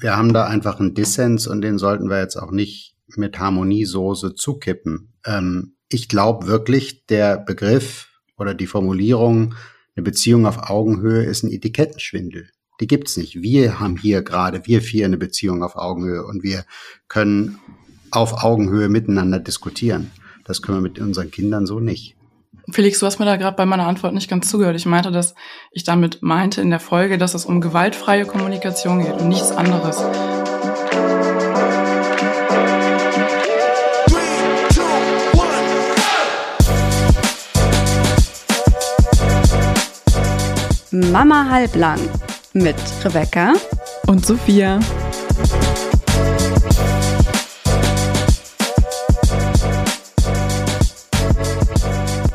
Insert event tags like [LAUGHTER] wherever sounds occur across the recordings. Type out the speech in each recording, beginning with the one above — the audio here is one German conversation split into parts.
wir haben da einfach einen Dissens und den sollten wir jetzt auch nicht mit Harmoniesoße zukippen. Ähm, ich glaube wirklich, der Begriff oder die Formulierung, eine Beziehung auf Augenhöhe ist ein Etikettenschwindel. Die gibt's nicht. Wir haben hier gerade, wir vier, eine Beziehung auf Augenhöhe und wir können auf Augenhöhe miteinander diskutieren. Das können wir mit unseren Kindern so nicht. Felix, du hast mir da gerade bei meiner Antwort nicht ganz zugehört. Ich meinte, dass ich damit meinte in der Folge, dass es um gewaltfreie Kommunikation geht und nichts anderes. Mama halblang mit Rebecca und Sophia.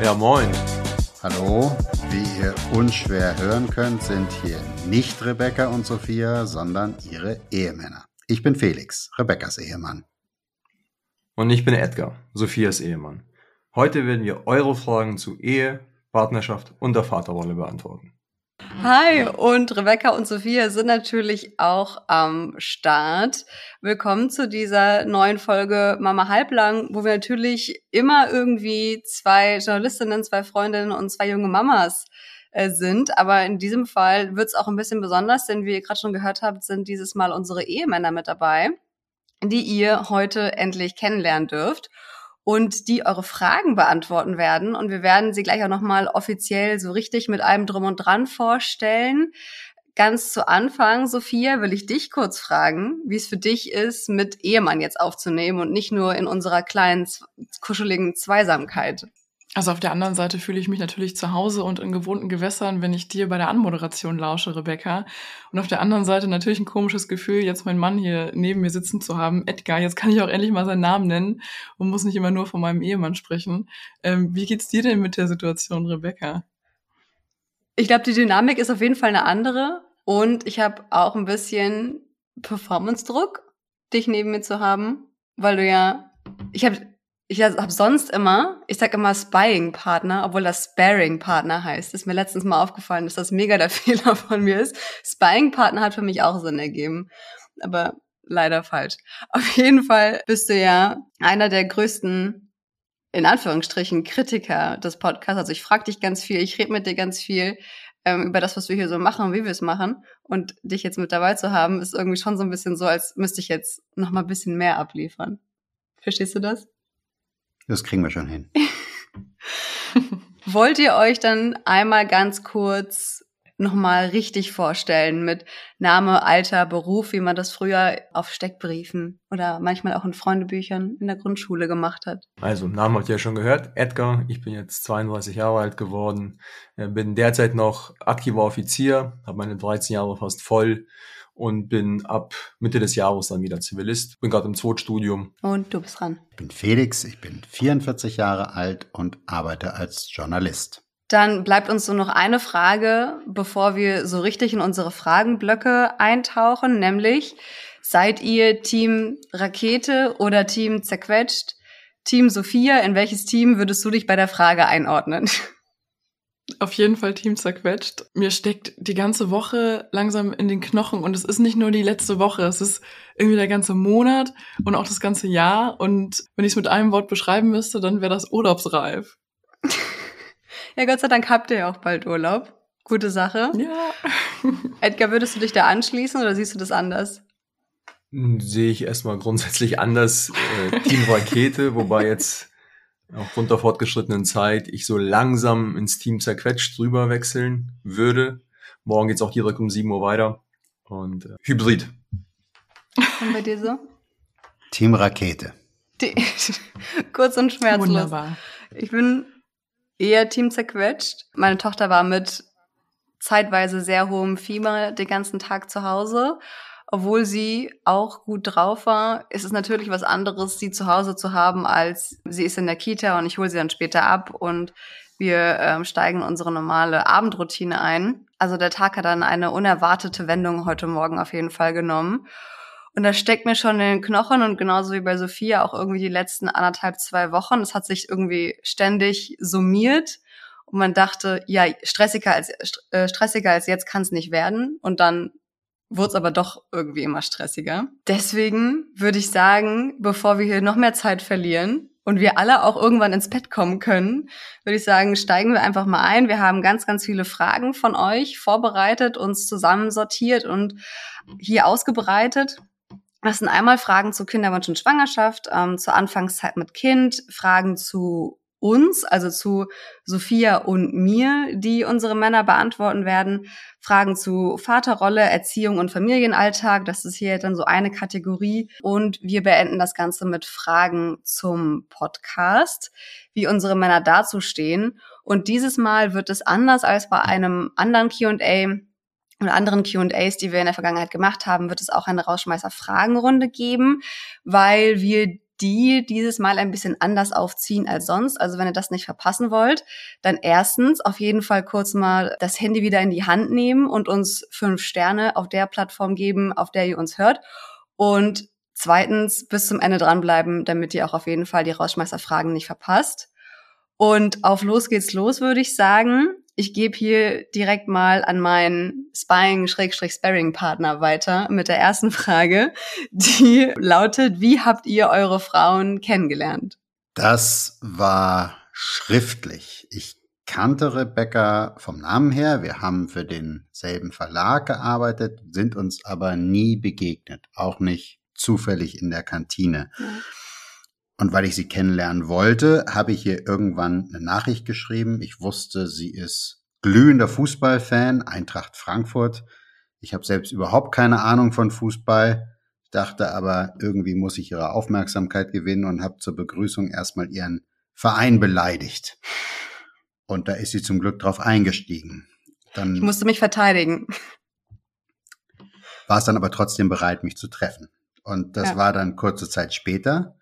Ja, moin. Hallo, wie ihr unschwer hören könnt, sind hier nicht Rebecca und Sophia, sondern ihre Ehemänner. Ich bin Felix, Rebeccas Ehemann. Und ich bin Edgar, Sophias Ehemann. Heute werden wir eure Fragen zu Ehe, Partnerschaft und der Vaterrolle beantworten. Hi und Rebecca und Sophia sind natürlich auch am Start. Willkommen zu dieser neuen Folge Mama Halblang, wo wir natürlich immer irgendwie zwei Journalistinnen, zwei Freundinnen und zwei junge Mamas äh, sind. Aber in diesem Fall wird es auch ein bisschen besonders, denn wie ihr gerade schon gehört habt, sind dieses Mal unsere Ehemänner mit dabei, die ihr heute endlich kennenlernen dürft und die eure Fragen beantworten werden. Und wir werden sie gleich auch nochmal offiziell so richtig mit einem Drum und Dran vorstellen. Ganz zu Anfang, Sophia, will ich dich kurz fragen, wie es für dich ist, mit Ehemann jetzt aufzunehmen und nicht nur in unserer kleinen, kuscheligen Zweisamkeit. Also auf der anderen Seite fühle ich mich natürlich zu Hause und in gewohnten Gewässern, wenn ich dir bei der Anmoderation lausche, Rebecca. Und auf der anderen Seite natürlich ein komisches Gefühl, jetzt meinen Mann hier neben mir sitzen zu haben. Edgar, jetzt kann ich auch endlich mal seinen Namen nennen und muss nicht immer nur von meinem Ehemann sprechen. Ähm, wie geht's dir denn mit der Situation, Rebecca? Ich glaube, die Dynamik ist auf jeden Fall eine andere. Und ich habe auch ein bisschen Performance-Druck, dich neben mir zu haben, weil du ja, ich habe ich habe sonst immer, ich sag immer Spying-Partner, obwohl das Sparing-Partner heißt. ist mir letztens mal aufgefallen, dass das mega der [LAUGHS] Fehler von mir ist. Spying-Partner hat für mich auch Sinn ergeben. Aber leider falsch. Auf jeden Fall bist du ja einer der größten, in Anführungsstrichen, Kritiker des Podcasts. Also ich frage dich ganz viel, ich rede mit dir ganz viel ähm, über das, was wir hier so machen und wie wir es machen. Und dich jetzt mit dabei zu haben, ist irgendwie schon so ein bisschen so, als müsste ich jetzt noch mal ein bisschen mehr abliefern. Verstehst du das? Das kriegen wir schon hin. [LAUGHS] Wollt ihr euch dann einmal ganz kurz nochmal richtig vorstellen mit Name, Alter, Beruf, wie man das früher auf Steckbriefen oder manchmal auch in Freundebüchern in der Grundschule gemacht hat? Also, Namen habt ihr ja schon gehört. Edgar, ich bin jetzt 32 Jahre alt geworden, äh, bin derzeit noch aktiver Offizier, habe meine 13 Jahre fast voll und bin ab Mitte des Jahres dann wieder Zivilist. Bin gerade im Zweitstudium. Und du bist dran. Ich bin Felix, ich bin 44 Jahre alt und arbeite als Journalist. Dann bleibt uns nur noch eine Frage, bevor wir so richtig in unsere Fragenblöcke eintauchen, nämlich seid ihr Team Rakete oder Team Zerquetscht? Team Sophia, in welches Team würdest du dich bei der Frage einordnen? [LAUGHS] Auf jeden Fall Team zerquetscht. Mir steckt die ganze Woche langsam in den Knochen und es ist nicht nur die letzte Woche, es ist irgendwie der ganze Monat und auch das ganze Jahr. Und wenn ich es mit einem Wort beschreiben müsste, dann wäre das urlaubsreif. [LAUGHS] ja, Gott sei Dank habt ihr ja auch bald Urlaub. Gute Sache. Ja. [LAUGHS] Edgar, würdest du dich da anschließen oder siehst du das anders? Sehe ich erstmal grundsätzlich anders. Äh, Team Rakete, wobei jetzt aufgrund der fortgeschrittenen Zeit ich so langsam ins Team zerquetscht drüber wechseln würde. Morgen geht's auch direkt um 7 Uhr weiter. Und äh, Hybrid. Und bei dir so? Team Rakete. Die, [LAUGHS] kurz und schmerzlos. Wunderbar. Ich bin eher Team zerquetscht. Meine Tochter war mit zeitweise sehr hohem Fieber den ganzen Tag zu Hause obwohl sie auch gut drauf war, ist es natürlich was anderes, sie zu Hause zu haben, als sie ist in der Kita und ich hole sie dann später ab und wir ähm, steigen unsere normale Abendroutine ein. Also der Tag hat dann eine unerwartete Wendung heute Morgen auf jeden Fall genommen. Und das steckt mir schon in den Knochen und genauso wie bei Sophia auch irgendwie die letzten anderthalb, zwei Wochen. Es hat sich irgendwie ständig summiert und man dachte, ja, stressiger als, äh, stressiger als jetzt kann es nicht werden. Und dann wurde es aber doch irgendwie immer stressiger. Deswegen würde ich sagen, bevor wir hier noch mehr Zeit verlieren und wir alle auch irgendwann ins Bett kommen können, würde ich sagen, steigen wir einfach mal ein. Wir haben ganz, ganz viele Fragen von euch vorbereitet, uns zusammensortiert und hier ausgebreitet. Das sind einmal Fragen zu Kinderwunsch und Schwangerschaft, ähm, zur Anfangszeit mit Kind, Fragen zu uns, also zu Sophia und mir, die unsere Männer beantworten werden. Fragen zu Vaterrolle, Erziehung und Familienalltag, das ist hier dann so eine Kategorie. Und wir beenden das Ganze mit Fragen zum Podcast, wie unsere Männer dazu stehen. Und dieses Mal wird es anders als bei einem anderen Q&A und anderen Q&As, die wir in der Vergangenheit gemacht haben, wird es auch eine Rausschmeißer-Fragenrunde geben, weil wir die dieses Mal ein bisschen anders aufziehen als sonst. Also wenn ihr das nicht verpassen wollt, dann erstens auf jeden Fall kurz mal das Handy wieder in die Hand nehmen und uns fünf Sterne auf der Plattform geben, auf der ihr uns hört. Und zweitens bis zum Ende dranbleiben, damit ihr auch auf jeden Fall die Rausschmeißerfragen nicht verpasst. Und auf los geht's los, würde ich sagen. Ich gebe hier direkt mal an meinen Spying-Sparring-Partner weiter mit der ersten Frage, die lautet, wie habt ihr eure Frauen kennengelernt? Das war schriftlich. Ich kannte Rebecca vom Namen her. Wir haben für denselben Verlag gearbeitet, sind uns aber nie begegnet. Auch nicht zufällig in der Kantine. Ja. Und weil ich sie kennenlernen wollte, habe ich ihr irgendwann eine Nachricht geschrieben. Ich wusste, sie ist glühender Fußballfan, Eintracht Frankfurt. Ich habe selbst überhaupt keine Ahnung von Fußball, dachte aber, irgendwie muss ich ihre Aufmerksamkeit gewinnen und habe zur Begrüßung erstmal ihren Verein beleidigt. Und da ist sie zum Glück drauf eingestiegen. Dann ich musste mich verteidigen. War es dann aber trotzdem bereit, mich zu treffen. Und das ja. war dann kurze Zeit später.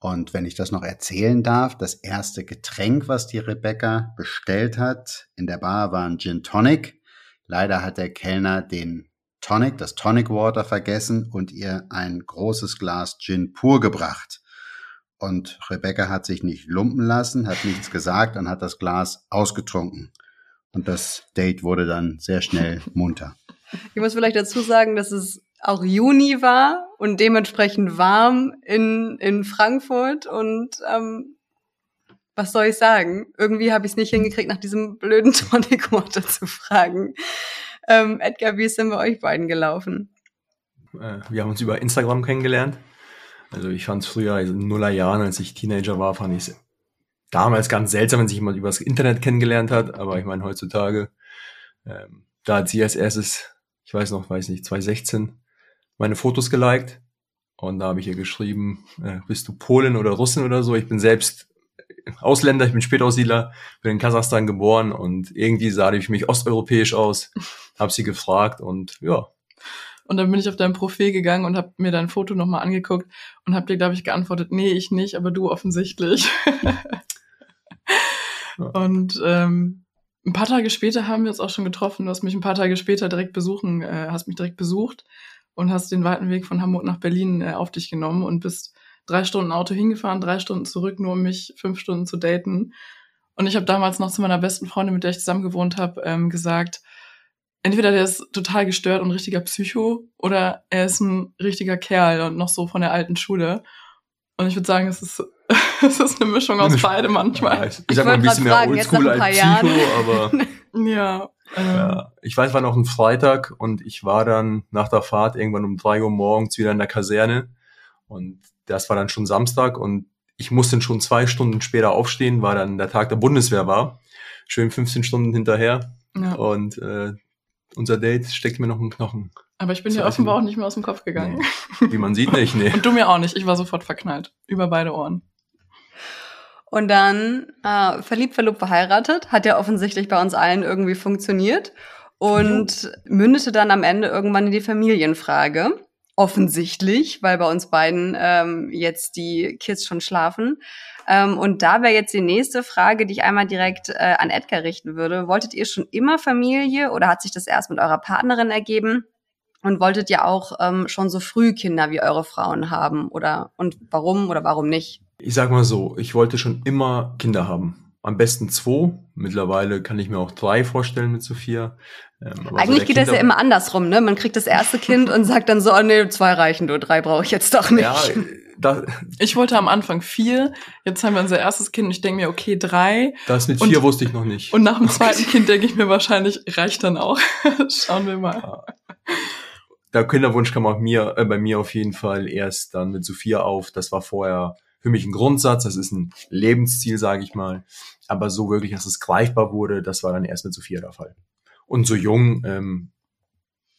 Und wenn ich das noch erzählen darf, das erste Getränk, was die Rebecca bestellt hat in der Bar, war ein Gin Tonic. Leider hat der Kellner den Tonic, das Tonic Water vergessen und ihr ein großes Glas Gin pur gebracht. Und Rebecca hat sich nicht lumpen lassen, hat nichts gesagt und hat das Glas ausgetrunken. Und das Date wurde dann sehr schnell munter. Ich muss vielleicht dazu sagen, dass es auch Juni war und dementsprechend warm in, in Frankfurt und ähm, was soll ich sagen? Irgendwie habe ich es nicht hingekriegt, nach diesem blöden [LAUGHS] Tonic Water zu fragen. Ähm, Edgar, wie ist denn bei euch beiden gelaufen? Äh, wir haben uns über Instagram kennengelernt. Also ich fand es früher, also in Nullerjahren, als ich Teenager war, fand ich es damals ganz seltsam, wenn sich jemand über das Internet kennengelernt hat. Aber ich meine, heutzutage, ähm, da hat sie als erstes, ich weiß noch, weiß nicht, 2016 meine Fotos geliked und da habe ich ihr geschrieben, äh, bist du Polin oder Russin oder so? Ich bin selbst Ausländer, ich bin Spätaussiedler, bin in Kasachstan geboren und irgendwie sah ich mich osteuropäisch aus, [LAUGHS] habe sie gefragt und ja. Und dann bin ich auf dein Profil gegangen und habe mir dein Foto nochmal angeguckt und habe dir, glaube ich, geantwortet, nee, ich nicht, aber du offensichtlich. [LAUGHS] ja. Und ähm, ein paar Tage später haben wir uns auch schon getroffen. Du hast mich ein paar Tage später direkt besuchen, äh, hast mich direkt besucht und hast den weiten Weg von Hamburg nach Berlin äh, auf dich genommen und bist drei Stunden Auto hingefahren, drei Stunden zurück, nur um mich fünf Stunden zu daten. Und ich habe damals noch zu meiner besten Freundin, mit der ich zusammen gewohnt habe, ähm, gesagt, entweder der ist total gestört und richtiger Psycho oder er ist ein richtiger Kerl und noch so von der alten Schule. Und ich würde sagen, es ist, [LAUGHS] es ist eine Mischung aus beidem manchmal. Ja, ich, ich sag mal ein bisschen mehr Oldschool als Psycho, Jahren. aber. [LAUGHS] ja, ja, ich weiß, war noch ein Freitag und ich war dann nach der Fahrt irgendwann um drei Uhr morgens wieder in der Kaserne und das war dann schon Samstag und ich musste schon zwei Stunden später aufstehen, weil dann der Tag der Bundeswehr war. Schön 15 Stunden hinterher ja. und äh, unser Date steckt mir noch im Knochen. Aber ich bin dir offenbar auch nicht mehr aus dem Kopf gegangen. Nee. Wie man sieht nicht, nee. [LAUGHS] und du mir auch nicht. Ich war sofort verknallt. Über beide Ohren. Und dann äh, verliebt, verlobt, verheiratet. Hat ja offensichtlich bei uns allen irgendwie funktioniert. Und ja. mündete dann am Ende irgendwann in die Familienfrage. Offensichtlich, weil bei uns beiden ähm, jetzt die Kids schon schlafen. Ähm, und da wäre jetzt die nächste Frage, die ich einmal direkt äh, an Edgar richten würde. Wolltet ihr schon immer Familie oder hat sich das erst mit eurer Partnerin ergeben? Und wolltet ihr auch ähm, schon so früh Kinder wie eure Frauen haben? Oder und warum oder warum nicht? Ich sag mal so, ich wollte schon immer Kinder haben. am besten zwei. Mittlerweile kann ich mir auch drei vorstellen mit Sophia. Ähm, Eigentlich so geht das ja immer andersrum, ne? Man kriegt das erste Kind und sagt dann so, oh nee, zwei reichen, du drei brauche ich jetzt doch nicht. Ja, da, ich wollte am Anfang vier, jetzt haben wir unser erstes Kind und ich denke mir, okay, drei. Das mit vier und, wusste ich noch nicht. Und nach dem [LAUGHS] zweiten Kind denke ich mir wahrscheinlich, reicht dann auch. [LAUGHS] Schauen wir mal. Der Kinderwunsch kam auch mir, äh, bei mir auf jeden Fall erst dann mit Sophia auf. Das war vorher für mich ein Grundsatz, das ist ein Lebensziel, sage ich mal. Aber so wirklich, dass es greifbar wurde, das war dann erst mit Sophia der Fall. Und so jung, ähm,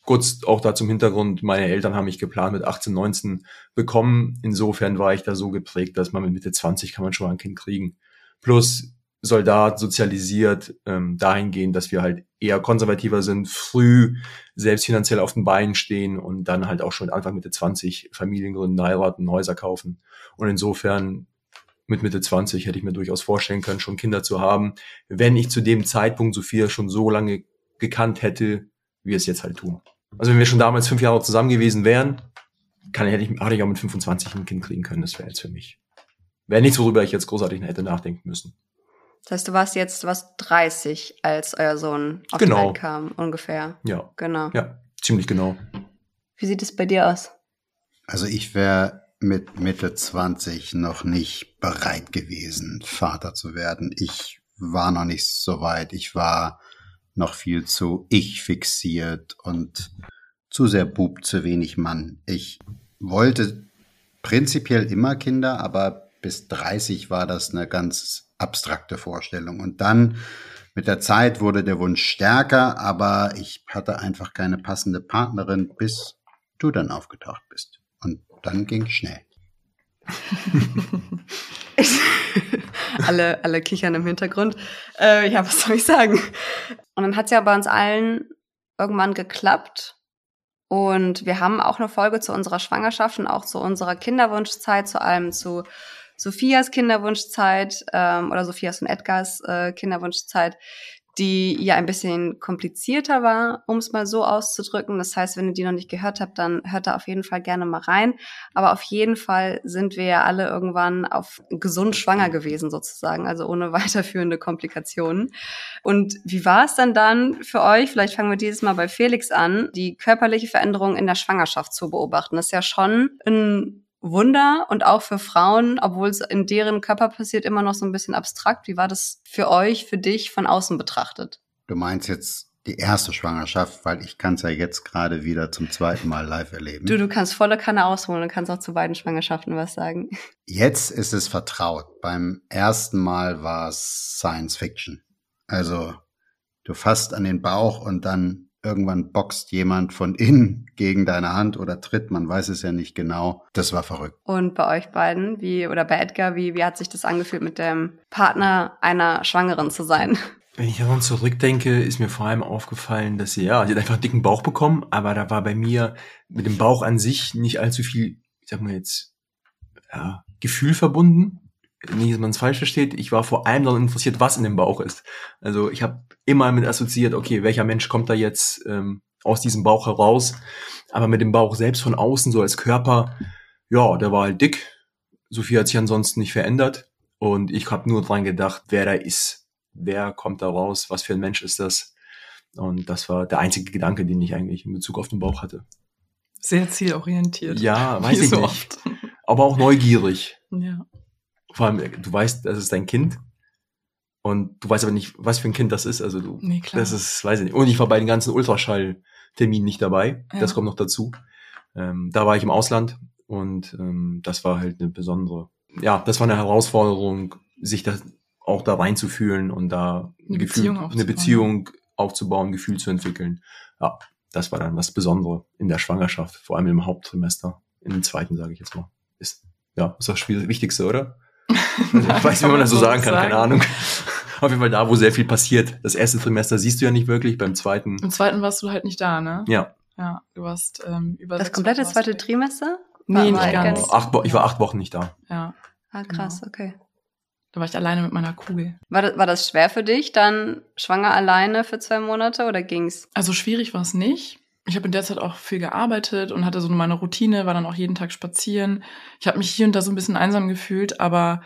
kurz auch da zum Hintergrund, meine Eltern haben mich geplant mit 18, 19 bekommen. Insofern war ich da so geprägt, dass man mit Mitte 20 kann man schon mal ein Kind kriegen. Plus Soldat sozialisiert ähm, dahingehend, dass wir halt eher konservativer sind, früh selbst finanziell auf den Beinen stehen und dann halt auch schon Anfang Mitte 20 Familien gründen, heiraten, Häuser kaufen. Und insofern mit Mitte 20 hätte ich mir durchaus vorstellen können, schon Kinder zu haben, wenn ich zu dem Zeitpunkt Sophia schon so lange gekannt hätte, wie es jetzt halt tun. Also wenn wir schon damals fünf Jahre zusammen gewesen wären, kann, hätte, ich, hätte ich auch mit 25 ein Kind kriegen können. Das wäre jetzt für mich. Wäre nichts, worüber ich jetzt großartig hätte nachdenken müssen. Das heißt, du warst jetzt was 30, als euer Sohn auf genau. die Welt kam, ungefähr. Ja. Genau. Ja, ziemlich genau. Wie sieht es bei dir aus? Also ich wäre mit Mitte 20 noch nicht bereit gewesen, Vater zu werden. Ich war noch nicht so weit. Ich war noch viel zu ich fixiert und zu sehr Bub, zu wenig Mann. Ich wollte prinzipiell immer Kinder, aber bis 30 war das eine ganz abstrakte Vorstellung. Und dann mit der Zeit wurde der Wunsch stärker, aber ich hatte einfach keine passende Partnerin, bis du dann aufgetaucht bist. Und dann ging es schnell. [LAUGHS] alle, alle kichern im Hintergrund. Äh, ja, was soll ich sagen? Und dann hat es ja bei uns allen irgendwann geklappt. Und wir haben auch eine Folge zu unserer Schwangerschaft und auch zu unserer Kinderwunschzeit, zu allem zu Sophias Kinderwunschzeit ähm, oder Sophias und Edgars äh, Kinderwunschzeit, die ja ein bisschen komplizierter war, um es mal so auszudrücken. Das heißt, wenn ihr die noch nicht gehört habt, dann hört da auf jeden Fall gerne mal rein. Aber auf jeden Fall sind wir ja alle irgendwann auf gesund schwanger gewesen sozusagen, also ohne [LAUGHS] weiterführende Komplikationen. Und wie war es dann dann für euch? Vielleicht fangen wir dieses Mal bei Felix an, die körperliche Veränderung in der Schwangerschaft zu beobachten. Das ist ja schon ein Wunder und auch für Frauen, obwohl es in deren Körper passiert, immer noch so ein bisschen abstrakt. Wie war das für euch, für dich von außen betrachtet? Du meinst jetzt die erste Schwangerschaft, weil ich kann es ja jetzt gerade wieder zum zweiten Mal live erleben. Du, du kannst volle Kanne ausholen und kannst auch zu beiden Schwangerschaften was sagen. Jetzt ist es vertraut. Beim ersten Mal war es Science Fiction. Also du fasst an den Bauch und dann irgendwann boxt jemand von innen [LAUGHS] gegen deine Hand oder tritt, man weiß es ja nicht genau. Das war verrückt. Und bei euch beiden, wie, oder bei Edgar, wie, wie hat sich das angefühlt, mit dem Partner einer Schwangeren zu sein? [LAUGHS] Wenn ich daran zurückdenke, ist mir vor allem aufgefallen, dass sie, ja, sie hat einfach einen dicken Bauch bekommen, aber da war bei mir mit dem Bauch an sich nicht allzu viel, ich sag mal jetzt, ja, Gefühl verbunden nicht, dass man es falsch versteht, ich war vor allem daran interessiert, was in dem Bauch ist. Also ich habe immer mit assoziiert, okay, welcher Mensch kommt da jetzt ähm, aus diesem Bauch heraus? Aber mit dem Bauch selbst von außen, so als Körper, ja, der war halt dick. So viel hat sich ansonsten nicht verändert. Und ich habe nur dran gedacht, wer da ist. Wer kommt da raus? Was für ein Mensch ist das? Und das war der einzige Gedanke, den ich eigentlich in Bezug auf den Bauch hatte. Sehr zielorientiert. Ja, weiß ich so nicht. Oft. Aber auch neugierig. Ja. Vor allem, du weißt, das ist dein Kind. Und du weißt aber nicht, was für ein Kind das ist. Also du, nee, klar. das ist, weiß ich nicht. Und ich war bei den ganzen Ultraschallterminen nicht dabei. Ja. Das kommt noch dazu. Ähm, da war ich im Ausland und ähm, das war halt eine besondere, ja, das war eine Herausforderung, sich da auch da reinzufühlen und da eine, Gefühl, Beziehung, aufzubauen. eine Beziehung aufzubauen, Gefühl zu entwickeln. Ja, das war dann was Besonderes in der Schwangerschaft, vor allem im Haupttrimester, in dem zweiten, sage ich jetzt mal. Ist, ja, ist das Wichtigste, oder? [LAUGHS] Ich weiß nicht, wie man das so sagen kann, sagen. keine Ahnung. [LAUGHS] Auf jeden Fall da, wo sehr viel passiert. Das erste Trimester siehst du ja nicht wirklich, beim zweiten. Im zweiten warst du halt nicht da, ne? Ja. Ja, du warst ähm, über Das komplette zweite. Trimester? Nee, nicht ganz. Genau. Acht, ich war acht Wochen nicht da. Ja. Ah, krass, genau. okay. Da war ich alleine mit meiner Kugel. War das, war das schwer für dich, dann schwanger alleine für zwei Monate oder ging's? Also schwierig war es nicht. Ich habe in der Zeit auch viel gearbeitet und hatte so meine Routine, war dann auch jeden Tag spazieren. Ich habe mich hier und da so ein bisschen einsam gefühlt, aber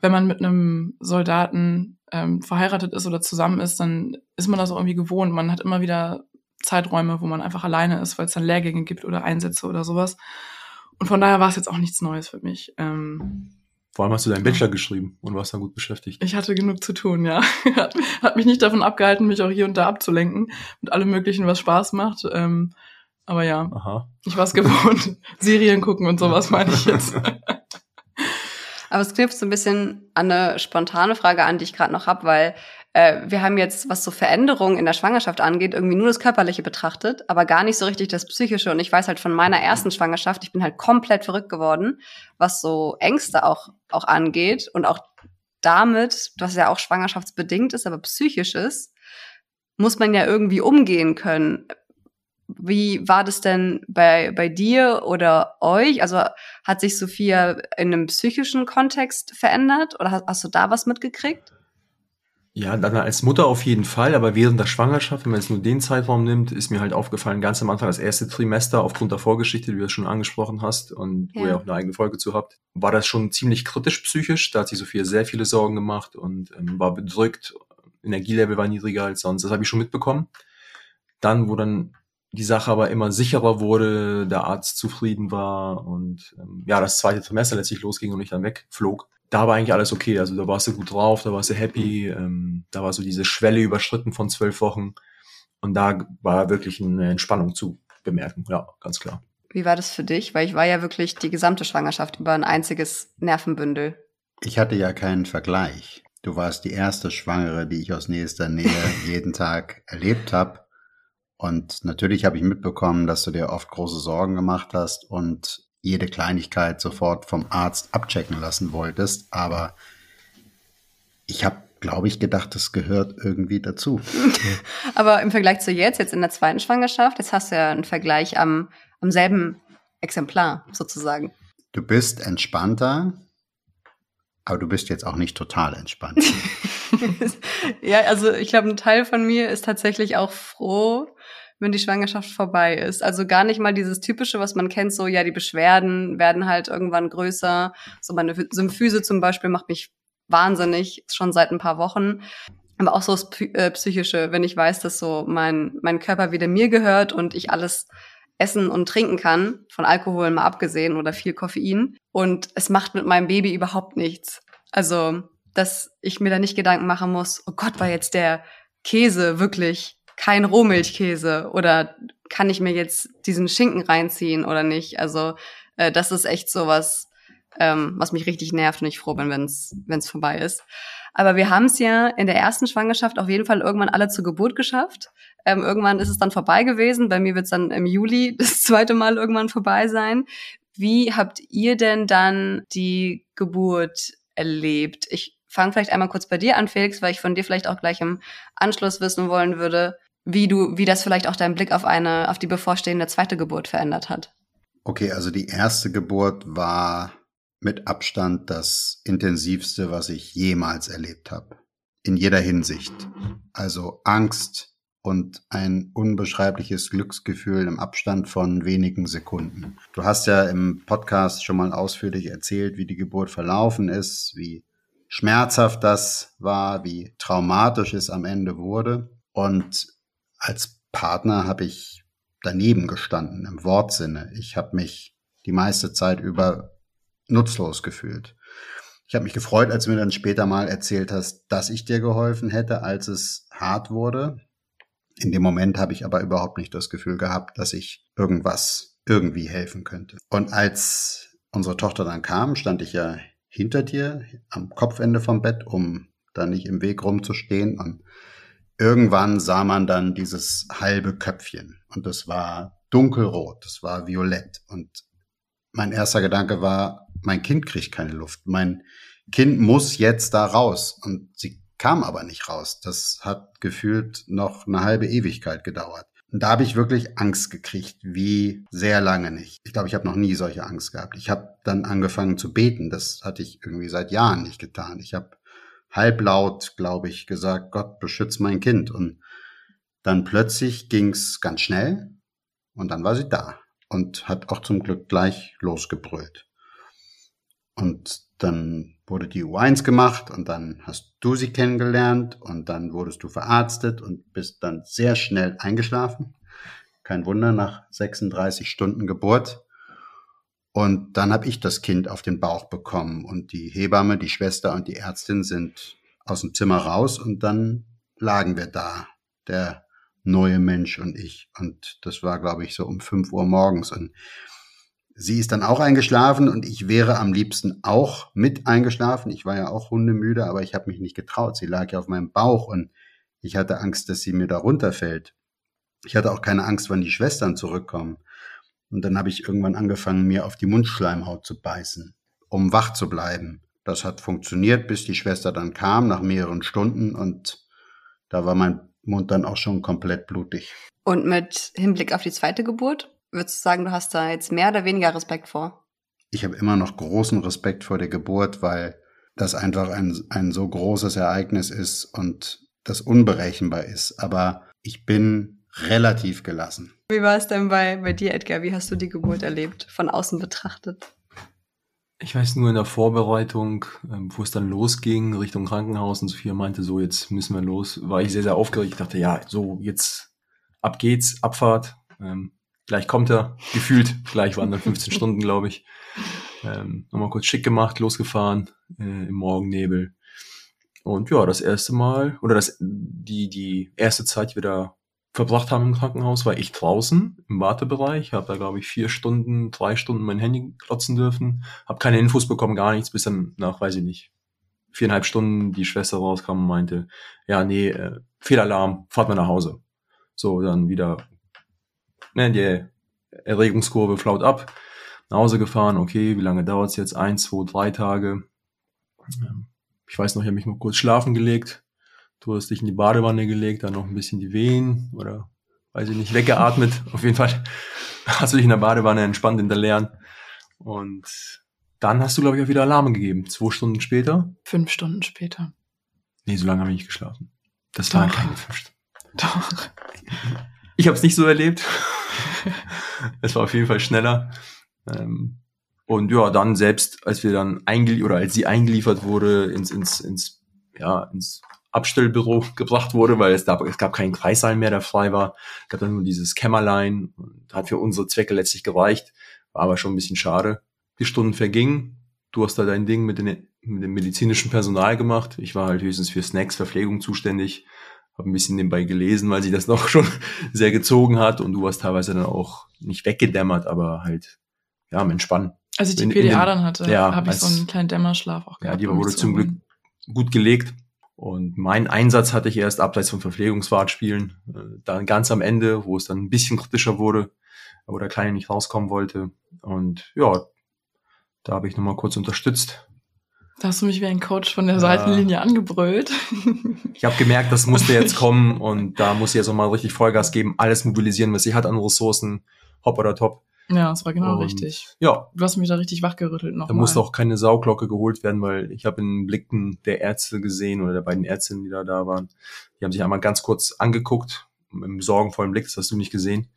wenn man mit einem Soldaten ähm, verheiratet ist oder zusammen ist, dann ist man das auch irgendwie gewohnt. Man hat immer wieder Zeiträume, wo man einfach alleine ist, weil es dann Lehrgänge gibt oder Einsätze oder sowas. Und von daher war es jetzt auch nichts Neues für mich. Ähm, Vor allem hast du deinen Bachelor geschrieben und warst dann gut beschäftigt. ich hatte genug zu tun, ja. [LAUGHS] hat, hat mich nicht davon abgehalten, mich auch hier und da abzulenken mit allem Möglichen, was Spaß macht. Ähm, aber ja, Aha. ich war es gewohnt. [LAUGHS] Serien gucken und sowas meine ich jetzt. [LAUGHS] Aber es knüpft so ein bisschen an eine spontane Frage an, die ich gerade noch habe, weil äh, wir haben jetzt, was so Veränderungen in der Schwangerschaft angeht, irgendwie nur das Körperliche betrachtet, aber gar nicht so richtig das Psychische. Und ich weiß halt von meiner ersten Schwangerschaft, ich bin halt komplett verrückt geworden, was so Ängste auch, auch angeht und auch damit, was ja auch schwangerschaftsbedingt ist, aber psychisch ist, muss man ja irgendwie umgehen können. Wie war das denn bei, bei dir oder euch? Also hat sich Sophia in einem psychischen Kontext verändert oder hast, hast du da was mitgekriegt? Ja, dann als Mutter auf jeden Fall, aber während der Schwangerschaft, wenn man jetzt nur den Zeitraum nimmt, ist mir halt aufgefallen, ganz am Anfang, das erste Trimester, aufgrund der Vorgeschichte, die du schon angesprochen hast und wo Ja. ihr auch eine eigene Folge zu habt, war das schon ziemlich kritisch psychisch. Da hat sich Sophia sehr viele Sorgen gemacht und ähm, war bedrückt. Energielevel war niedriger als sonst. Das habe ich schon mitbekommen. Dann, wo dann die Sache aber immer sicherer wurde, der Arzt zufrieden war und ähm, ja, das zweite Trimester letztlich losging und ich dann wegflog, da war eigentlich alles okay. Also da warst du gut drauf, da warst du happy, ähm, da war so diese Schwelle überschritten von zwölf Wochen und da war wirklich eine Entspannung zu bemerken. Ja, ganz klar. Wie war das für dich? Weil ich war ja wirklich die gesamte Schwangerschaft über ein einziges Nervenbündel. Ich hatte ja keinen Vergleich. Du warst die erste Schwangere, die ich aus nächster Nähe [LAUGHS] jeden Tag erlebt habe. Und natürlich habe ich mitbekommen, dass du dir oft große Sorgen gemacht hast und jede Kleinigkeit sofort vom Arzt abchecken lassen wolltest. Aber ich habe, glaube ich, gedacht, das gehört irgendwie dazu. [LAUGHS] Aber im Vergleich zu jetzt, jetzt in der zweiten Schwangerschaft, jetzt hast du ja einen Vergleich am, am selben Exemplar sozusagen. Du bist entspannter, aber du bist jetzt auch nicht total entspannt. [LAUGHS] ja, also ich glaube, ein Teil von mir ist tatsächlich auch froh, wenn die Schwangerschaft vorbei ist. Also gar nicht mal dieses typische, was man kennt, so ja, die Beschwerden werden halt irgendwann größer. So meine Symphyse zum Beispiel macht mich wahnsinnig, schon seit ein paar Wochen. Aber auch so das äh, Psychische, wenn ich weiß, dass so mein, mein Körper wieder mir gehört und ich alles essen und trinken kann, von Alkohol mal abgesehen oder viel Koffein. Und es macht mit meinem Baby überhaupt nichts. Also, dass ich mir da nicht Gedanken machen muss, oh Gott, war jetzt der Käse wirklich kein Rohmilchkäse oder kann ich mir jetzt diesen Schinken reinziehen oder nicht? Also, äh, das ist echt sowas, ähm, was mich richtig nervt und ich froh bin, wenn es vorbei ist. Aber wir haben es ja in der ersten Schwangerschaft auf jeden Fall irgendwann alle zur Geburt geschafft. Ähm, irgendwann ist es dann vorbei gewesen. Bei mir wird es dann im Juli [LAUGHS] das zweite Mal irgendwann vorbei sein. Wie habt ihr denn dann die Geburt erlebt? Ich fange vielleicht einmal kurz bei dir an, Felix, weil ich von dir vielleicht auch gleich im Anschluss wissen wollen würde, wie du, wie das vielleicht auch deinen Blick auf eine, auf die bevorstehende zweite Geburt verändert hat. Okay, also die erste Geburt war mit Abstand das intensivste, was ich jemals erlebt habe. In jeder Hinsicht. Also Angst und ein unbeschreibliches Glücksgefühl im Abstand von wenigen Sekunden. Du hast ja im Podcast schon mal ausführlich erzählt, wie die Geburt verlaufen ist, wie schmerzhaft das war, wie traumatisch es am Ende wurde. Und als Partner habe ich daneben gestanden, im Wortsinne. Ich habe mich die meiste Zeit über nutzlos gefühlt. Ich habe mich gefreut, als du mir dann später mal erzählt hast, dass ich dir geholfen hätte, als es hart wurde. In dem Moment habe ich aber überhaupt nicht das Gefühl gehabt, dass ich irgendwas irgendwie helfen könnte. Und als unsere Tochter dann kam, stand ich ja hinter dir am Kopfende vom Bett, um da nicht im Weg rumzustehen. Und irgendwann sah man dann dieses halbe Köpfchen. Und das war dunkelrot, das war violett. Und mein erster Gedanke war, mein Kind kriegt keine Luft. Mein Kind muss jetzt da raus. Und sie kam aber nicht raus. Das hat gefühlt noch eine halbe Ewigkeit gedauert. Und da habe ich wirklich Angst gekriegt, wie sehr lange nicht. Ich glaube, ich habe noch nie solche Angst gehabt. Ich habe dann angefangen zu beten. Das hatte ich irgendwie seit Jahren nicht getan. Ich habe halblaut, glaube ich, gesagt, Gott beschütz mein Kind. Und dann plötzlich ging's ganz schnell und dann war sie da und hat auch zum Glück gleich losgebrüllt. Und dann wurde die U1 gemacht und dann hast du sie kennengelernt und dann wurdest du verarztet und bist dann sehr schnell eingeschlafen. Kein Wunder, nach 36 Stunden Geburt. Und dann habe ich das Kind auf den Bauch bekommen und die Hebamme, die Schwester und die Ärztin sind aus dem Zimmer raus und dann lagen wir da, der neue Mensch und ich. Und das war, glaube ich, so um 5 Uhr morgens. Und Sie ist dann auch eingeschlafen und ich wäre am liebsten auch mit eingeschlafen. Ich war ja auch hundemüde, aber ich habe mich nicht getraut. Sie lag ja auf meinem Bauch und ich hatte Angst, dass sie mir da runterfällt. Ich hatte auch keine Angst, wann die Schwestern zurückkommen. Und dann habe ich irgendwann angefangen, mir auf die Mundschleimhaut zu beißen, um wach zu bleiben. Das hat funktioniert, bis die Schwester dann kam, nach mehreren Stunden. Und da war mein Mund dann auch schon komplett blutig. Und mit Hinblick auf die zweite Geburt? Würdest du sagen, du hast da jetzt mehr oder weniger Respekt vor? Ich habe immer noch großen Respekt vor der Geburt, weil das einfach ein, ein so großes Ereignis ist und das unberechenbar ist. Aber ich bin relativ gelassen. Wie war es denn bei, bei dir, Edgar? Wie hast du die Geburt erlebt, von außen betrachtet? Ich weiß nur in der Vorbereitung, ähm, wo es dann losging, Richtung Krankenhaus und Sophia meinte, so jetzt müssen wir los, war ich sehr, sehr aufgeregt. Ich dachte, ja, so jetzt ab geht's, Abfahrt. Ähm, Gleich kommt er, gefühlt. Gleich waren dann 15 [LAUGHS] Stunden, glaube ich. Ähm, nochmal kurz schick gemacht, losgefahren äh, im Morgennebel. Und ja, das erste Mal, oder das, die, die erste Zeit, die wir da verbracht haben im Krankenhaus, war ich draußen im Wartebereich. Habe da, glaube ich, vier Stunden, drei Stunden mein Handy klotzen dürfen. Habe keine Infos bekommen, gar nichts, bis dann nach, weiß ich nicht, viereinhalb Stunden die Schwester rauskam und meinte, ja, nee, äh, Fehlalarm, fahrt mal nach Hause. So, dann wieder ne, die Erregungskurve flaut ab, nach Hause gefahren, okay, wie lange dauert's jetzt? Eins, zwei, drei Tage. Ähm, ich weiß noch, ich habe mich mal kurz schlafen gelegt. Du hast dich in die Badewanne gelegt, dann noch ein bisschen die Wehen oder weiß ich nicht, weggeatmet. [LAUGHS] Auf jeden Fall hast du dich in der Badewanne entspannt in der Leeren. Und dann hast du, glaube ich, auch wieder Alarme gegeben. Zwei Stunden später. Fünf Stunden später. Nee, so lange habe ich nicht geschlafen. Das waren keine fünf Stunden. Doch. Ich habe es nicht so erlebt. es war auf jeden Fall schneller. Ähm, und ja, dann selbst, als wir dann eingeliefert oder als sie eingeliefert wurde ins, ins, ins, ja, ins Abstellbüro [LAUGHS] gebracht wurde, weil es, da, es gab keinen Kreissaal mehr, der frei war. Es gab dann nur dieses Kämmerlein und hat für unsere Zwecke letztlich gereicht. War aber schon ein bisschen schade. Die Stunden vergingen. Du hast da dein Ding mit, den, mit dem medizinischen Personal gemacht. Ich war halt höchstens für Snacks, Verpflegung zuständig habe ein bisschen nebenbei gelesen, weil sie das [LAUGHS] noch schon sehr gezogen hat und du warst teilweise dann auch nicht weggedämmert, aber halt ja am Entspannen. Als ich die in, PDA in dann hatte, ja, habe ich so einen kleinen Dämmerschlaf auch gehabt. Ja, die wurde zum Glück gut gelegt. Und mein Einsatz hatte ich erst abseits von Verpflegungsfahrtspielen, äh, dann ganz am Ende, wo es dann ein bisschen kritischer wurde, wo der Kleine nicht rauskommen wollte. Und ja, da habe ich nochmal kurz unterstützt, da hast du mich wie ein Coach von der. Seitenlinie angebrüllt. [LAUGHS] Ich habe gemerkt, das musste jetzt kommen und da muss sie jetzt nochmal richtig Vollgas geben, alles mobilisieren, was sie hat an Ressourcen, hopp oder top. Ja, das war genau und, richtig. Ja. Du hast mich da richtig wachgerüttelt noch. Da musste auch keine Sauglocke geholt werden, weil ich habe in Blicken der Ärzte gesehen oder der beiden Ärztinnen, die da da waren. Die haben sich einmal ganz kurz angeguckt, im sorgenvollen Blick, das hast du nicht gesehen,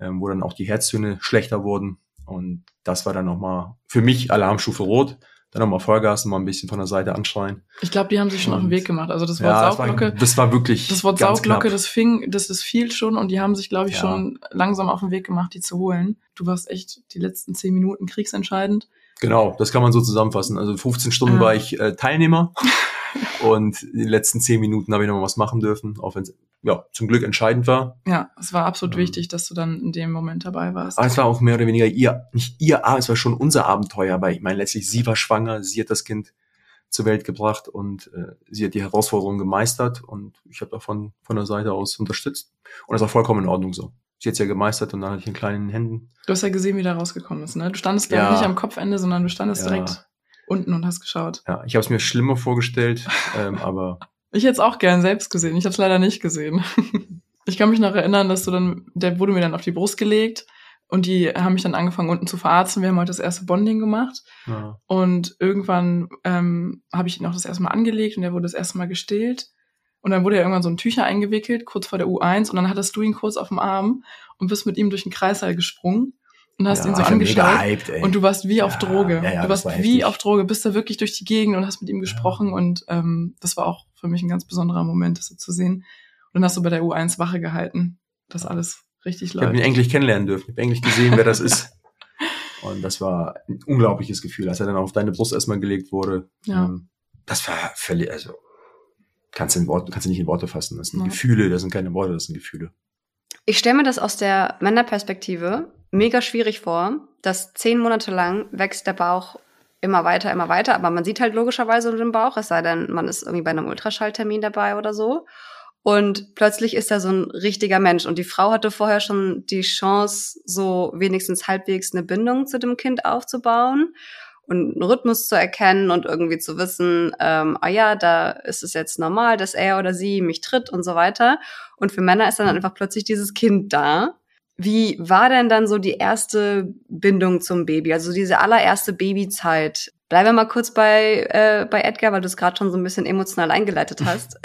ähm, wo dann auch die Herztöne schlechter wurden. Und das war dann nochmal für mich Alarmstufe rot dann nochmal Vollgas und mal ein bisschen von der Seite anschreien. Ich glaube, die haben sich schon und, auf den Weg gemacht. Also das Wort ja, Sauglocke. Das war, das war wirklich. Das Wort Sauglocke, knapp. das fing, das ist viel schon und die haben sich, glaube ich, ja. schon langsam auf den Weg gemacht, die zu holen. Du warst echt die letzten zehn Minuten kriegsentscheidend. Genau, das kann man so zusammenfassen. Also 15 Stunden ja. war ich äh, Teilnehmer [LAUGHS] und die letzten zehn Minuten habe ich noch mal was machen dürfen, auch wenn es ja zum Glück entscheidend war. Ja, es war absolut ähm, wichtig, dass du dann in dem Moment dabei warst. Aber es war auch mehr oder weniger ihr, nicht ihr, es war schon unser Abenteuer, weil ich meine letztlich sie war schwanger, sie hat das Kind zur Welt gebracht und äh, sie hat die Herausforderung gemeistert und ich habe davon von der Seite aus unterstützt und das war vollkommen in Ordnung so sie hat's ja gemeistert und dann hatte ich in kleinen Händen. Du hast ja gesehen, wie der rausgekommen ist, ne? Du standest ja. nicht am Kopfende, sondern du standest ja. direkt unten und hast geschaut. Ja, ich habe es mir schlimmer vorgestellt, [LAUGHS] ähm, aber. Ich hätte es auch gern selbst gesehen. Ich habe es leider nicht gesehen. [LAUGHS] ich kann mich noch erinnern, dass du dann, der wurde mir dann auf die Brust gelegt und die haben mich dann angefangen unten zu verarzten. Wir haben heute das erste Bonding gemacht ja. und irgendwann ähm, habe ich ihn auch das erste Mal angelegt und er wurde das erste Mal gestillt. Und dann wurde er irgendwann so ein Tücher eingewickelt, kurz vor der U1, und dann hattest du ihn kurz auf dem Arm und bist mit ihm durch den Kreißsaal gesprungen. und hast Ja, ihn so angeschaut. hyped. Und du warst wie auf Ja, Droge. ja, du warst war wie heftig. auf Droge, bist da wirklich durch die Gegend und hast mit ihm gesprochen und ähm, das war auch für mich ein ganz besonderer Moment, das so zu sehen. Und dann hast du bei der U1 Wache gehalten, dass alles richtig Ich habe ihn läuft. endlich kennenlernen dürfen. Ich habe endlich gesehen, wer das ist. [LAUGHS] Und das war ein unglaubliches Gefühl, als er dann auf deine Brust erstmal gelegt wurde. Ja. Ähm, Das war völlig, also kannst du in Worte, kannst du nicht in Worte fassen. Das sind Ja. Gefühle, das sind keine Worte, das sind Gefühle. Ich stelle mir das aus der Männerperspektive mega schwierig vor, dass zehn Monate lang wächst der Bauch immer weiter, immer weiter, aber man sieht halt logischerweise den Bauch, es sei denn, man ist irgendwie bei einem Ultraschalltermin dabei oder so. Und plötzlich ist er so ein richtiger Mensch. Und die Frau hatte vorher schon die Chance, so wenigstens halbwegs eine Bindung zu dem Kind aufzubauen und einen Rhythmus zu erkennen und irgendwie zu wissen, ähm, ah ja, da ist es jetzt normal, dass er oder sie mich tritt und so weiter. Und für Männer ist dann einfach plötzlich dieses Kind da. Wie war denn dann so die erste Bindung zum Baby, also diese allererste Babyzeit? Bleiben wir mal kurz bei, äh, bei Edgar, weil du es gerade schon so ein bisschen emotional eingeleitet [LAUGHS] hast.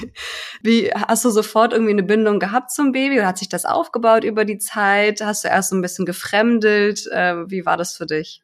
[LAUGHS] Wie hast du sofort irgendwie eine Bindung gehabt zum Baby oder hat sich das aufgebaut über die Zeit? Hast du erst so ein bisschen gefremdelt? Äh, wie war das für dich?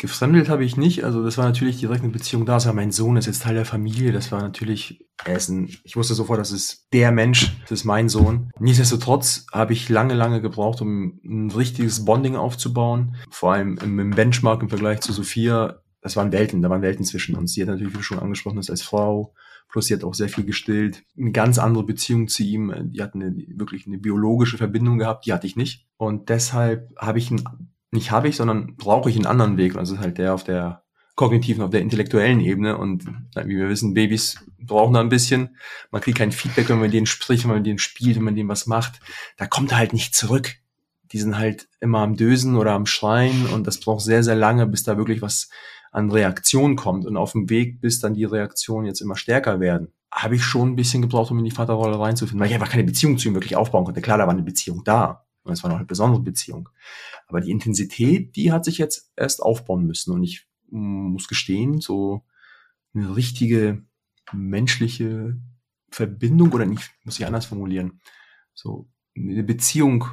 Gefremdelt habe ich nicht, also das war natürlich direkt eine Beziehung da. Also mein Sohn ist jetzt Teil der Familie, das war natürlich, ist ein, ich wusste sofort, das ist der Mensch, das ist mein Sohn. Nichtsdestotrotz habe ich lange, lange gebraucht, um ein richtiges Bonding aufzubauen. Vor allem im, Benchmark im Vergleich zu Sophia, das waren Welten, da waren Welten zwischen uns. Sie hat natürlich, schon angesprochen hast, als Frau, plus sie hat auch sehr viel gestillt. Eine ganz andere Beziehung zu ihm, die hat eine, wirklich eine biologische Verbindung gehabt, die hatte ich nicht. Und deshalb habe ich ein nicht habe ich, sondern brauche ich einen anderen Weg. Also es ist halt der auf der kognitiven, auf der intellektuellen Ebene. Und wie wir wissen, Babys brauchen da ein bisschen. Man kriegt kein Feedback, wenn man denen spricht, wenn man mit denen spielt, wenn man denen was macht. Da kommt er halt nicht zurück. Die sind halt immer am Dösen oder am Schreien und das braucht sehr, sehr lange, bis da wirklich was an Reaktion kommt. Und auf dem Weg, bis dann die Reaktionen jetzt immer stärker werden, habe ich schon ein bisschen gebraucht, um in die Vaterrolle reinzufinden, weil ich einfach keine Beziehung zu ihm wirklich aufbauen konnte. Klar, da war eine Beziehung da. Und es war noch eine besondere Beziehung. Aber die Intensität, die hat sich jetzt erst aufbauen müssen. Und ich mm, muss gestehen, so eine richtige menschliche Verbindung oder nicht, muss ich anders formulieren, so eine Beziehung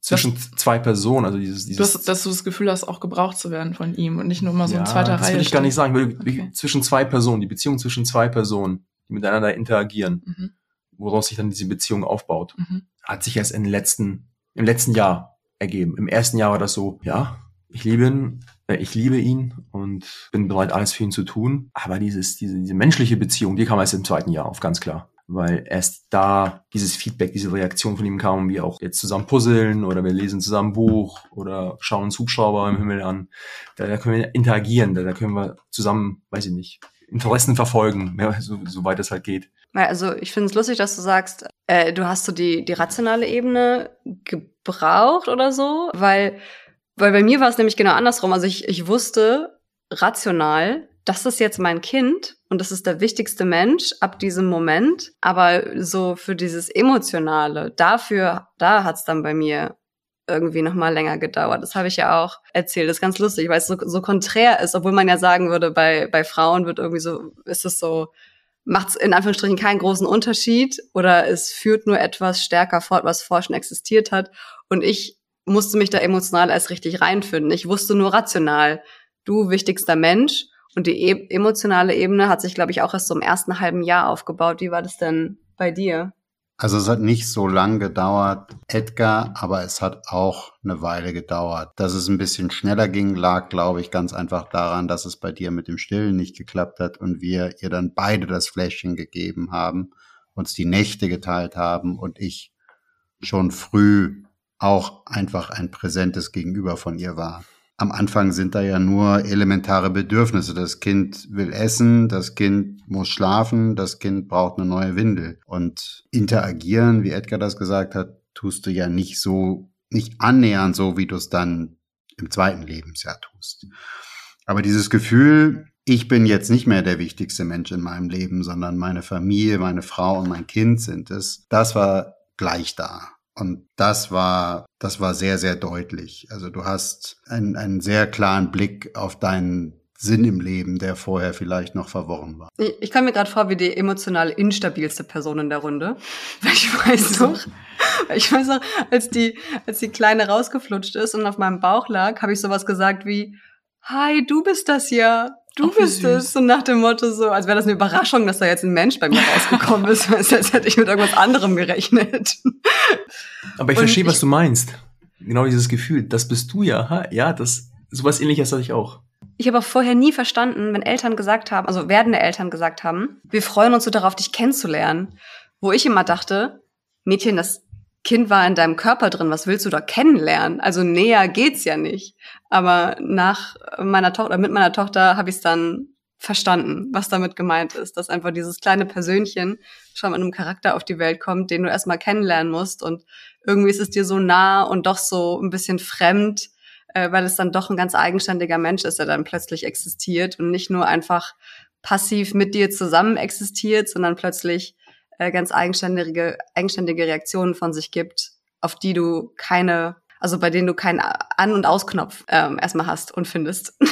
zwischen zwei Personen, also dieses, dieses hast, dass du das Gefühl hast, auch gebraucht zu werden von ihm und nicht nur mal so in ja, zweiter das Reihe. will ich gar nicht sagen. Ich will- Okay. Zwischen zwei Personen, die Beziehung zwischen zwei Personen, die miteinander interagieren, Mhm. woraus sich dann diese Beziehung aufbaut, Mhm. hat sich erst im letzten, im letzten Jahr ergeben. Im ersten Jahr war das so, ja, ich liebe ihn, äh, ich liebe ihn und bin bereit, alles für ihn zu tun. Aber dieses, diese, diese menschliche Beziehung, die kam erst im zweiten Jahr auf, ganz klar. Weil erst da dieses Feedback, diese Reaktion von ihm kam, wir auch jetzt zusammen puzzeln oder wir lesen zusammen ein Buch oder schauen uns Hubschrauber im Himmel an. Da, da können wir interagieren, da, da können wir zusammen, weiß ich nicht, Interessen verfolgen, ja, so, soweit es halt geht. Also ich finde es lustig, dass du sagst, äh, du hast so die, die rationale Ebene gebraucht oder so, weil, weil bei mir war es nämlich genau andersrum. Also ich, ich wusste rational, das ist jetzt mein Kind und das ist der wichtigste Mensch ab diesem Moment. Aber so für dieses Emotionale, dafür, da hat's dann bei mir irgendwie noch mal länger gedauert. Das habe ich ja auch erzählt. Das ist ganz lustig, weil es so, so konträr ist, obwohl man ja sagen würde, bei, bei Frauen wird irgendwie so, ist es so, macht es in Anführungsstrichen keinen großen Unterschied oder es führt nur etwas stärker fort, was vorher schon existiert hat. Und ich musste mich da emotional erst richtig reinfinden. Ich wusste nur rational, du wichtigster Mensch. Und die e emotionale Ebene hat sich, glaube ich, auch erst so im ersten halben Jahr aufgebaut. Wie war das denn bei dir? Also es hat nicht so lang gedauert, Edgar, aber es hat auch eine Weile gedauert. Dass es ein bisschen schneller ging, lag, glaube ich, ganz einfach daran, dass es bei dir mit dem Stillen nicht geklappt hat und wir ihr dann beide das Fläschchen gegeben haben, uns die Nächte geteilt haben und ich schon früh auch einfach ein präsentes Gegenüber von ihr war. Am Anfang sind da ja nur elementare Bedürfnisse. Das Kind will essen, das Kind muss schlafen, das Kind braucht eine neue Windel. Und interagieren, wie Edgar das gesagt hat, tust du ja nicht so, nicht annähernd so, wie du es dann im zweiten Lebensjahr tust. Aber dieses Gefühl, ich bin jetzt nicht mehr der wichtigste Mensch in meinem Leben, sondern meine Familie, meine Frau und mein Kind sind es, das war gleich da. Und das war, das war sehr, sehr deutlich. Also du hast einen, einen sehr klaren Blick auf deinen Sinn im Leben, der vorher vielleicht noch verworren war. Ich, komme mir gerade vor wie die emotional instabilste Person in der Runde. Weil [LAUGHS] ich weiß noch, ich weiß noch, als die, als die Kleine rausgeflutscht ist und auf meinem Bauch lag, habe ich sowas gesagt wie, Hi, du bist das ja. Du Ach, bist es. Und nach dem Motto so, als wäre das eine Überraschung, dass da jetzt ein Mensch bei mir [LAUGHS] rausgekommen ist. Als hätte ich mit irgendwas anderem gerechnet. Aber ich Und verstehe, was du meinst. Genau dieses Gefühl, das bist du ja. Ha? Ja, das sowas ähnliches hatte ich auch. Ich habe auch vorher nie verstanden, wenn Eltern gesagt haben, also werdende Eltern gesagt haben, wir freuen uns so darauf, dich kennenzulernen. Wo ich immer dachte, Mädchen, das Kind war in deinem Körper drin, was willst du da kennenlernen? Also näher geht's ja nicht. Aber nach meiner Tochter, mit meiner Tochter habe ich es dann verstanden, was damit gemeint ist, dass einfach dieses kleine Persönchen schon mit einem Charakter auf die Welt kommt, den du erstmal kennenlernen musst und irgendwie ist es dir so nah und doch so ein bisschen fremd, äh, weil es dann doch ein ganz eigenständiger Mensch ist, der dann plötzlich existiert und nicht nur einfach passiv mit dir zusammen existiert, sondern plötzlich äh, ganz eigenständige, eigenständige Reaktionen von sich gibt, auf die du keine, also bei denen du keinen An- und Ausknopf ähm, erstmal hast und findest. [LAUGHS]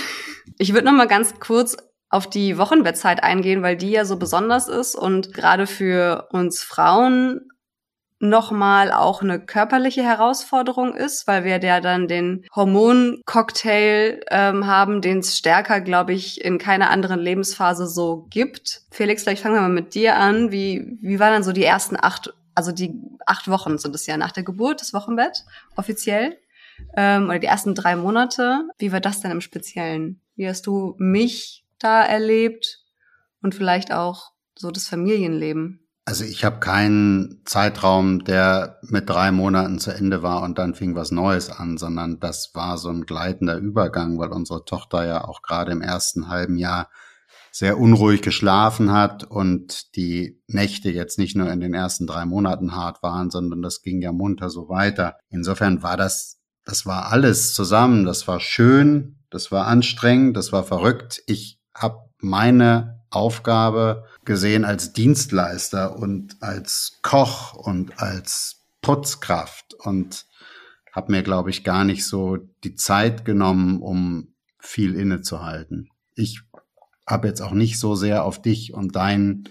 Ich würde noch mal ganz kurz auf die Wochenbettzeit eingehen, weil die ja so besonders ist und gerade für uns Frauen nochmal auch eine körperliche Herausforderung ist, weil wir ja dann den Hormoncocktail ähm, haben, den es stärker, glaube ich, in keiner anderen Lebensphase so gibt. Felix, vielleicht fangen wir mal mit dir an. Wie, wie waren dann so die ersten acht, also die acht Wochen sind es ja nach der Geburt, das Wochenbett, offiziell? Ähm, oder die ersten drei Monate. Wie war das denn im Speziellen? Wie hast du mich da erlebt und vielleicht auch so das Familienleben? Also ich habe keinen Zeitraum, der mit drei Monaten zu Ende war und dann fing was Neues an, sondern das war so ein gleitender Übergang, weil unsere Tochter ja auch gerade im ersten halben Jahr sehr unruhig geschlafen hat und die Nächte jetzt nicht nur in den ersten drei Monaten hart waren, sondern das ging ja munter so weiter. Insofern war das, das war alles zusammen. Das war schön, das war anstrengend, das war verrückt. Ich habe meine Aufgabe gesehen als Dienstleister und als Koch und als Putzkraft und habe mir, glaube ich, gar nicht so die Zeit genommen, um viel innezuhalten. Ich habe jetzt auch nicht so sehr auf dich und dein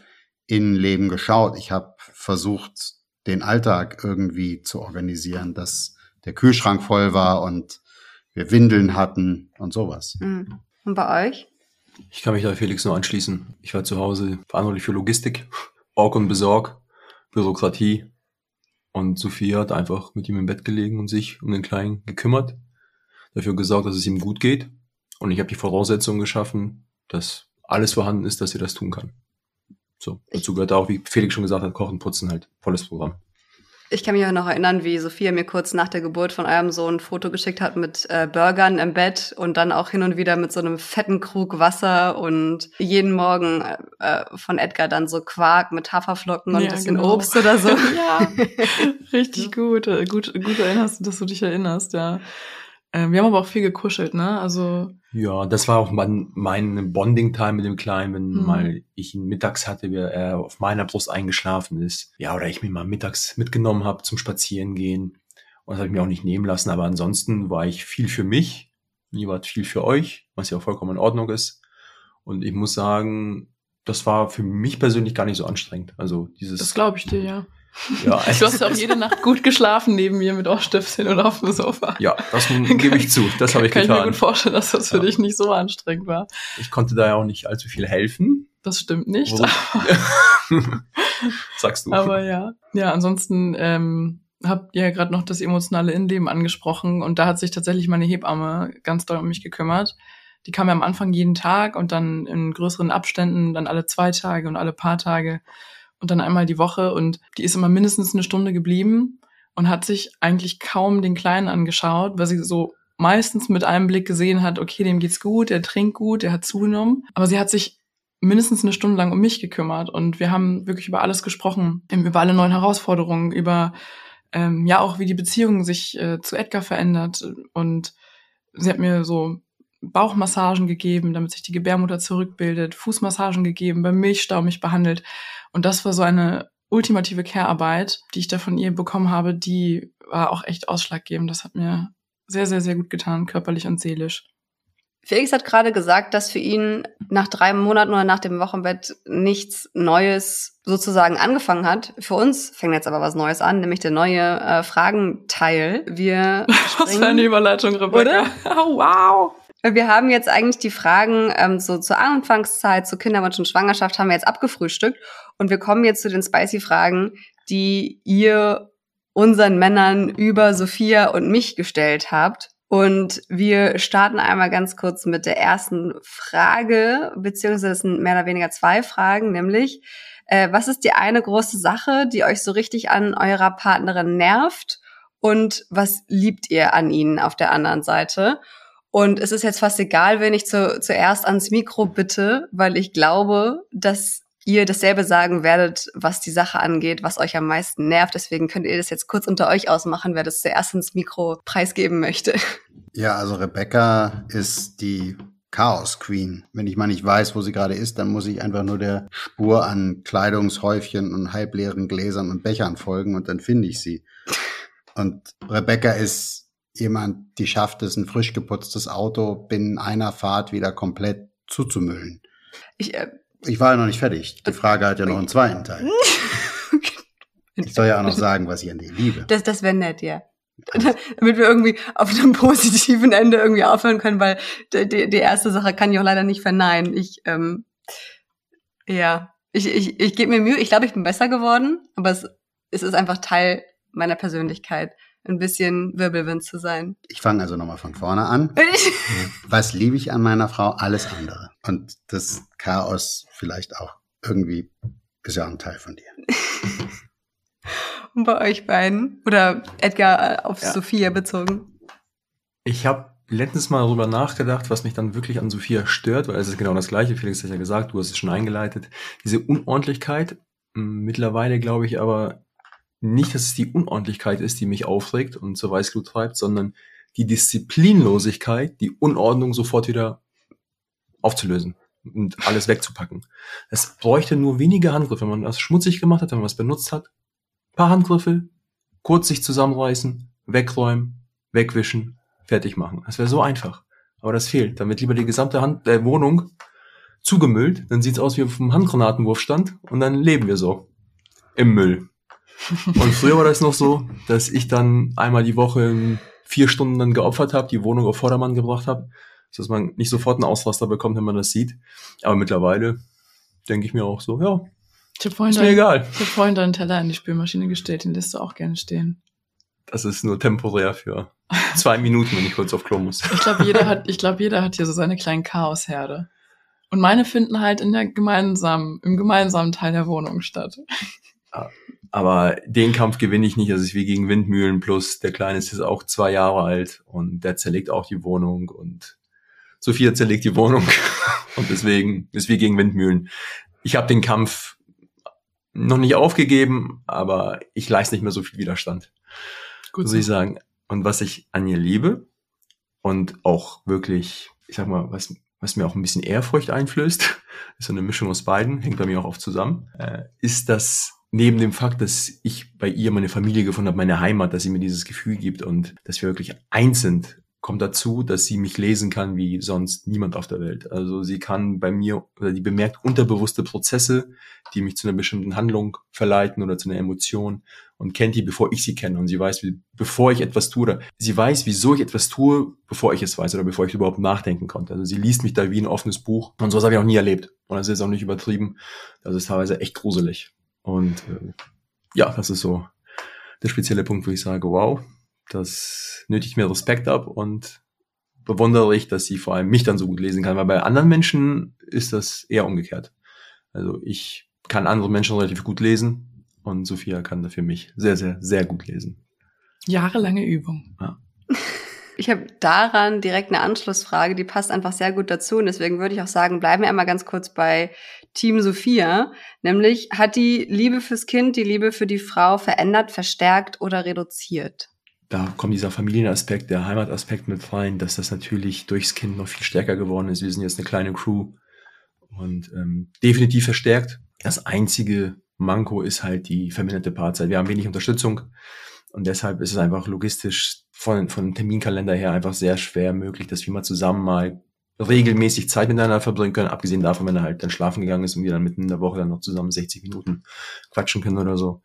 Innenleben geschaut. Ich habe versucht, den Alltag irgendwie zu organisieren, dass der Kühlschrank voll war und wir Windeln hatten und sowas. Mhm. Und bei euch? Ich kann mich da Felix nur anschließen. Ich war zu Hause verantwortlich für Logistik, Org und Besorg, Bürokratie. Und Sophia hat einfach mit ihm im Bett gelegen und sich um den Kleinen gekümmert, dafür gesorgt, dass es ihm gut geht. Und ich habe die Voraussetzungen geschaffen, dass alles vorhanden ist, dass sie das tun kann. So, dazu gehört auch, wie Felix schon gesagt hat, Kochen, Putzen halt, volles Programm. Ich kann mich auch noch erinnern, wie Sophia mir kurz nach der Geburt von eurem Sohn ein Foto geschickt hat mit äh, Burgern im Bett und dann auch hin und wieder mit so einem fetten Krug Wasser und jeden Morgen äh, von Edgar dann so Quark mit Haferflocken und Ja, ein bisschen genau. Obst oder so. [LAUGHS] ja, [LAUGHS] richtig gut. Äh, gut. Gut erinnerst, dass du dich erinnerst, ja. Ähm, wir haben aber auch viel gekuschelt, ne? Also, Ja, das war auch mein, mein Bonding-Time mit dem Kleinen, wenn Mhm. mal ich ihn mittags hatte, wie er auf meiner Brust eingeschlafen ist. Ja, oder ich mir mal mittags mitgenommen habe zum Spazierengehen. Und das habe ich mir auch nicht nehmen lassen. Aber ansonsten war ich viel für mich. Ihr wart viel für euch, was ja auch vollkommen in Ordnung ist. Und ich muss sagen, das war für mich persönlich gar nicht so anstrengend. Also dieses. das glaube ich dir, ja. Ja, [LAUGHS] Du hast ja auch jede Nacht gut geschlafen neben mir mit Ohrstöpseln oder auf dem Sofa. ja, das gebe ich zu. Das habe ich Kann ich mir getan. gut vorstellen, dass das für Ja. dich nicht so anstrengend war. Ich konnte da ja auch nicht allzu viel helfen. Das stimmt nicht. [LAUGHS] Sagst du. Aber ja. Ja, ansonsten ähm, habt ihr ja gerade noch das emotionale Innenleben angesprochen und da hat sich tatsächlich meine Hebamme ganz doll um mich gekümmert. Die kam ja am Anfang jeden Tag und dann in größeren Abständen, dann alle zwei Tage und alle paar Tage und dann einmal die Woche und die ist immer mindestens eine Stunde geblieben und hat sich eigentlich kaum den Kleinen angeschaut, weil sie so meistens mit einem Blick gesehen hat, okay, dem geht's gut, er trinkt gut, er hat zugenommen, aber sie hat sich mindestens eine Stunde lang um mich gekümmert und wir haben wirklich über alles gesprochen, über alle neuen Herausforderungen, über ähm, ja auch wie die Beziehung sich äh, zu Edgar verändert. Und sie hat mir so Bauchmassagen gegeben, damit sich die Gebärmutter zurückbildet, Fußmassagen gegeben, beim Milchstau mich behandelt und das war so eine ultimative Care-Arbeit, die ich da von ihr bekommen habe, die war auch echt ausschlaggebend. Das hat mir sehr, sehr, sehr gut getan, körperlich und seelisch. Felix hat gerade gesagt, dass für ihn nach drei Monaten oder nach dem Wochenbett nichts Neues sozusagen angefangen hat. Für uns fängt jetzt aber was Neues an, nämlich der neue äh, Fragenteil. Wir [LAUGHS] was für eine Überleitung, Rebecca. [LAUGHS] Oh, wow. Wir haben jetzt eigentlich die Fragen ähm, so zur Anfangszeit, zu Kinderwunsch und Schwangerschaft haben wir jetzt abgefrühstückt und wir kommen jetzt zu den spicy Fragen, die ihr unseren Männern über Sophia und mich gestellt habt. Und wir starten einmal ganz kurz mit der ersten Frage, beziehungsweise es sind mehr oder weniger zwei Fragen, nämlich, äh, was ist die eine große Sache, die euch so richtig an eurer Partnerin nervt? Und was liebt ihr an ihnen auf der anderen Seite? Und es ist jetzt fast egal, wenn ich zu, zuerst ans Mikro bitte, weil ich glaube, dass ihr dasselbe sagen werdet, was die Sache angeht, was euch am meisten nervt. Deswegen könnt ihr das jetzt kurz unter euch ausmachen, wer das zuerst ins Mikro preisgeben möchte. Ja, also Rebecca ist die Chaos Queen. Wenn ich mal nicht weiß, wo sie gerade ist, dann muss ich einfach nur der Spur an Kleidungshäufchen und halbleeren Gläsern und Bechern folgen und dann finde ich sie. Und Rebecca ist jemand, die schafft es, ein frisch geputztes Auto binnen einer Fahrt wieder komplett zuzumüllen. Ich äh, ich war ja noch nicht fertig. Die Frage hat ja noch einen zweiten Teil. [LAUGHS] Ich soll ja auch noch sagen, was ich an dir liebe. Das, das wäre nett, ja. [LAUGHS] Damit wir irgendwie auf einem [LAUGHS] positiven Ende irgendwie aufhören können, weil die, die erste Sache kann ich auch leider nicht verneinen. Ich, ähm, ja, ich, ich, ich gebe mir Mühe. Ich glaube, ich bin besser geworden, aber es, es ist einfach Teil meiner Persönlichkeit ein bisschen Wirbelwind zu sein. Ich fange also nochmal von vorne an. [LAUGHS] Was liebe ich an meiner Frau? Alles andere. Und das Chaos vielleicht auch irgendwie ist ja ein Teil von dir. [LAUGHS] Und bei euch beiden? Oder Edgar äh, auf ja. Sophia bezogen? Ich habe letztens mal darüber nachgedacht, was mich dann wirklich an Sophia stört, weil es ist genau das Gleiche. Felix hat ja gesagt, du hast es schon eingeleitet. Diese Unordentlichkeit. Mittlerweile glaube ich aber, nicht, dass es die Unordentlichkeit ist, die mich aufregt und zur Weißglut treibt, sondern die Disziplinlosigkeit, die Unordnung sofort wieder aufzulösen und alles wegzupacken. Es bräuchte nur wenige Handgriffe, wenn man was schmutzig gemacht hat, wenn man was benutzt hat. paar Handgriffe, kurz sich zusammenreißen, wegräumen, wegwischen, fertig machen. Das wäre so einfach. Aber das fehlt. Damit lieber die gesamte Hand, äh, Wohnung zugemüllt, dann sieht's aus wie auf einem Handgranatenwurfstand und dann leben wir so. Im Müll. Und früher war das noch so, dass ich dann einmal die Woche vier Stunden dann geopfert habe, die Wohnung auf Vordermann gebracht habe, dass man nicht sofort einen Ausraster bekommt, wenn man das sieht. Aber mittlerweile denke ich mir auch so, ja, ich hab vorhin ist mir dein, egal. Ich habe vorhin deinen Teller in die Spülmaschine gestellt, den lässt du auch gerne stehen. Das ist nur temporär für zwei Minuten, wenn ich kurz auf Klo muss. Ich glaube, jeder hat, ich glaube, jeder hat hier so seine kleinen Chaosherde. Und meine finden halt in der gemeinsamen, im gemeinsamen Teil der Wohnung statt. Aber den Kampf gewinne ich nicht. Das ist wie gegen Windmühlen plus der Kleine ist jetzt auch zwei Jahre alt und der zerlegt auch die Wohnung und Sophia zerlegt die Wohnung [LAUGHS] und deswegen ist wie gegen Windmühlen. Ich habe den Kampf noch nicht aufgegeben, aber ich leiste nicht mehr so viel Widerstand. Gut muss ich sagen. Und was ich an ihr liebe und auch wirklich, ich sag mal, was, was mir auch ein bisschen Ehrfurcht einflößt, [LAUGHS] ist so eine Mischung aus beiden, hängt bei mir auch oft zusammen, äh, ist, dass neben dem Fakt, dass ich bei ihr meine Familie gefunden habe, meine Heimat, dass sie mir dieses Gefühl gibt und dass wir wirklich eins sind, kommt dazu, dass sie mich lesen kann wie sonst niemand auf der Welt. Also sie kann bei mir oder die bemerkt unterbewusste Prozesse, die mich zu einer bestimmten Handlung verleiten oder zu einer Emotion und kennt die, bevor ich sie kenne. Und sie weiß, wie, bevor ich etwas tue, oder sie weiß, wieso ich etwas tue, bevor ich es weiß oder bevor ich überhaupt nachdenken konnte. Also sie liest mich da wie ein offenes Buch. Und sowas habe ich auch nie erlebt. Und das ist auch nicht übertrieben. Das ist teilweise echt gruselig. Und äh, ja, das ist so der spezielle Punkt, wo ich sage, wow, das nötigt mir Respekt ab und bewundere ich, dass sie vor allem mich dann so gut lesen kann, weil bei anderen Menschen ist das eher umgekehrt. Also ich kann andere Menschen relativ gut lesen und Sophia kann dafür mich sehr, sehr, sehr gut lesen. Jahrelange Übung. Ja. [LAUGHS] Ich habe daran direkt eine Anschlussfrage, die passt einfach sehr gut dazu. Und deswegen würde ich auch sagen, bleiben wir einmal ganz kurz bei Team Sophia. Nämlich, hat die Liebe fürs Kind, die Liebe für die Frau verändert, verstärkt oder reduziert? Da kommt dieser Familienaspekt, der Heimataspekt mit rein, dass das natürlich durchs Kind noch viel stärker geworden ist. Wir sind jetzt eine kleine Crew und ähm, definitiv verstärkt. Das einzige Manko ist halt die verminderte Paarzeit. Wir haben wenig Unterstützung und deshalb ist es einfach logistisch von, von Terminkalender her einfach sehr schwer möglich, dass wir mal zusammen mal regelmäßig Zeit miteinander verbringen können, abgesehen davon, wenn er halt dann schlafen gegangen ist und wir dann mitten in der Woche dann noch zusammen 60 Minuten quatschen können oder so.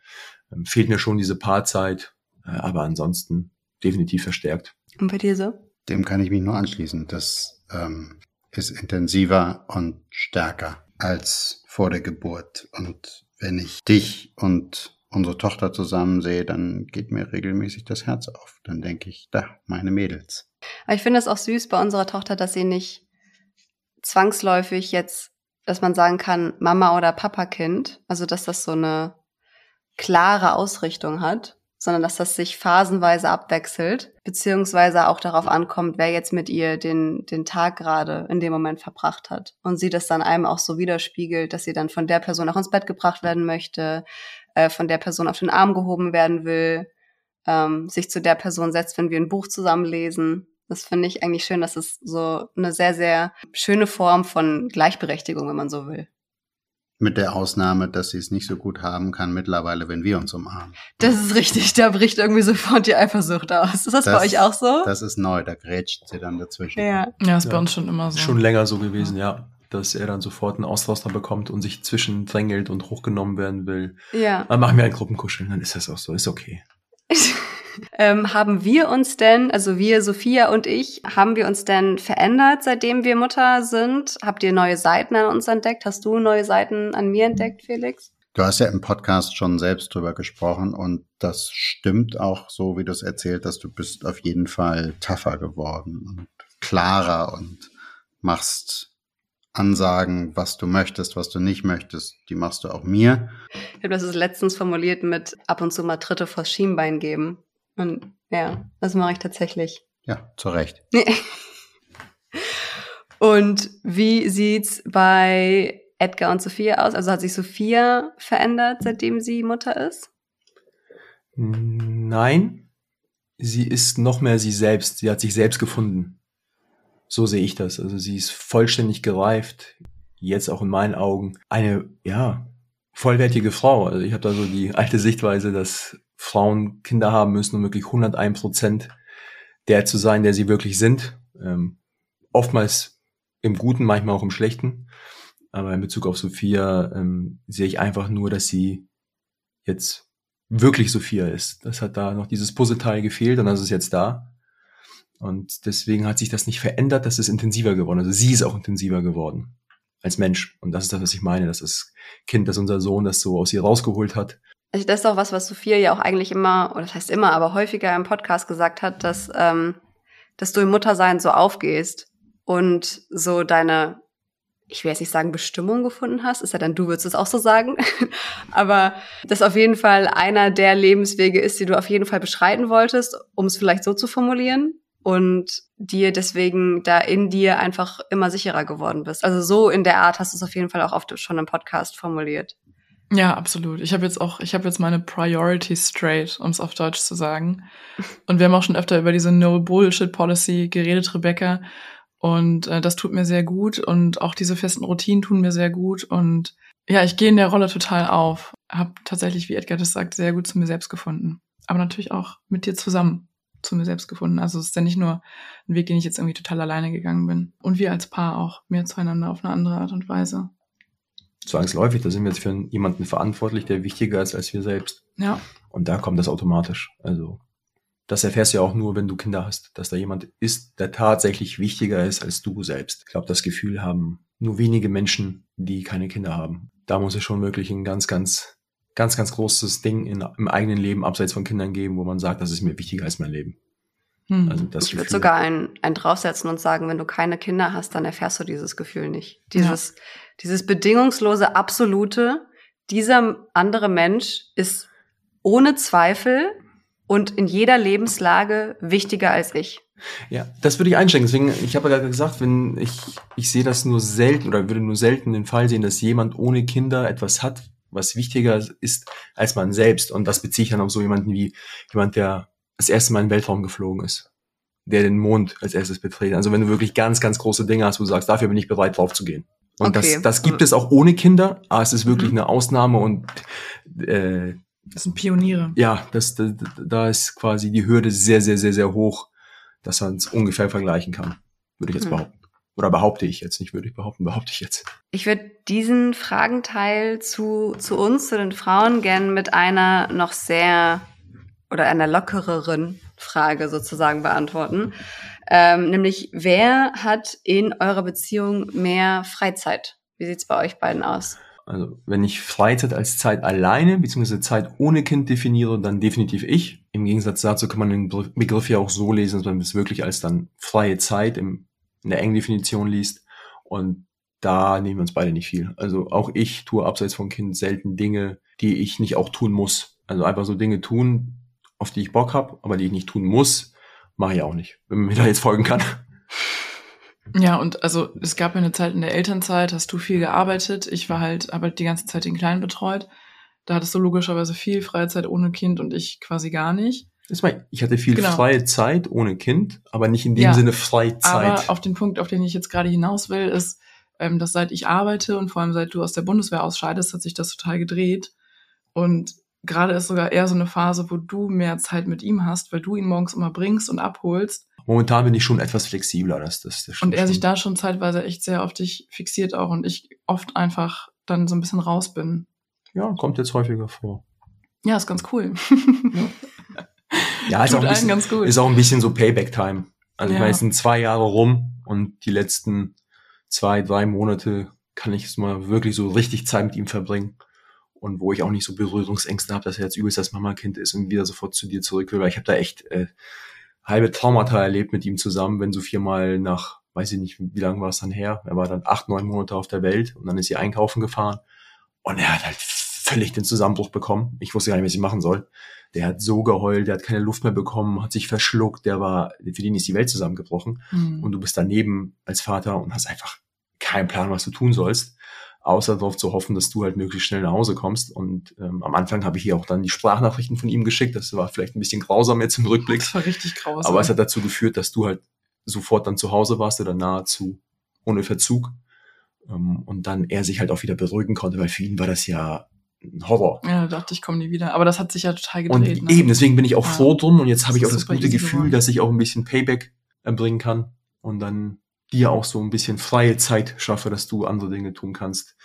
Ähm, fehlt mir schon diese Paarzeit, äh, aber ansonsten definitiv verstärkt. Und bei dir so? Dem kann ich mich nur anschließen. Das ähm, ist intensiver und stärker als vor der Geburt. Und wenn ich dich und unsere Tochter zusammen sehe, dann geht mir regelmäßig das Herz auf. Dann denke ich, da, meine Mädels. Ich finde es auch süß bei unserer Tochter, dass sie nicht zwangsläufig jetzt, dass man sagen kann, Mama oder Papa-Kind, also dass das so eine klare Ausrichtung hat, sondern dass das sich phasenweise abwechselt, beziehungsweise auch darauf ankommt, wer jetzt mit ihr den, den Tag gerade in dem Moment verbracht hat. Und sie das dann einem auch so widerspiegelt, dass sie dann von der Person auch ins Bett gebracht werden möchte, äh, von der Person auf den Arm gehoben werden will, ähm, sich zu der Person setzt, wenn wir ein Buch zusammen lesen. Das finde ich eigentlich schön. Das ist so eine sehr, sehr schöne Form von Gleichberechtigung, wenn man so will. Mit der Ausnahme, dass sie es nicht so gut haben kann mittlerweile, wenn wir uns umarmen. Das ist richtig, da bricht irgendwie sofort die Eifersucht aus. Ist das, das bei euch auch so? Das ist neu, da grätscht sie dann dazwischen. Ja, ja ist ja. bei uns schon immer so. Schon länger so gewesen, ja. Dass er dann sofort einen Ausraster bekommt und sich zwischendrängelt und hochgenommen werden will. Ja. Dann machen wir ein Gruppenkuscheln, dann ist das auch so, ist okay. [LAUGHS] ähm, haben wir uns denn, also wir, Sophia und ich, haben wir uns denn verändert, seitdem wir Mutter sind? Habt ihr neue Seiten an uns entdeckt? Hast du neue Seiten an mir entdeckt, Felix? Du hast ja im Podcast schon selbst drüber gesprochen und das stimmt auch so, wie du es erzählt hast. Du bist auf jeden Fall tougher geworden und klarer und machst Ansagen, was du möchtest, was du nicht möchtest. Die machst du auch mir. Ich habe das letztens formuliert mit ab und zu mal Tritte vors Schienbein geben. Und ja, das mache ich tatsächlich. Ja, zu Recht. [LAUGHS] und wie sieht's bei Edgar und Sophia aus? Also hat sich Sophia verändert, seitdem sie Mutter ist? Nein, sie ist noch mehr sie selbst. Sie hat sich selbst gefunden. So sehe ich das. Also sie ist vollständig gereift, jetzt auch in meinen Augen. Eine, ja, vollwertige Frau. Also ich habe da so die alte Sichtweise, dass Frauen Kinder haben müssen, um wirklich 101 Prozent der zu sein, der sie wirklich sind. Ähm, oftmals im Guten, manchmal auch im Schlechten. Aber in Bezug auf Sophia ähm, sehe ich einfach nur, dass sie jetzt wirklich Sophia ist. Das hat da noch dieses Puzzleteil gefehlt und das ist jetzt da. Und deswegen hat sich das nicht verändert, das ist intensiver geworden. Also sie ist auch intensiver geworden als Mensch. Und das ist das, was ich meine, dass das Kind, dass unser Sohn das so aus ihr rausgeholt hat also das ist auch was, was Sophia ja auch eigentlich immer, oder das heißt immer, aber häufiger im Podcast gesagt hat, dass, ähm, dass du im Muttersein so aufgehst und so deine, ich will jetzt nicht sagen Bestimmung gefunden hast, ist ja dann du würdest es auch so sagen, [LAUGHS] aber das auf jeden Fall einer der Lebenswege ist, die du auf jeden Fall beschreiten wolltest, um es vielleicht so zu formulieren und dir deswegen da in dir einfach immer sicherer geworden bist. Also so in der Art hast du es auf jeden Fall auch oft schon im Podcast formuliert. Ja, absolut. Ich habe jetzt auch, ich habe jetzt meine Priorities straight, um es auf Deutsch zu sagen. [LAUGHS] Und wir haben auch schon öfter über diese No Bullshit Policy geredet, Rebecca. Und äh, das tut mir sehr gut und auch diese festen Routinen tun mir sehr gut. Und ja, ich gehe in der Rolle total auf. Hab tatsächlich, wie Edgar das sagt, sehr gut zu mir selbst gefunden. Aber natürlich auch mit dir zusammen zu mir selbst gefunden. Also es ist ja nicht nur ein Weg, den ich jetzt irgendwie total alleine gegangen bin. Und wir als Paar auch mehr zueinander auf eine andere Art und Weise zwangsläufig, da sind wir jetzt für jemanden verantwortlich, der wichtiger ist als wir selbst. Ja. Und da kommt das automatisch. Also das erfährst du ja auch nur, wenn du Kinder hast, dass da jemand ist, der tatsächlich wichtiger ist als du selbst. Ich glaube, das Gefühl haben nur wenige Menschen, die keine Kinder haben. Da muss es schon wirklich ein ganz, ganz, ganz, ganz großes Ding in, im eigenen Leben abseits von Kindern geben, wo man sagt, das ist mir wichtiger als mein Leben. Hm. Also das ich würde sogar einen, einen draufsetzen und sagen, wenn du keine Kinder hast, dann erfährst du dieses Gefühl nicht. Dieses, ja. dieses bedingungslose, absolute, dieser andere Mensch ist ohne Zweifel und in jeder Lebenslage wichtiger als ich. Ja, das würde ich einschränken. Deswegen, ich habe ja gerade gesagt, wenn ich, ich sehe das nur selten oder würde nur selten den Fall sehen, dass jemand ohne Kinder etwas hat, was wichtiger ist als man selbst. Und das beziehe ich dann auf so jemanden wie jemand, der das erste Mal in den Weltraum geflogen ist, der den Mond als erstes betreten. Also wenn du wirklich ganz, ganz große Dinge hast, wo du sagst, dafür bin ich bereit, drauf zu gehen. Und okay. das, das gibt es auch ohne Kinder, aber es ist wirklich mhm. eine Ausnahme und äh, das sind Pioniere. Ja, das, das, da ist quasi die Hürde sehr, sehr, sehr, sehr hoch, dass man es ungefähr vergleichen kann, würde ich jetzt mhm. behaupten. Oder behaupte ich jetzt, nicht würde ich behaupten, behaupte ich jetzt. Ich würde diesen Fragenteil zu, zu uns, zu den Frauen, gern mit einer noch sehr oder einer lockereren Frage sozusagen beantworten. Ähm, nämlich, wer hat in eurer Beziehung mehr Freizeit? Wie sieht's bei euch beiden aus? Also, wenn ich Freizeit als Zeit alleine bzw. Zeit ohne Kind definiere, dann definitiv ich. Im Gegensatz dazu kann man den Begriff ja auch so lesen, dass man es wirklich als dann freie Zeit im, in der engen Definition liest. Und da nehmen wir uns beide nicht viel. Also auch ich tue abseits vom Kind selten Dinge, die ich nicht auch tun muss. Also einfach so Dinge tun, auf die ich Bock habe, aber die ich nicht tun muss, mache ich auch nicht, wenn man mir da jetzt folgen kann. [LAUGHS] Ja, und also es gab ja eine Zeit in der Elternzeit, hast du viel gearbeitet. Ich war halt, aber die ganze Zeit den Kleinen betreut. Da hattest du logischerweise viel Freizeit ohne Kind und ich quasi gar nicht. Ich hatte viel genau. freie Zeit ohne Kind, aber nicht in dem ja, Sinne Freizeit. Aber auf den Punkt, auf den ich jetzt gerade hinaus will, ist, ähm, dass seit ich arbeite und vor allem seit du aus der Bundeswehr ausscheidest, hat sich das total gedreht. Und gerade ist sogar eher so eine Phase, wo du mehr Zeit mit ihm hast, weil du ihn morgens immer bringst und abholst. Momentan bin ich schon etwas flexibler, das, das, das Und er schon. sich da schon zeitweise echt sehr auf dich fixiert auch und ich oft einfach dann so ein bisschen raus bin. Ja, kommt jetzt häufiger vor. Ja, ist ganz cool. ja, [LAUGHS] ja ist, auch ein bisschen, ganz gut. ist auch ein bisschen so Payback-Time. Also ja. ich meine, es sind zwei Jahre rum und die letzten zwei, drei Monate kann ich es mal wirklich so richtig Zeit mit ihm verbringen und wo ich auch nicht so Berührungsängste habe, dass er jetzt übelst das Mama-Kind ist und wieder sofort zu dir zurück will, weil ich habe da echt äh, halbe Traumata erlebt mit ihm zusammen, wenn so viermal nach, weiß ich nicht, wie lange war es dann her, er war dann acht, neun Monate auf der Welt und dann ist sie einkaufen gefahren und er hat halt völlig den Zusammenbruch bekommen. Ich wusste gar nicht, was ich machen soll. Der hat so geheult, der hat keine Luft mehr bekommen, hat sich verschluckt, der war, für den ist die Welt zusammengebrochen. Mhm. Und du bist daneben als Vater und hast einfach keinen Plan, was du tun sollst außer darauf zu hoffen, dass du halt möglichst schnell nach Hause kommst. Und ähm, am Anfang habe ich hier auch dann die Sprachnachrichten von ihm geschickt. Das war vielleicht ein bisschen grausam jetzt im Rückblick. Das war richtig grausam. Aber es hat dazu geführt, dass du halt sofort dann zu Hause warst oder nahezu ohne Verzug. Ähm, und dann er sich halt auch wieder beruhigen konnte, weil für ihn war das ja Horror. Ja, da dachte ich, komme nie wieder. Aber das hat sich ja total gedreht. Und ne? eben, deswegen bin ich auch ja. froh drum und jetzt habe ich auch das gute Gefühl, geworden. dass ich auch ein bisschen Payback erbringen kann und dann dir auch so ein bisschen freie Zeit schaffe, dass du andere Dinge tun kannst.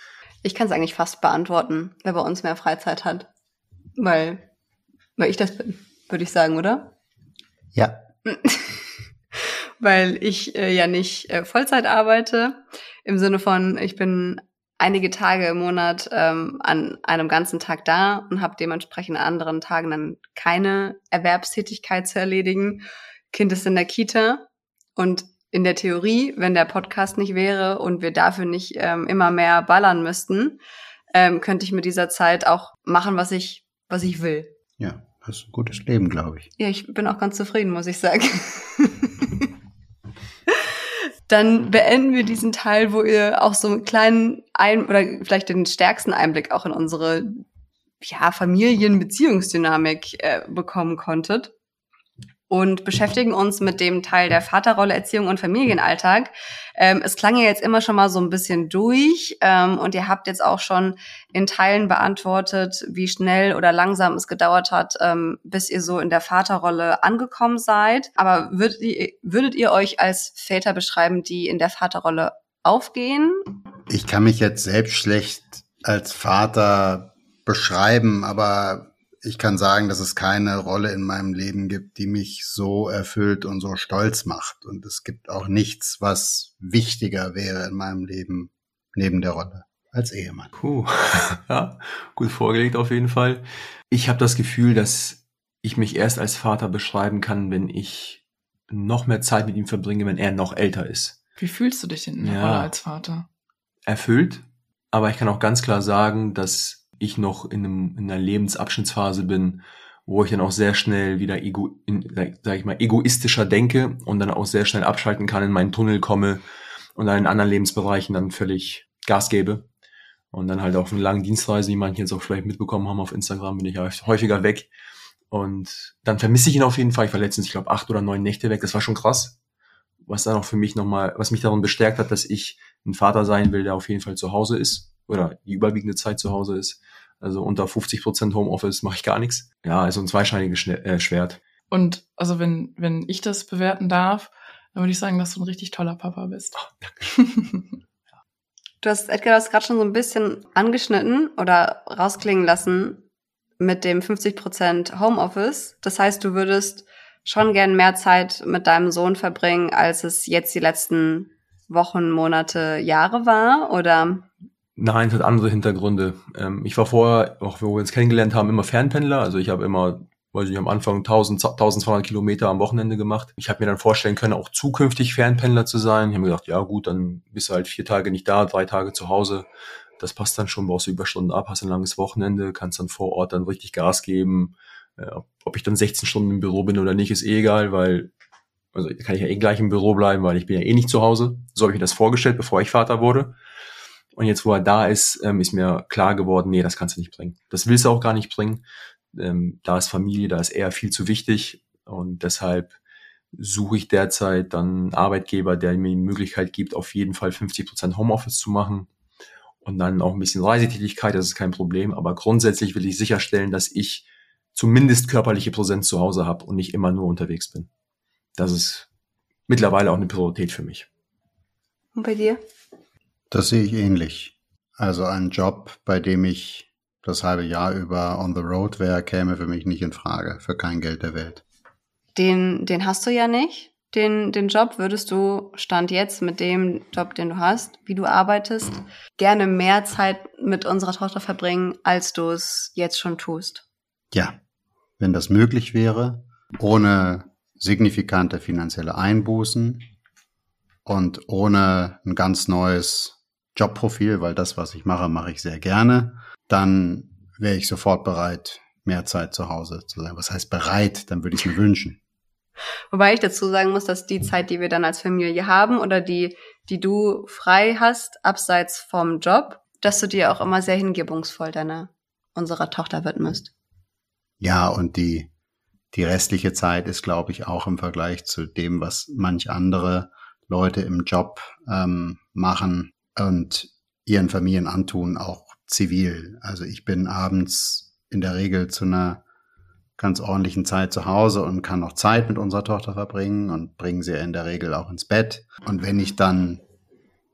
Ich kann es eigentlich fast beantworten, wer bei uns mehr Freizeit hat. Weil, weil ich das bin, würde ich sagen, oder? Ja. [LAUGHS] weil ich äh, ja nicht äh, Vollzeit arbeite, im Sinne von, ich bin einige Tage im Monat ähm, an einem ganzen Tag da und habe dementsprechend an anderen Tagen dann keine Erwerbstätigkeit zu erledigen. Kind ist in der Kita und in der Theorie, wenn der Podcast nicht wäre und wir dafür nicht ähm, immer mehr ballern müssten, ähm, könnte ich mit dieser Zeit auch machen, was ich, was ich will. Ja, das ist ein gutes Leben, glaube ich. Ja, ich bin auch ganz zufrieden, muss ich sagen. [LAUGHS] Dann beenden wir diesen Teil, wo ihr auch so einen kleinen Ein oder vielleicht den stärksten Einblick auch in unsere ja, Familienbeziehungsdynamik äh, bekommen konntet und beschäftigen uns mit dem Teil der Vaterrolle, Erziehung und Familienalltag. Ähm, es klang ja jetzt immer schon mal so ein bisschen durch ähm, und ihr habt jetzt auch schon in Teilen beantwortet, wie schnell oder langsam es gedauert hat, ähm, bis ihr so in der Vaterrolle angekommen seid. Aber würdet ihr, würdet ihr euch als Väter beschreiben, die in der Vaterrolle aufgehen? Ich kann mich jetzt selbst schlecht als Vater beschreiben, aber ich kann sagen, dass es keine Rolle in meinem Leben gibt, die mich so erfüllt und so stolz macht. Und es gibt auch nichts, was wichtiger wäre in meinem Leben neben der Rolle als Ehemann. Puh, [LAUGHS] ja, gut vorgelegt auf jeden Fall. Ich habe das Gefühl, dass ich mich erst als Vater beschreiben kann, wenn ich noch mehr Zeit mit ihm verbringe, wenn er noch älter ist. Wie fühlst du dich denn in der ja, Rolle als Vater? Erfüllt, aber ich kann auch ganz klar sagen, dass ich noch in, einem, in einer Lebensabschnittsphase bin, wo ich dann auch sehr schnell wieder ego, in, sag ich mal, egoistischer denke und dann auch sehr schnell abschalten kann, in meinen Tunnel komme und dann in anderen Lebensbereichen dann völlig Gas gebe. Und dann halt auf eine lange Dienstreise, die manche jetzt auch vielleicht mitbekommen haben auf Instagram, bin ich ja häufiger weg. Und dann vermisse ich ihn auf jeden Fall. Ich war letztens, ich glaube, acht oder neun Nächte weg. Das war schon krass. Was dann auch für mich nochmal, was mich darin bestärkt hat, dass ich ein Vater sein will, der auf jeden Fall zu Hause ist oder die überwiegende Zeit zu Hause ist. Also unter 50 Prozent Homeoffice mache ich gar nichts. Ja, also ein zweischneidiges äh, Schwert. Und also wenn, wenn ich das bewerten darf, dann würde ich sagen, dass du ein richtig toller Papa bist. Oh, [LAUGHS] du hast, Edgar, das gerade schon so ein bisschen angeschnitten oder rausklingen lassen mit dem 50% Homeoffice. Das heißt, du würdest schon gern mehr Zeit mit deinem Sohn verbringen, als es jetzt die letzten Wochen, Monate, Jahre war, oder? Nein, es hat andere Hintergründe. Ähm, ich war vorher, auch wo wir uns kennengelernt haben, immer Fernpendler. Also ich habe immer, weiß ich am Anfang 1000, 1200 Kilometer am Wochenende gemacht. Ich habe mir dann vorstellen können, auch zukünftig Fernpendler zu sein. Ich habe mir gedacht, ja gut, dann bist du halt vier Tage nicht da, drei Tage zu Hause. Das passt dann schon, brauchst du Überstunden ab, hast ein langes Wochenende, kannst dann vor Ort dann richtig Gas geben. Äh, ob ich dann 16 Stunden im Büro bin oder nicht, ist eh egal, weil also kann ich ja eh gleich im Büro bleiben, weil ich bin ja eh nicht zu Hause. So habe ich mir das vorgestellt, bevor ich Vater wurde. Und jetzt, wo er da ist, ähm, ist mir klar geworden, nee, das kannst du nicht bringen. Das willst du auch gar nicht bringen. Ähm, da ist Familie, da ist eher viel zu wichtig. Und deshalb suche ich derzeit dann einen Arbeitgeber, der mir die Möglichkeit gibt, auf jeden Fall 50 Prozent Homeoffice zu machen. Und dann auch ein bisschen Reisetätigkeit, das ist kein Problem. Aber grundsätzlich will ich sicherstellen, dass ich zumindest körperliche Präsenz zu Hause habe und nicht immer nur unterwegs bin. Das ist mittlerweile auch eine Priorität für mich. Und bei dir? Das sehe ich ähnlich. Also ein Job, bei dem ich das halbe Jahr über on the road wäre, käme für mich nicht in Frage, für kein Geld der Welt. Den, den hast du ja nicht. Den, den Job würdest du, Stand jetzt mit dem Job, den du hast, wie du arbeitest, gerne mehr Zeit mit unserer Tochter verbringen, als du es jetzt schon tust. Ja, wenn das möglich wäre, ohne signifikante finanzielle Einbußen und ohne ein ganz neues Jobprofil, weil das, was ich mache, mache ich sehr gerne, dann wäre ich sofort bereit, mehr Zeit zu Hause zu sein. Was heißt bereit? Dann würde ich mir wünschen. Wobei ich dazu sagen muss, dass die Zeit, die wir dann als Familie haben oder die, die du frei hast, abseits vom Job, dass du dir auch immer sehr hingebungsvoll deiner, unserer Tochter widmest. Ja, und die, die restliche Zeit ist, glaube ich, auch im Vergleich zu dem, was manch andere Leute im Job ähm, machen und ihren Familien antun, auch zivil. Also ich bin abends in der Regel zu einer ganz ordentlichen Zeit zu Hause und kann noch Zeit mit unserer Tochter verbringen und bringe sie in der Regel auch ins Bett. Und wenn ich dann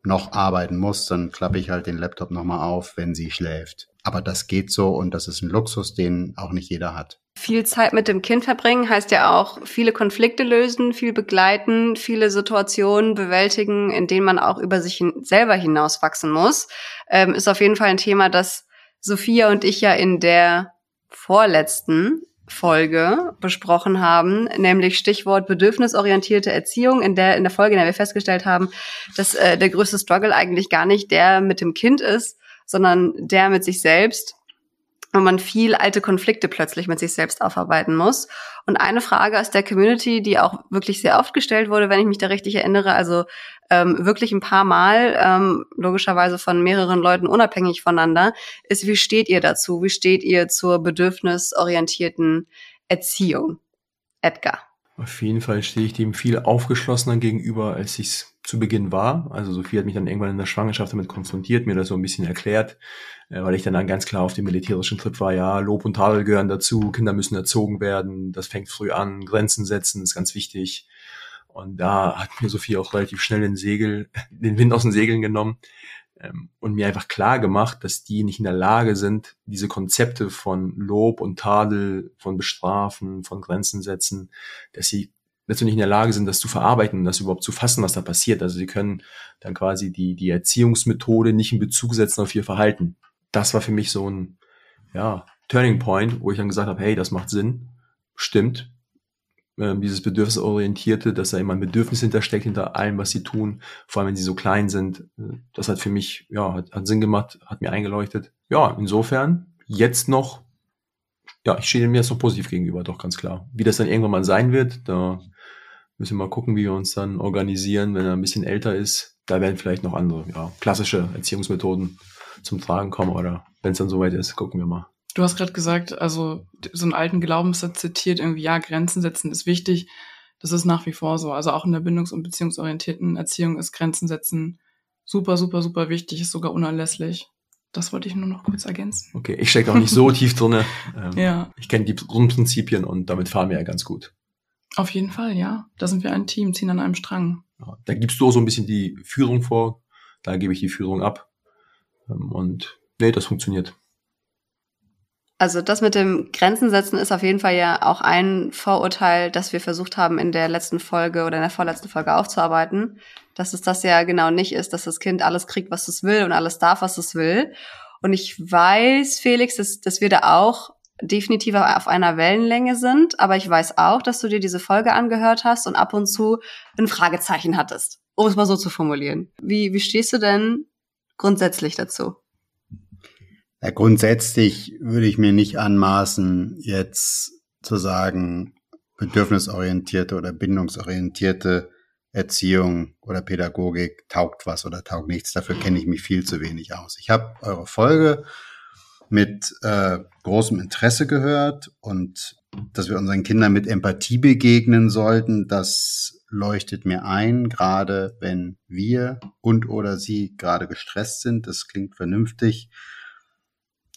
noch arbeiten muss, dann klappe ich halt den Laptop nochmal auf, wenn sie schläft. Aber das geht so und das ist ein Luxus, den auch nicht jeder hat. Viel Zeit mit dem Kind verbringen heißt ja auch viele Konflikte lösen, viel begleiten, viele Situationen bewältigen, in denen man auch über sich selber hinauswachsen muss. Ähm, ist auf jeden Fall ein Thema, das Sophia und ich ja in der vorletzten Folge besprochen haben, nämlich Stichwort bedürfnisorientierte Erziehung, in der in der Folge, in der wir festgestellt haben, dass äh, der größte Struggle eigentlich gar nicht der mit dem Kind ist, sondern der mit sich selbst und man viel alte Konflikte plötzlich mit sich selbst aufarbeiten muss. Und eine Frage aus der Community, die auch wirklich sehr oft gestellt wurde, wenn ich mich da richtig erinnere, also ähm, wirklich ein paar Mal, ähm, logischerweise von mehreren Leuten unabhängig voneinander, ist, wie steht ihr dazu? Wie steht ihr zur bedürfnisorientierten Erziehung? Edgar. Auf jeden Fall stehe ich dem viel aufgeschlossener gegenüber, als ich es zu Beginn war. Also Sophie hat mich dann irgendwann in der Schwangerschaft damit konfrontiert, mir das so ein bisschen erklärt, äh, weil ich dann, dann ganz klar auf dem militärischen Trip war, ja, Lob und Tadel gehören dazu, Kinder müssen erzogen werden, das fängt früh an, Grenzen setzen ist ganz wichtig. Und da hat mir Sophie auch relativ schnell den Segel, [LAUGHS] den Wind aus den Segeln genommen ähm, und mir einfach klar gemacht, dass die nicht in der Lage sind, diese Konzepte von Lob und Tadel, von Bestrafen, von Grenzen setzen, dass sie nicht in der Lage sind, das zu verarbeiten, das überhaupt zu fassen, was da passiert. Also sie können dann quasi die, die Erziehungsmethode nicht in Bezug setzen auf ihr Verhalten. Das war für mich so ein, ja, Turning Point, wo ich dann gesagt habe, hey, das macht Sinn, stimmt. Ähm, dieses Bedürfnisorientierte, dass da immer ein Bedürfnis hintersteckt, hinter allem, was sie tun, vor allem wenn sie so klein sind, äh, das hat für mich, ja, hat, hat Sinn gemacht, hat mir eingeleuchtet. Ja, insofern, jetzt noch, ja, ich stehe mir jetzt noch positiv gegenüber, doch ganz klar. Wie das dann irgendwann mal sein wird, da Müssen wir mal gucken, wie wir uns dann organisieren, wenn er ein bisschen älter ist. Da werden vielleicht noch andere, ja, klassische Erziehungsmethoden zum Tragen kommen oder wenn es dann soweit ist, gucken wir mal. Du hast gerade gesagt, also so einen alten Glaubenssatz zitiert, irgendwie, ja, Grenzen setzen ist wichtig. Das ist nach wie vor so. Also auch in der bindungs- und beziehungsorientierten Erziehung ist Grenzen setzen super, super, super wichtig, ist sogar unerlässlich. Das wollte ich nur noch kurz ergänzen. Okay, ich stecke auch nicht so [LAUGHS] tief drinne. Ähm, ja. Ich kenne die Grundprinzipien und damit fahren wir ja ganz gut. Auf jeden Fall, ja. Da sind wir ein Team, ziehen an einem Strang. Ja, da gibst du auch so ein bisschen die Führung vor, da gebe ich die Führung ab. Ähm, und nee, das funktioniert. Also das mit dem Grenzen setzen ist auf jeden Fall ja auch ein Vorurteil, das wir versucht haben in der letzten Folge oder in der vorletzten Folge aufzuarbeiten, dass es das ja genau nicht ist, dass das Kind alles kriegt, was es will und alles darf, was es will. Und ich weiß, Felix, dass, dass wir da auch definitiv auf einer Wellenlänge sind, aber ich weiß auch, dass du dir diese Folge angehört hast und ab und zu ein Fragezeichen hattest, um es mal so zu formulieren. Wie, wie stehst du denn grundsätzlich dazu? Ja, grundsätzlich würde ich mir nicht anmaßen, jetzt zu sagen, bedürfnisorientierte oder bindungsorientierte Erziehung oder Pädagogik taugt was oder taugt nichts. Dafür kenne ich mich viel zu wenig aus. Ich habe eure Folge mit äh, großem Interesse gehört und dass wir unseren Kindern mit Empathie begegnen sollten, das leuchtet mir ein, gerade wenn wir und oder sie gerade gestresst sind. Das klingt vernünftig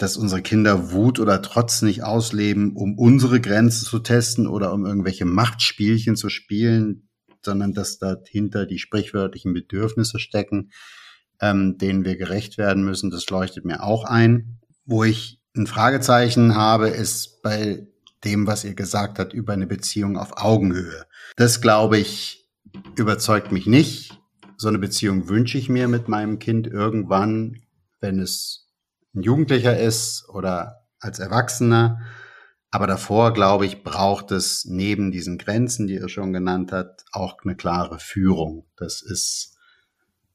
dass unsere Kinder Wut oder Trotz nicht ausleben, um unsere Grenzen zu testen oder um irgendwelche Machtspielchen zu spielen, sondern dass dahinter die sprichwörtlichen Bedürfnisse stecken, ähm, denen wir gerecht werden müssen. Das leuchtet mir auch ein. Wo ich ein Fragezeichen habe, ist bei dem, was ihr gesagt habt über eine Beziehung auf Augenhöhe. Das, glaube ich, überzeugt mich nicht. So eine Beziehung wünsche ich mir mit meinem Kind irgendwann, wenn es ein Jugendlicher ist oder als Erwachsener. Aber davor, glaube ich, braucht es neben diesen Grenzen, die ihr schon genannt habt, auch eine klare Führung. Das ist,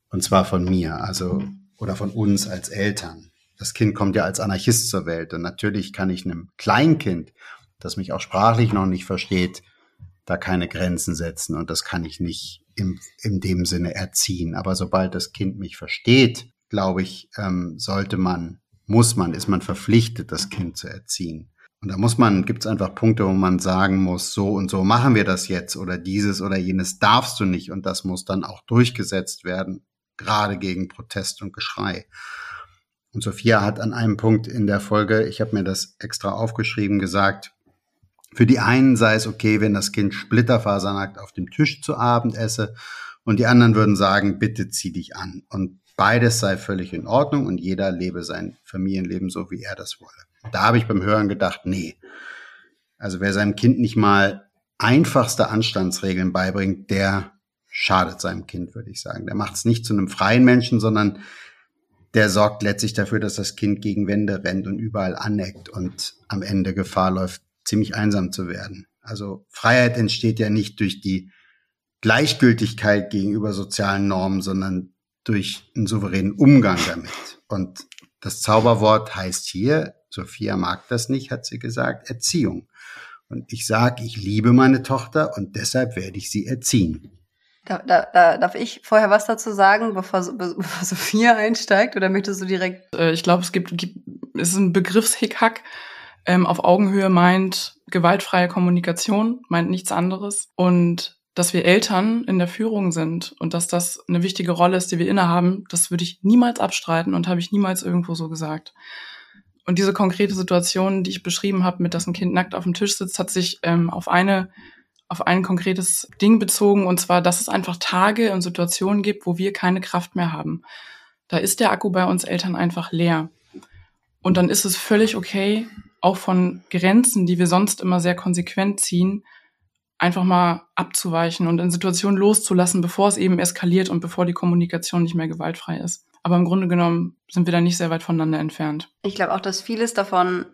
und zwar von mir, also, oder von uns als Eltern. Das Kind kommt ja als Anarchist zur Welt. Und natürlich kann ich einem Kleinkind, das mich auch sprachlich noch nicht versteht, da keine Grenzen setzen. Und das kann ich nicht im, in dem Sinne erziehen. Aber sobald das Kind mich versteht, glaube ich, ähm, sollte man muss man, ist man verpflichtet, das Kind zu erziehen. Und da muss man, gibt es einfach Punkte, wo man sagen muss, so und so machen wir das jetzt oder dieses oder jenes darfst du nicht und das muss dann auch durchgesetzt werden, gerade gegen Protest und Geschrei. Und Sophia hat an einem Punkt in der Folge, ich habe mir das extra aufgeschrieben, gesagt, für die einen sei es okay, wenn das Kind splitterfasernackt auf dem Tisch zu Abend esse und die anderen würden sagen, bitte zieh dich an. Und Beides sei völlig in Ordnung und jeder lebe sein Familienleben so, wie er das wolle. Da habe ich beim Hören gedacht, nee. Also wer seinem Kind nicht mal einfachste Anstandsregeln beibringt, der schadet seinem Kind, würde ich sagen. Der macht es nicht zu einem freien Menschen, sondern der sorgt letztlich dafür, dass das Kind gegen Wände rennt und überall aneckt und am Ende Gefahr läuft, ziemlich einsam zu werden. Also Freiheit entsteht ja nicht durch die Gleichgültigkeit gegenüber sozialen Normen, sondern durch einen souveränen Umgang damit. Und das Zauberwort heißt hier, Sophia mag das nicht, hat sie gesagt, Erziehung. Und ich sage, ich liebe meine Tochter und deshalb werde ich sie erziehen. Da, da, da, darf ich vorher was dazu sagen, bevor, [LAUGHS] bevor Sophia einsteigt, oder möchtest du direkt? Äh, ich glaube, es gibt, gibt, es ist ein Begriffshickhack. Ähm, auf Augenhöhe meint gewaltfreie Kommunikation, meint nichts anderes. Und dass wir Eltern in der Führung sind und dass das eine wichtige Rolle ist, die wir innehaben, das würde ich niemals abstreiten und habe ich niemals irgendwo so gesagt. Und diese konkrete Situation, die ich beschrieben habe, mit dass ein Kind nackt auf dem Tisch sitzt, hat sich ähm, auf eine auf ein konkretes Ding bezogen und zwar, dass es einfach Tage und Situationen gibt, wo wir keine Kraft mehr haben. Da ist der Akku bei uns Eltern einfach leer. Und dann ist es völlig okay, auch von Grenzen, die wir sonst immer sehr konsequent ziehen, einfach mal abzuweichen und in Situationen loszulassen, bevor es eben eskaliert und bevor die Kommunikation nicht mehr gewaltfrei ist. Aber im Grunde genommen sind wir da nicht sehr weit voneinander entfernt. Ich glaube auch, dass vieles davon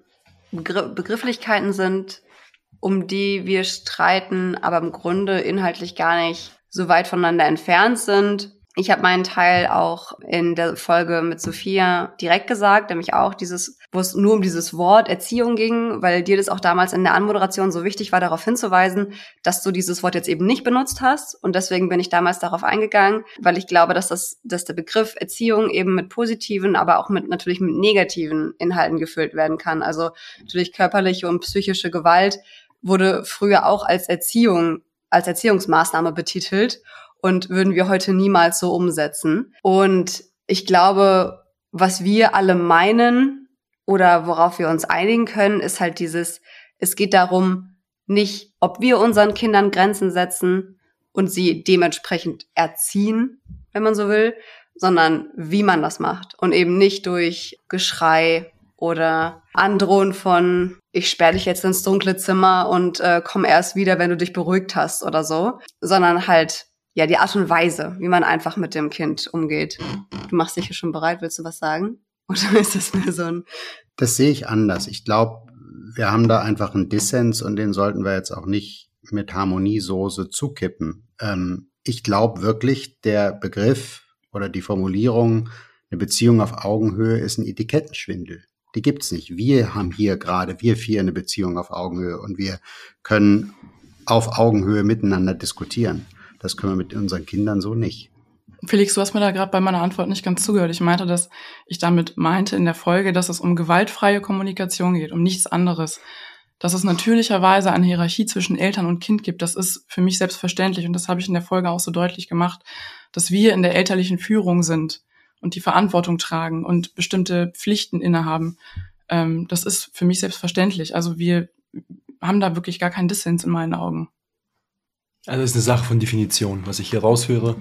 Begrifflichkeiten sind, um die wir streiten, aber im Grunde inhaltlich gar nicht so weit voneinander entfernt sind. Ich habe meinen Teil auch in der Folge mit Sophia direkt gesagt, nämlich auch dieses, wo es nur um dieses Wort Erziehung ging, weil dir das auch damals in der Anmoderation so wichtig war, darauf hinzuweisen, dass du dieses Wort jetzt eben nicht benutzt hast. Und deswegen bin ich damals darauf eingegangen, weil ich glaube, dass das, dass der Begriff Erziehung eben mit positiven, aber auch mit natürlich mit negativen Inhalten gefüllt werden kann. Also natürlich körperliche und psychische Gewalt wurde früher auch als Erziehung, als Erziehungsmaßnahme betitelt und würden wir heute niemals so umsetzen. Und ich glaube, was wir alle meinen oder worauf wir uns einigen können, ist halt dieses, es geht darum, nicht, ob wir unseren Kindern Grenzen setzen und sie dementsprechend erziehen, wenn man so will, sondern wie man das macht und eben nicht durch Geschrei oder Androhen von ich sperre dich jetzt ins dunkle Zimmer und äh, komm erst wieder, wenn du dich beruhigt hast oder so, sondern halt ja die Art und Weise, wie man einfach mit dem Kind umgeht. Du machst dich hier schon bereit, willst du was sagen? [LAUGHS] Oder ist das mir so ein Das sehe ich anders. Ich glaube, wir haben da einfach einen Dissens und den sollten wir jetzt auch nicht mit Harmoniesoße zukippen. Ähm, ich glaube wirklich, der Begriff oder die Formulierung, eine Beziehung auf Augenhöhe ist ein Etikettenschwindel. Die gibt's nicht. Wir haben hier gerade, wir vier, eine Beziehung auf Augenhöhe und wir können auf Augenhöhe miteinander diskutieren. Das können wir mit unseren Kindern so nicht. Felix, du hast mir da gerade bei meiner Antwort nicht ganz zugehört. Ich meinte, dass ich damit meinte in der Folge, dass es um gewaltfreie Kommunikation geht, um nichts anderes. Dass es natürlicherweise eine Hierarchie zwischen Eltern und Kind gibt, das ist für mich selbstverständlich und das habe ich in der Folge auch so deutlich gemacht, dass wir in der elterlichen Führung sind und die Verantwortung tragen und bestimmte Pflichten innehaben. Ähm, das ist für mich selbstverständlich. Also wir haben da wirklich gar keinen Dissens in meinen Augen. Also das ist eine Sache von Definition, was ich hier raushöre.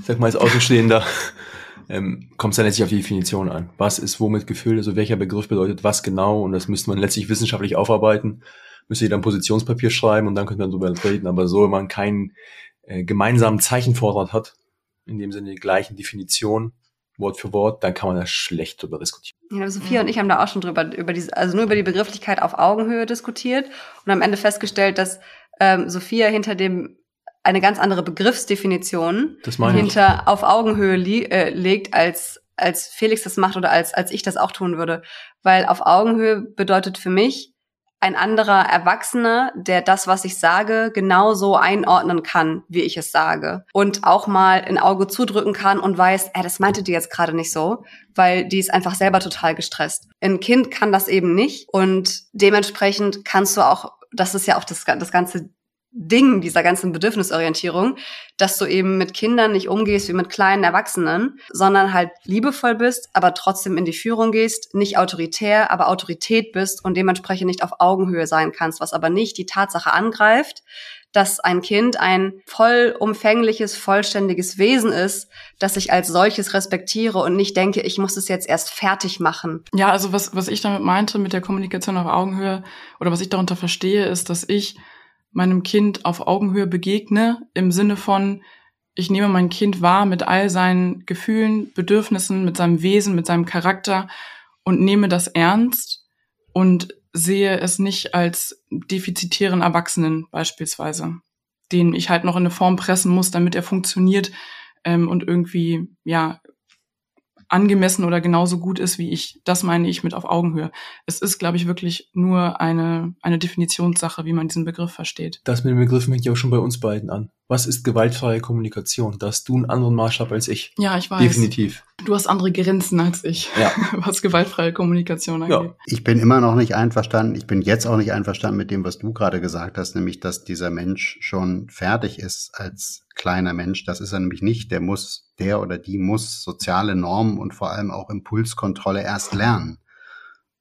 Ich sag mal als Außenstehender, [LAUGHS] ähm, kommt es dann letztlich auf die Definition an. Was ist womit gefüllt, also welcher Begriff bedeutet was genau und das müsste man letztlich wissenschaftlich aufarbeiten. Müsste jeder ein Positionspapier schreiben und dann könnte man darüber reden. Aber so, wenn man keinen äh, gemeinsamen Zeichenvorrat hat, in dem Sinne die gleichen Definitionen, Wort für Wort, dann kann man da schlecht drüber diskutieren. Ja, Sophia und ich haben da auch schon drüber, über diese, also nur über die Begrifflichkeit auf Augenhöhe diskutiert und am Ende festgestellt, dass ähm, Sophia hinter dem eine ganz andere Begriffsdefinition hinter auf Augenhöhe li äh, legt, als, als Felix das macht oder als, als ich das auch tun würde. Weil auf Augenhöhe bedeutet für mich ein anderer Erwachsener, der das, was ich sage, genauso einordnen kann, wie ich es sage. Und auch mal ein Auge zudrücken kann und weiß, äh, das meinte die jetzt gerade nicht so, weil die ist einfach selber total gestresst. Ein Kind kann das eben nicht und dementsprechend kannst du auch, das ist ja auch das, das ganze Ding dieser ganzen Bedürfnisorientierung, dass du eben mit Kindern nicht umgehst wie mit kleinen Erwachsenen, sondern halt liebevoll bist, aber trotzdem in die Führung gehst, nicht autoritär, aber Autorität bist und dementsprechend nicht auf Augenhöhe sein kannst, was aber nicht die Tatsache angreift, dass ein Kind ein vollumfängliches, vollständiges Wesen ist, das ich als solches respektiere und nicht denke, ich muss es jetzt erst fertig machen. Ja, also was, was ich damit meinte mit der Kommunikation auf Augenhöhe oder was ich darunter verstehe, ist, dass ich meinem Kind auf Augenhöhe begegne, im Sinne von, ich nehme mein Kind wahr mit all seinen Gefühlen, Bedürfnissen, mit seinem Wesen, mit seinem Charakter und nehme das ernst und sehe es nicht als defizitären Erwachsenen beispielsweise, den ich halt noch in eine Form pressen muss, damit er funktioniert ähm, und irgendwie ja angemessen oder genauso gut ist wie ich. Das meine ich mit auf Augenhöhe. Es ist, glaube ich, wirklich nur eine, eine Definitionssache, wie man diesen Begriff versteht. Das mit dem Begriff fängt ja auch schon bei uns beiden an. Was ist gewaltfreie Kommunikation? Da hast du einen anderen Maßstab als ich. Ja, ich weiß. Definitiv. Du hast andere Grenzen als ich, ja. [LAUGHS] was gewaltfreie Kommunikation angeht. Ja. Ich bin immer noch nicht einverstanden. Ich bin jetzt auch nicht einverstanden mit dem, was du gerade gesagt hast, nämlich, dass dieser Mensch schon fertig ist als kleiner Mensch. Das ist er nämlich nicht. Der muss, der oder die muss soziale Normen und vor allem auch Impulskontrolle erst lernen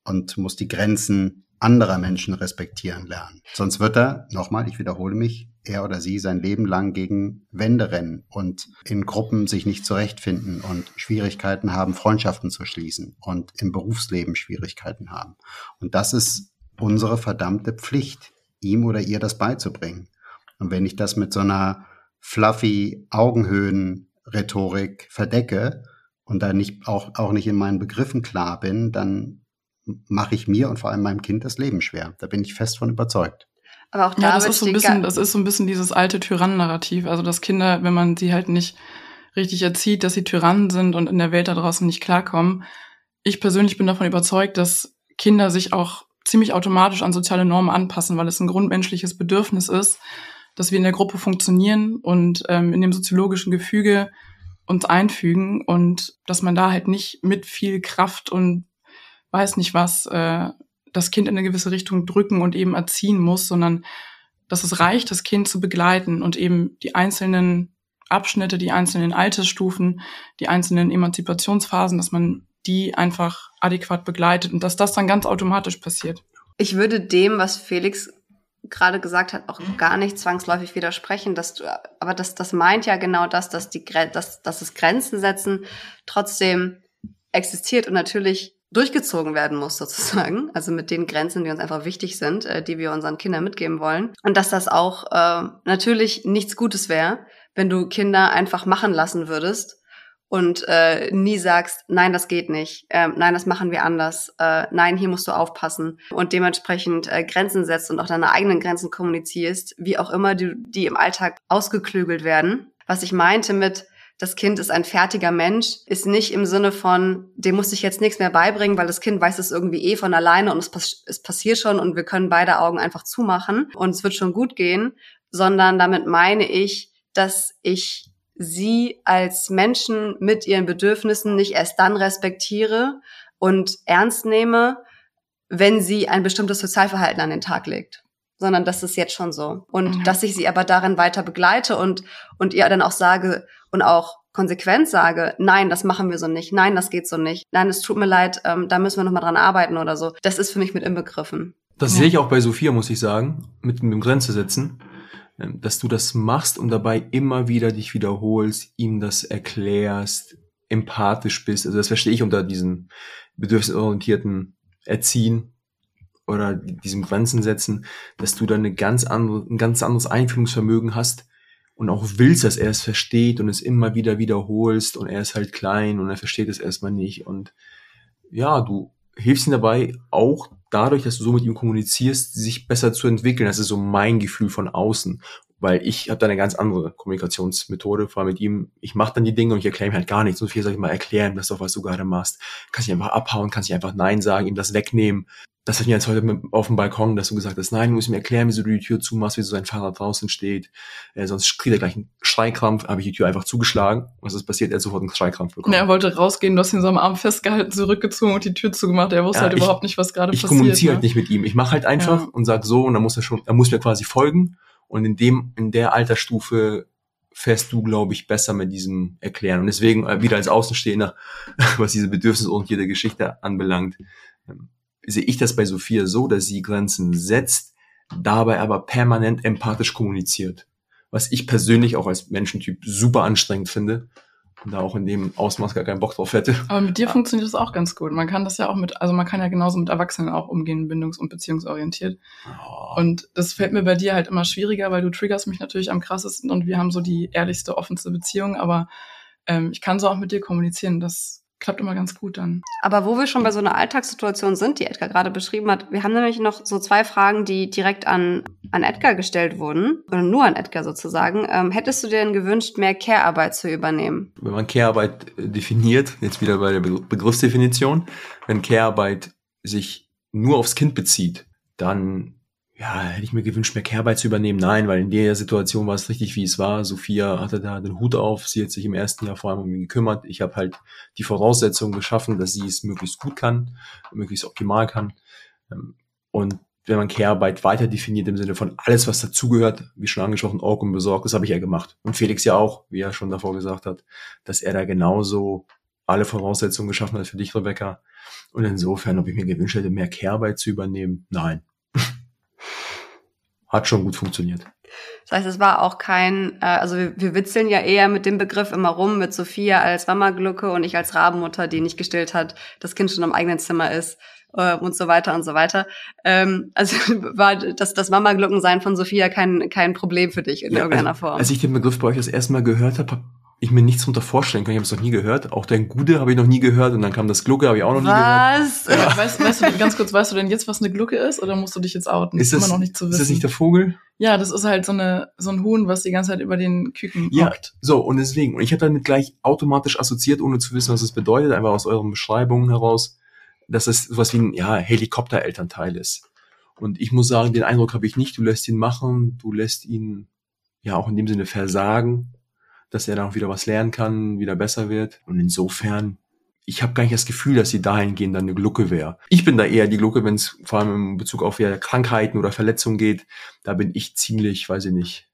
und muss die Grenzen anderer Menschen respektieren lernen. Sonst wird er, nochmal, ich wiederhole mich, er oder sie sein Leben lang gegen Wände rennen und in Gruppen sich nicht zurechtfinden und Schwierigkeiten haben, Freundschaften zu schließen und im Berufsleben Schwierigkeiten haben. Und das ist unsere verdammte Pflicht, ihm oder ihr das beizubringen. Und wenn ich das mit so einer fluffy Augenhöhen-Rhetorik verdecke und da nicht auch, auch nicht in meinen Begriffen klar bin, dann mache ich mir und vor allem meinem Kind das Leben schwer. Da bin ich fest von überzeugt. Aber auch ja, das ist so ein bisschen, das ist so ein bisschen dieses alte Tyrannen-Narrativ. Also dass Kinder, wenn man sie halt nicht richtig erzieht, dass sie Tyrannen sind und in der Welt da draußen nicht klarkommen. Ich persönlich bin davon überzeugt, dass Kinder sich auch ziemlich automatisch an soziale Normen anpassen, weil es ein grundmenschliches Bedürfnis ist, dass wir in der Gruppe funktionieren und ähm, in dem soziologischen Gefüge uns einfügen und dass man da halt nicht mit viel Kraft und weiß nicht was äh, das Kind in eine gewisse Richtung drücken und eben erziehen muss, sondern dass es reicht, das Kind zu begleiten und eben die einzelnen Abschnitte, die einzelnen Altersstufen, die einzelnen Emanzipationsphasen, dass man die einfach adäquat begleitet und dass das dann ganz automatisch passiert. Ich würde dem, was Felix gerade gesagt hast, auch gar nicht zwangsläufig widersprechen, dass du, aber das, das meint ja genau das, dass die, dass, dass das Grenzen setzen trotzdem existiert und natürlich durchgezogen werden muss sozusagen, also mit den Grenzen, die uns einfach wichtig sind, äh, die wir unseren Kindern mitgeben wollen. Und dass das auch äh, natürlich nichts Gutes wäre, wenn du Kinder einfach machen lassen würdest und äh, nie sagst, nein, das geht nicht, äh, nein, das machen wir anders, äh, nein, hier musst du aufpassen und dementsprechend äh, Grenzen setzt und auch deine eigenen Grenzen kommunizierst, wie auch immer die, die im Alltag ausgeklügelt werden. Was ich meinte mit, das Kind ist ein fertiger Mensch, ist nicht im Sinne von, dem muss ich jetzt nichts mehr beibringen, weil das Kind weiß es irgendwie eh von alleine und es, pass es passiert schon und wir können beide Augen einfach zumachen und es wird schon gut gehen, sondern damit meine ich, dass ich sie als Menschen mit ihren Bedürfnissen nicht erst dann respektiere und ernst nehme, wenn sie ein bestimmtes Sozialverhalten an den Tag legt sondern das ist jetzt schon so. Und mhm. dass ich sie aber darin weiter begleite und, und ihr dann auch sage und auch konsequent sage, nein, das machen wir so nicht, nein, das geht so nicht, nein, es tut mir leid, ähm, da müssen wir nochmal dran arbeiten oder so. Das ist für mich mit inbegriffen. Das ja. sehe ich auch bei Sophia, muss ich sagen, mit dem Grenze setzen, ähm, dass du das machst und dabei immer wieder dich wiederholst, ihm das erklärst, empathisch bist. Also das verstehe ich unter diesem bedürfnisorientierten Erziehen, oder diesem Grenzen setzen, dass du dann eine ganz andere, ein ganz anderes Einfühlungsvermögen hast und auch willst, dass er es versteht und es immer wieder wiederholst und er ist halt klein und er versteht es erstmal nicht und ja, du hilfst ihm dabei auch dadurch, dass du so mit ihm kommunizierst, sich besser zu entwickeln. Das ist so mein Gefühl von außen weil ich habe da eine ganz andere Kommunikationsmethode, vor allem mit ihm. Ich mache dann die Dinge und ich erkläre ihm halt gar nichts. So viel sag ich mal, erklären, das ist doch, was du gerade machst. Kannst dich einfach abhauen, kannst dich einfach Nein sagen, ihm das wegnehmen. Das hatten wir jetzt heute mit, auf dem Balkon, dass du gesagt hast, nein, du musst mir erklären, wieso du die Tür zumachst, wieso sein Fahrrad draußen steht. Äh, sonst kriegt er gleich einen Schreikrampf, habe ich die Tür einfach zugeschlagen. Was ist passiert? Er hat sofort einen Schreikrampf bekommen. Ja, er wollte rausgehen, du hast ihn so am Arm festgehalten, zurückgezogen und die Tür zugemacht. Er wusste ja, halt ich, überhaupt nicht, was gerade passiert. Ich kommuniziere ne? halt nicht mit ihm. Ich mache halt einfach ja. und sag so und dann muss er schon, er muss mir quasi folgen und in dem, in der Altersstufe fährst du, glaube ich, besser mit diesem Erklären. Und deswegen äh, wieder als Außenstehender, [LAUGHS] was diese bedürfnisorientierte Geschichte anbelangt, ähm, sehe ich das bei Sophia so, dass sie Grenzen setzt, dabei aber permanent empathisch kommuniziert. Was ich persönlich auch als Menschentyp super anstrengend finde, und da auch in dem Ausmaß gar keinen Bock drauf hätte. Aber mit dir ja. funktioniert das auch ganz gut. Man kann das ja auch mit, also man kann ja genauso mit Erwachsenen auch umgehen, bindungs- und beziehungsorientiert. Oh. Und das fällt mir bei dir halt immer schwieriger, weil du triggerst mich natürlich am krassesten und wir haben so die ehrlichste, offenste Beziehung, aber ähm, ich kann so auch mit dir kommunizieren. Das klappt immer ganz gut dann. Aber wo wir schon bei so einer Alltagssituation sind, die Edgar gerade beschrieben hat, wir haben nämlich noch so zwei Fragen, die direkt an, an Edgar gestellt wurden, oder nur an Edgar sozusagen. Ähm, hättest du dir denn gewünscht, mehr Care-Arbeit zu übernehmen? Wenn man Care-Arbeit äh, definiert, jetzt wieder bei der Begriffsdefinition, wenn Care-Arbeit sich nur aufs Kind bezieht, dann ja, hätte ich mir gewünscht, mehr Care zu übernehmen. Nein, weil in der Situation war es richtig, wie es war. Sophia hatte da den Hut auf. Sie hat sich im ersten Jahr vor allem um ihn gekümmert. Ich habe halt die Voraussetzungen geschaffen, dass sie es möglichst gut kann, möglichst optimal kann. Ähm, und wenn man Care-Arbeit weiter definiert im Sinne von alles, was dazugehört, wie schon angesprochen, Org und besorgt, das habe ich ja gemacht. Und Felix ja auch, wie er schon davor gesagt hat, dass er da genauso alle Voraussetzungen geschaffen hat für dich, Rebecca. Und insofern, ob ich mir gewünscht hätte, mehr Care-Arbeit zu übernehmen, nein hat schon gut funktioniert. Das heißt, es war auch kein, äh, also wir, wir witzeln ja eher mit dem Begriff immer rum, mit Sophia als Mama-Glucke und ich als Rabenmutter, die nicht gestillt hat, das Kind schon im eigenen Zimmer ist äh, und so weiter und so weiter. Ähm, also [LAUGHS] war das, das Mama-Gluckensein von Sophia kein, kein Problem für dich in ja, irgendeiner also, Form? Als ich den Begriff bei euch das erste Mal gehört habe, ich mir nichts darunter vorstellen kann. Ich habe es noch nie gehört. Auch dein Gude habe ich noch nie gehört. Und dann kam das Glucke, habe ich auch noch was? nie gehört. Was? Ja. [LAUGHS] Weißt, weißt du, ganz kurz, weißt du denn jetzt, was eine Glucke ist? Oder musst du dich jetzt outen? Ist das, immer noch nicht zu wissen. Ist das nicht der Vogel? Ja, das ist halt so, eine, so ein Huhn, was die ganze Zeit über den Küken ja, hockt. So, und deswegen. Und ich habe damit gleich automatisch assoziiert, ohne zu wissen, was es bedeutet, einfach aus euren Beschreibungen heraus, dass es sowas wie ein ja, Helikopter-Elternteil ist. Und ich muss sagen, den Eindruck habe ich nicht. Du lässt ihn machen, du lässt ihn ja auch in dem Sinne versagen dass er dann auch wieder was lernen kann, wieder besser wird. Und insofern, ich habe gar nicht das Gefühl, dass sie dahingehend dann eine Glucke wäre. Ich bin da eher die Glucke, wenn es vor allem in Bezug auf ja, Krankheiten oder Verletzungen geht. Da bin ich ziemlich, weiß ich nicht.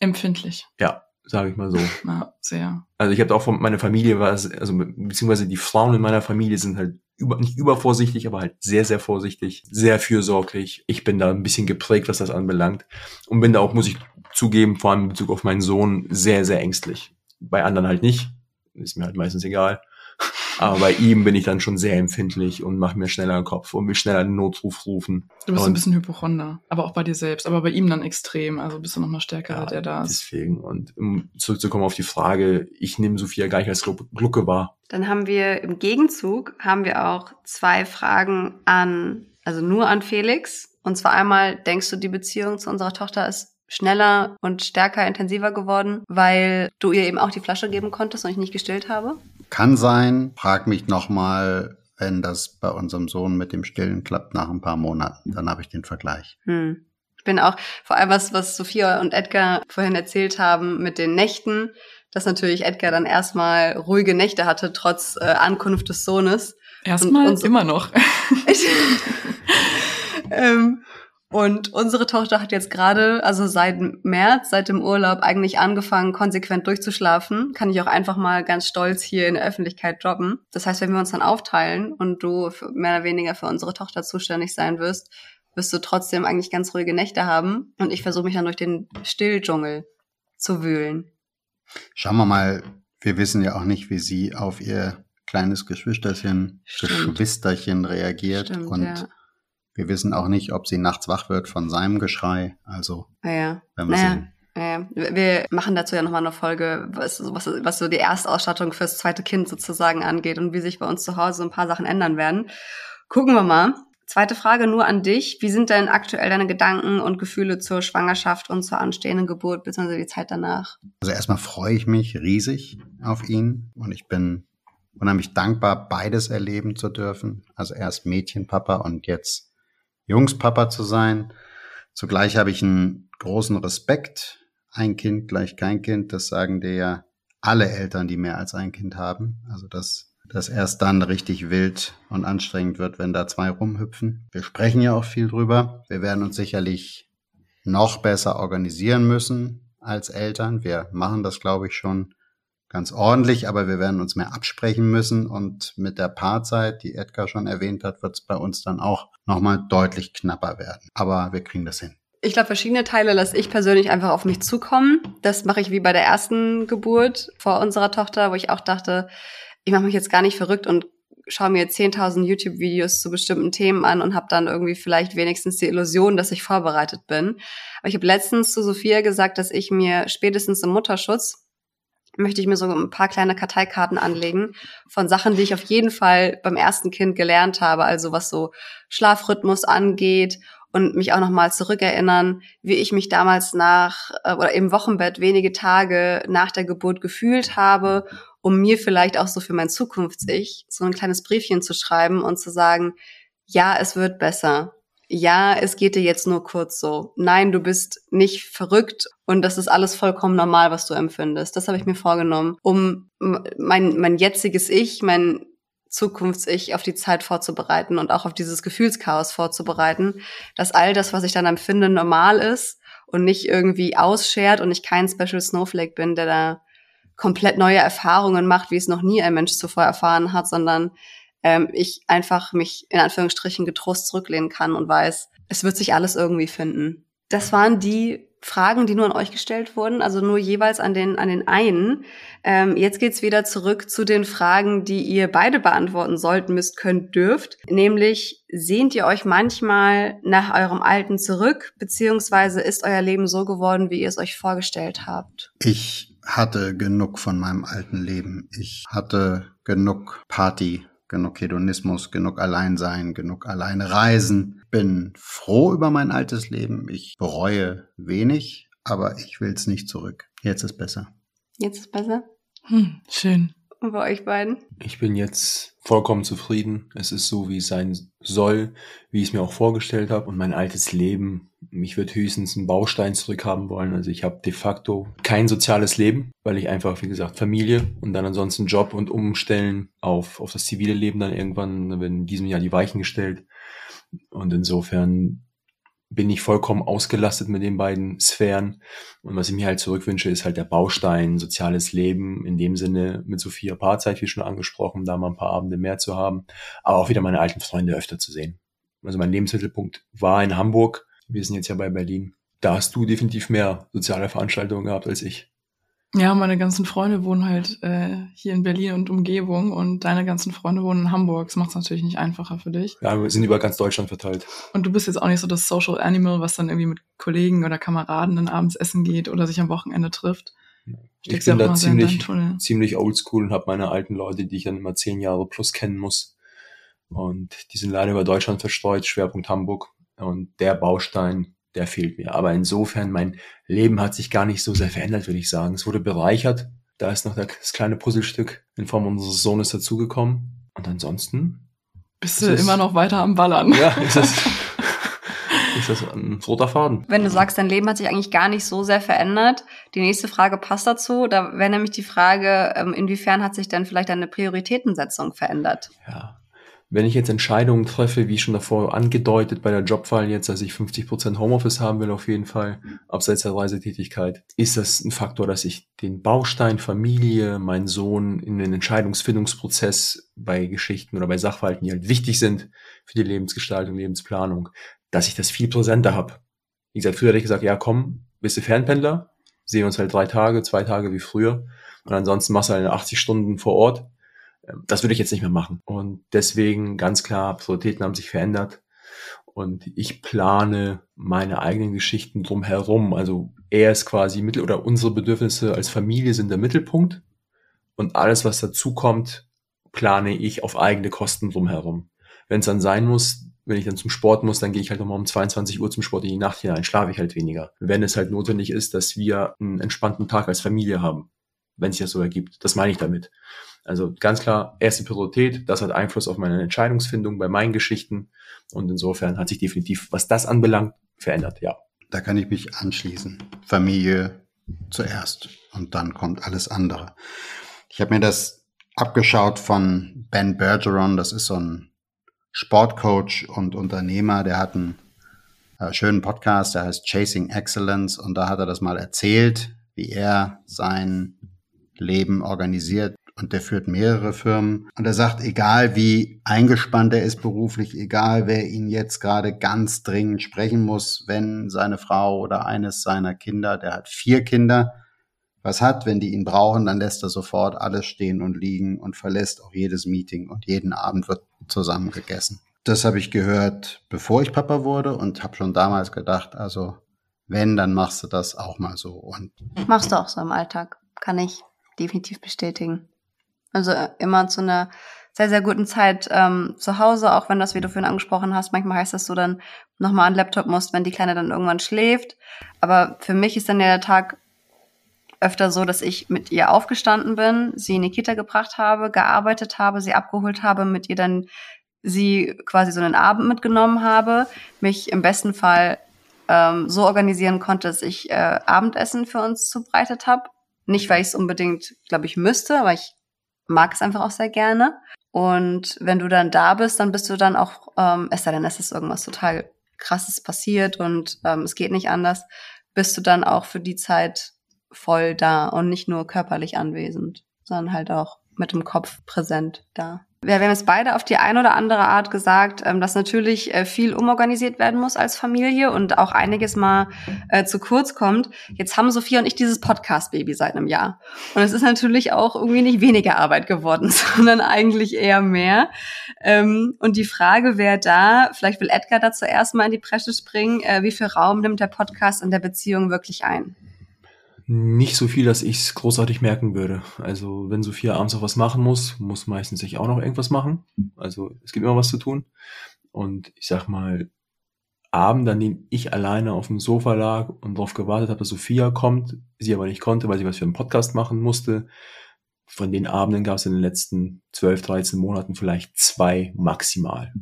Empfindlich. Ja, sage ich mal so. Ja, sehr. Also ich habe auch von meiner Familie was, also beziehungsweise die Frauen in meiner Familie sind halt über, nicht übervorsichtig, aber halt sehr, sehr vorsichtig, sehr fürsorglich. Ich bin da ein bisschen geprägt, was das anbelangt. Und bin da auch, muss ich zugeben, vor allem in Bezug auf meinen Sohn, sehr, sehr ängstlich. Bei anderen halt nicht. Ist mir halt meistens egal. [LAUGHS] Aber bei ihm bin ich dann schon sehr empfindlich und mache mir schneller den Kopf und will schneller einen Notruf rufen. Du bist und ein bisschen Hypochonder, aber auch bei dir selbst, aber bei ihm dann extrem. Also bist du noch mal stärker, ja, der da ist. Deswegen. Und um zurückzukommen auf die Frage, ich nehme Sophia gar nicht als Glucke wahr. Dann haben wir im Gegenzug haben wir auch zwei Fragen an, also nur an Felix. Und zwar einmal, denkst du, die Beziehung zu unserer Tochter ist schneller und stärker, intensiver geworden, weil du ihr eben auch die Flasche geben konntest und ich nicht gestillt habe? Kann sein. Frag mich nochmal, wenn das bei unserem Sohn mit dem Stillen klappt nach ein paar Monaten. Dann habe ich den Vergleich. Hm. Ich bin auch, vor allem was, was Sophia und Edgar vorhin erzählt haben mit den Nächten, dass natürlich Edgar dann erstmal ruhige Nächte hatte, trotz äh, Ankunft des Sohnes. Erstmal und so- immer noch. [LAUGHS] ähm, und unsere Tochter hat jetzt gerade, also seit März, seit dem Urlaub, eigentlich angefangen, konsequent durchzuschlafen. Kann ich auch einfach mal ganz stolz hier in der Öffentlichkeit droppen. Das heißt, wenn wir uns dann aufteilen und du mehr oder weniger für unsere Tochter zuständig sein wirst, wirst du trotzdem eigentlich ganz ruhige Nächte haben. Und ich versuche mich dann durch den Stilldschungel zu wühlen. Schauen wir mal, wir wissen ja auch nicht, wie sie auf ihr kleines Geschwisterchen, Stimmt. Geschwisterchen reagiert. Stimmt, und ja. Wir wissen auch nicht, ob sie nachts wach wird von seinem Geschrei. Also, Naja. werden wir Naja. sehen. Wir wir machen dazu ja nochmal eine Folge, was, was, was so die Erstausstattung fürs zweite Kind sozusagen angeht und wie sich bei uns zu Hause ein paar Sachen ändern werden. Gucken wir mal. Zweite Frage nur an dich. Wie sind denn aktuell deine Gedanken und Gefühle zur Schwangerschaft und zur anstehenden Geburt bzw. die Zeit danach? Also erstmal freue ich mich riesig auf ihn und ich bin unheimlich dankbar, beides erleben zu dürfen. Also erst Mädchenpapa und jetzt Jungspapa zu sein. Zugleich habe ich einen großen Respekt. Ein Kind gleich kein Kind, das sagen dir ja alle Eltern, die mehr als ein Kind haben. Also dass das erst dann richtig wild und anstrengend wird, wenn da zwei rumhüpfen. Wir sprechen ja auch viel drüber. Wir werden uns sicherlich noch besser organisieren müssen als Eltern. Wir machen das, glaube ich, schon ganz ordentlich, aber wir werden uns mehr absprechen müssen und mit der Paarzeit, die Edgar schon erwähnt hat, wird es bei uns dann auch nochmal deutlich knapper werden. Aber wir kriegen das hin. Ich glaube, verschiedene Teile lasse ich persönlich einfach auf mich zukommen. Das mache ich wie bei der ersten Geburt vor unserer Tochter, wo ich auch dachte, ich mache mich jetzt gar nicht verrückt und schaue mir 10.000 YouTube-Videos zu bestimmten Themen an und habe dann irgendwie vielleicht wenigstens die Illusion, dass ich vorbereitet bin. Aber ich habe letztens zu Sophia gesagt, dass ich mir spätestens im Mutterschutz möchte ich mir so ein paar kleine Karteikarten anlegen von Sachen, die ich auf jeden Fall beim ersten Kind gelernt habe, also was so Schlafrhythmus angeht und mich auch nochmal zurückerinnern, wie ich mich damals nach äh, oder im Wochenbett wenige Tage nach der Geburt gefühlt habe, um mir vielleicht auch so für mein Zukunfts-Ich so ein kleines Briefchen zu schreiben und zu sagen, ja, es wird besser. Ja, es geht dir jetzt nur kurz so. Nein, du bist nicht verrückt und das ist alles vollkommen normal, was du empfindest. Das habe ich mir vorgenommen, um mein, mein jetziges Ich, mein Zukunfts-Ich auf die Zeit vorzubereiten und auch auf dieses Gefühlschaos vorzubereiten, dass all das, was ich dann empfinde, normal ist und nicht irgendwie ausschert und ich kein Special Snowflake bin, der da komplett neue Erfahrungen macht, wie es noch nie ein Mensch zuvor erfahren hat, sondern ähm, ich einfach mich in Anführungsstrichen getrost zurücklehnen kann und weiß, es wird sich alles irgendwie finden. Das waren die Fragen, die nur an euch gestellt wurden, also nur jeweils an den, an den einen. Ähm, jetzt geht's wieder zurück zu den Fragen, die ihr beide beantworten sollt, müsst, könnt, dürft. Nämlich, sehnt ihr euch manchmal nach eurem Alten zurück, beziehungsweise ist euer Leben so geworden, wie ihr es euch vorgestellt habt? Ich hatte genug von meinem alten Leben. Ich hatte genug Party, genug Hedonismus, genug Alleinsein, genug alleine Reisen. Bin froh über mein altes Leben. Ich bereue wenig, aber ich will's nicht zurück. Jetzt ist besser. Jetzt ist besser? Hm, schön. Und bei euch beiden? Ich bin jetzt vollkommen zufrieden. Es ist so, wie es sein soll, wie ich es mir auch vorgestellt habe. Und mein altes Leben, ich würde höchstens einen Baustein zurückhaben wollen. Also ich habe de facto kein soziales Leben, weil ich einfach, wie gesagt, Familie und dann ansonsten Job und Umstellen auf, auf das zivile Leben dann irgendwann, dann werden in diesem Jahr die Weichen gestellt. Und insofern bin ich vollkommen ausgelastet mit den beiden Sphären. Und was ich mir halt zurückwünsche, ist halt der Baustein, soziales Leben, in dem Sinne mit Sophia Paarzeit, wie schon angesprochen, da mal ein paar Abende mehr zu haben, aber auch wieder meine alten Freunde öfter zu sehen. Also mein Lebensmittelpunkt war in Hamburg. Wir sind jetzt ja bei Berlin. Da hast du definitiv mehr soziale Veranstaltungen gehabt als ich. Ja, meine ganzen Freunde wohnen halt äh, hier in Berlin und Umgebung und deine ganzen Freunde wohnen in Hamburg. Das macht es natürlich nicht einfacher für dich. Ja, wir sind über ganz Deutschland verteilt. Und du bist jetzt auch nicht so das Social Animal, was dann irgendwie mit Kollegen oder Kameraden dann abends essen geht oder sich am Wochenende trifft. Ich bin da ziemlich, ziemlich oldschool und habe meine alten Leute, die ich dann immer zehn Jahre plus kennen muss. Und die sind leider über Deutschland verstreut, Schwerpunkt Hamburg. Und der Baustein, der fehlt mir. Aber insofern, mein Leben hat sich gar nicht so sehr verändert, würde ich sagen. Es wurde bereichert. Da ist noch das kleine Puzzlestück in Form unseres Sohnes dazugekommen. Und ansonsten. Bist du immer noch weiter am Ballern? Ja, ist das, [LAUGHS] ist das ein roter Faden. Wenn du sagst, dein Leben hat sich eigentlich gar nicht so sehr verändert, die nächste Frage passt dazu. Da wäre nämlich die Frage, ähm, inwiefern hat sich denn vielleicht deine Prioritätensetzung verändert? Ja, wenn ich jetzt Entscheidungen treffe, wie schon davor angedeutet bei der Jobwahl jetzt, dass ich 50% Homeoffice haben will auf jeden Fall, abseits der Reisetätigkeit, ist das ein Faktor, dass ich den Baustein Familie, meinen Sohn in den Entscheidungsfindungsprozess bei Geschichten oder bei Sachverhalten, die halt wichtig sind für die Lebensgestaltung, Lebensplanung, dass ich das viel präsenter habe. Wie gesagt, früher hätte ich gesagt, ja komm, bist du Fernpendler, sehen uns halt drei Tage, zwei Tage wie früher. Und ansonsten machst du halt 80 Stunden vor Ort das würde ich jetzt nicht mehr machen. Und deswegen ganz klar, Prioritäten haben sich verändert. Und ich plane meine eigenen Geschichten drumherum. Also er ist quasi Mittel oder unsere Bedürfnisse als Familie sind der Mittelpunkt. Und alles, was dazu kommt, plane ich auf eigene Kosten drumherum. Wenn es dann sein muss, wenn ich dann zum Sport muss, dann gehe ich halt nochmal um 22 Uhr zum Sport in die Nacht hinein, schlafe ich halt weniger. Wenn es halt notwendig ist, dass wir einen entspannten Tag als Familie haben, wenn sich das so ergibt. Das meine ich damit. Also ganz klar, erste Priorität, das hat Einfluss auf meine Entscheidungsfindung bei meinen Geschichten. Und insofern hat sich definitiv, was das anbelangt, verändert, ja. Da kann ich mich anschließen. Familie zuerst und dann kommt alles andere. Ich habe mir das abgeschaut von Ben Bergeron, das ist so ein Sportcoach und Unternehmer, der hat einen äh, schönen Podcast, der heißt Chasing Excellence und da hat er das mal erzählt, wie er sein Leben organisiert und der führt mehrere Firmen. Und er sagt, egal wie eingespannt er ist beruflich, egal wer ihn jetzt gerade ganz dringend sprechen muss, wenn seine Frau oder eines seiner Kinder, der hat vier Kinder, was hat, wenn die ihn brauchen, dann lässt er sofort alles stehen und liegen und verlässt auch jedes Meeting und jeden Abend wird zusammen gegessen. Das habe ich gehört, bevor ich Papa wurde und habe schon damals gedacht, also wenn, dann machst du das auch mal so. Und Machst du auch so im Alltag, kann ich definitiv bestätigen. Also äh, immer zu einer sehr, sehr guten Zeit ähm, zu Hause, auch wenn das, wie du vorhin angesprochen hast, manchmal heißt das, du dann nochmal an den Laptop musst, wenn die Kleine dann irgendwann schläft. Aber für mich ist dann ja der Tag öfter so, dass ich mit ihr aufgestanden bin, sie in die Kita gebracht habe, gearbeitet habe, sie abgeholt habe, mit ihr dann sie quasi so einen Abend mitgenommen habe, mich im besten Fall ähm, so organisieren konnte, dass ich äh, Abendessen für uns zubereitet habe. Nicht, weil ich es unbedingt, glaube ich, müsste, aber ich mag es einfach auch sehr gerne. Und wenn du dann da bist, dann bist du dann auch, ähm, es sei denn, es ist irgendwas total krasses passiert und ähm, es geht nicht anders, bist du dann auch für die Zeit voll da und nicht nur körperlich anwesend, sondern halt auch mit dem Kopf präsent da. Ja, wir haben jetzt beide auf die eine oder andere Art gesagt, ähm, dass natürlich äh, viel umorganisiert werden muss als Familie und auch einiges mal äh, zu kurz kommt. Jetzt haben Sophia und ich dieses Podcast-Baby seit einem Jahr. Und es ist natürlich auch irgendwie nicht weniger Arbeit geworden, [LAUGHS] sondern eigentlich eher mehr. Ähm, und die Frage wäre da, vielleicht will Edgar da zuerst mal in die Presche springen, äh, wie viel Raum nimmt der Podcast in der Beziehung wirklich ein? Nicht so viel, dass ich es großartig merken würde. Also wenn Sophia abends noch was machen muss, muss meistens ich auch noch irgendwas machen. Also es gibt immer was zu tun. Und ich sag mal, Abend, an dem ich alleine auf dem Sofa lag und darauf gewartet habe, dass Sophia kommt, sie aber nicht konnte, weil sie was für einen Podcast machen musste. Von den Abenden gab es in den letzten 12, 13 Monaten vielleicht zwei maximal.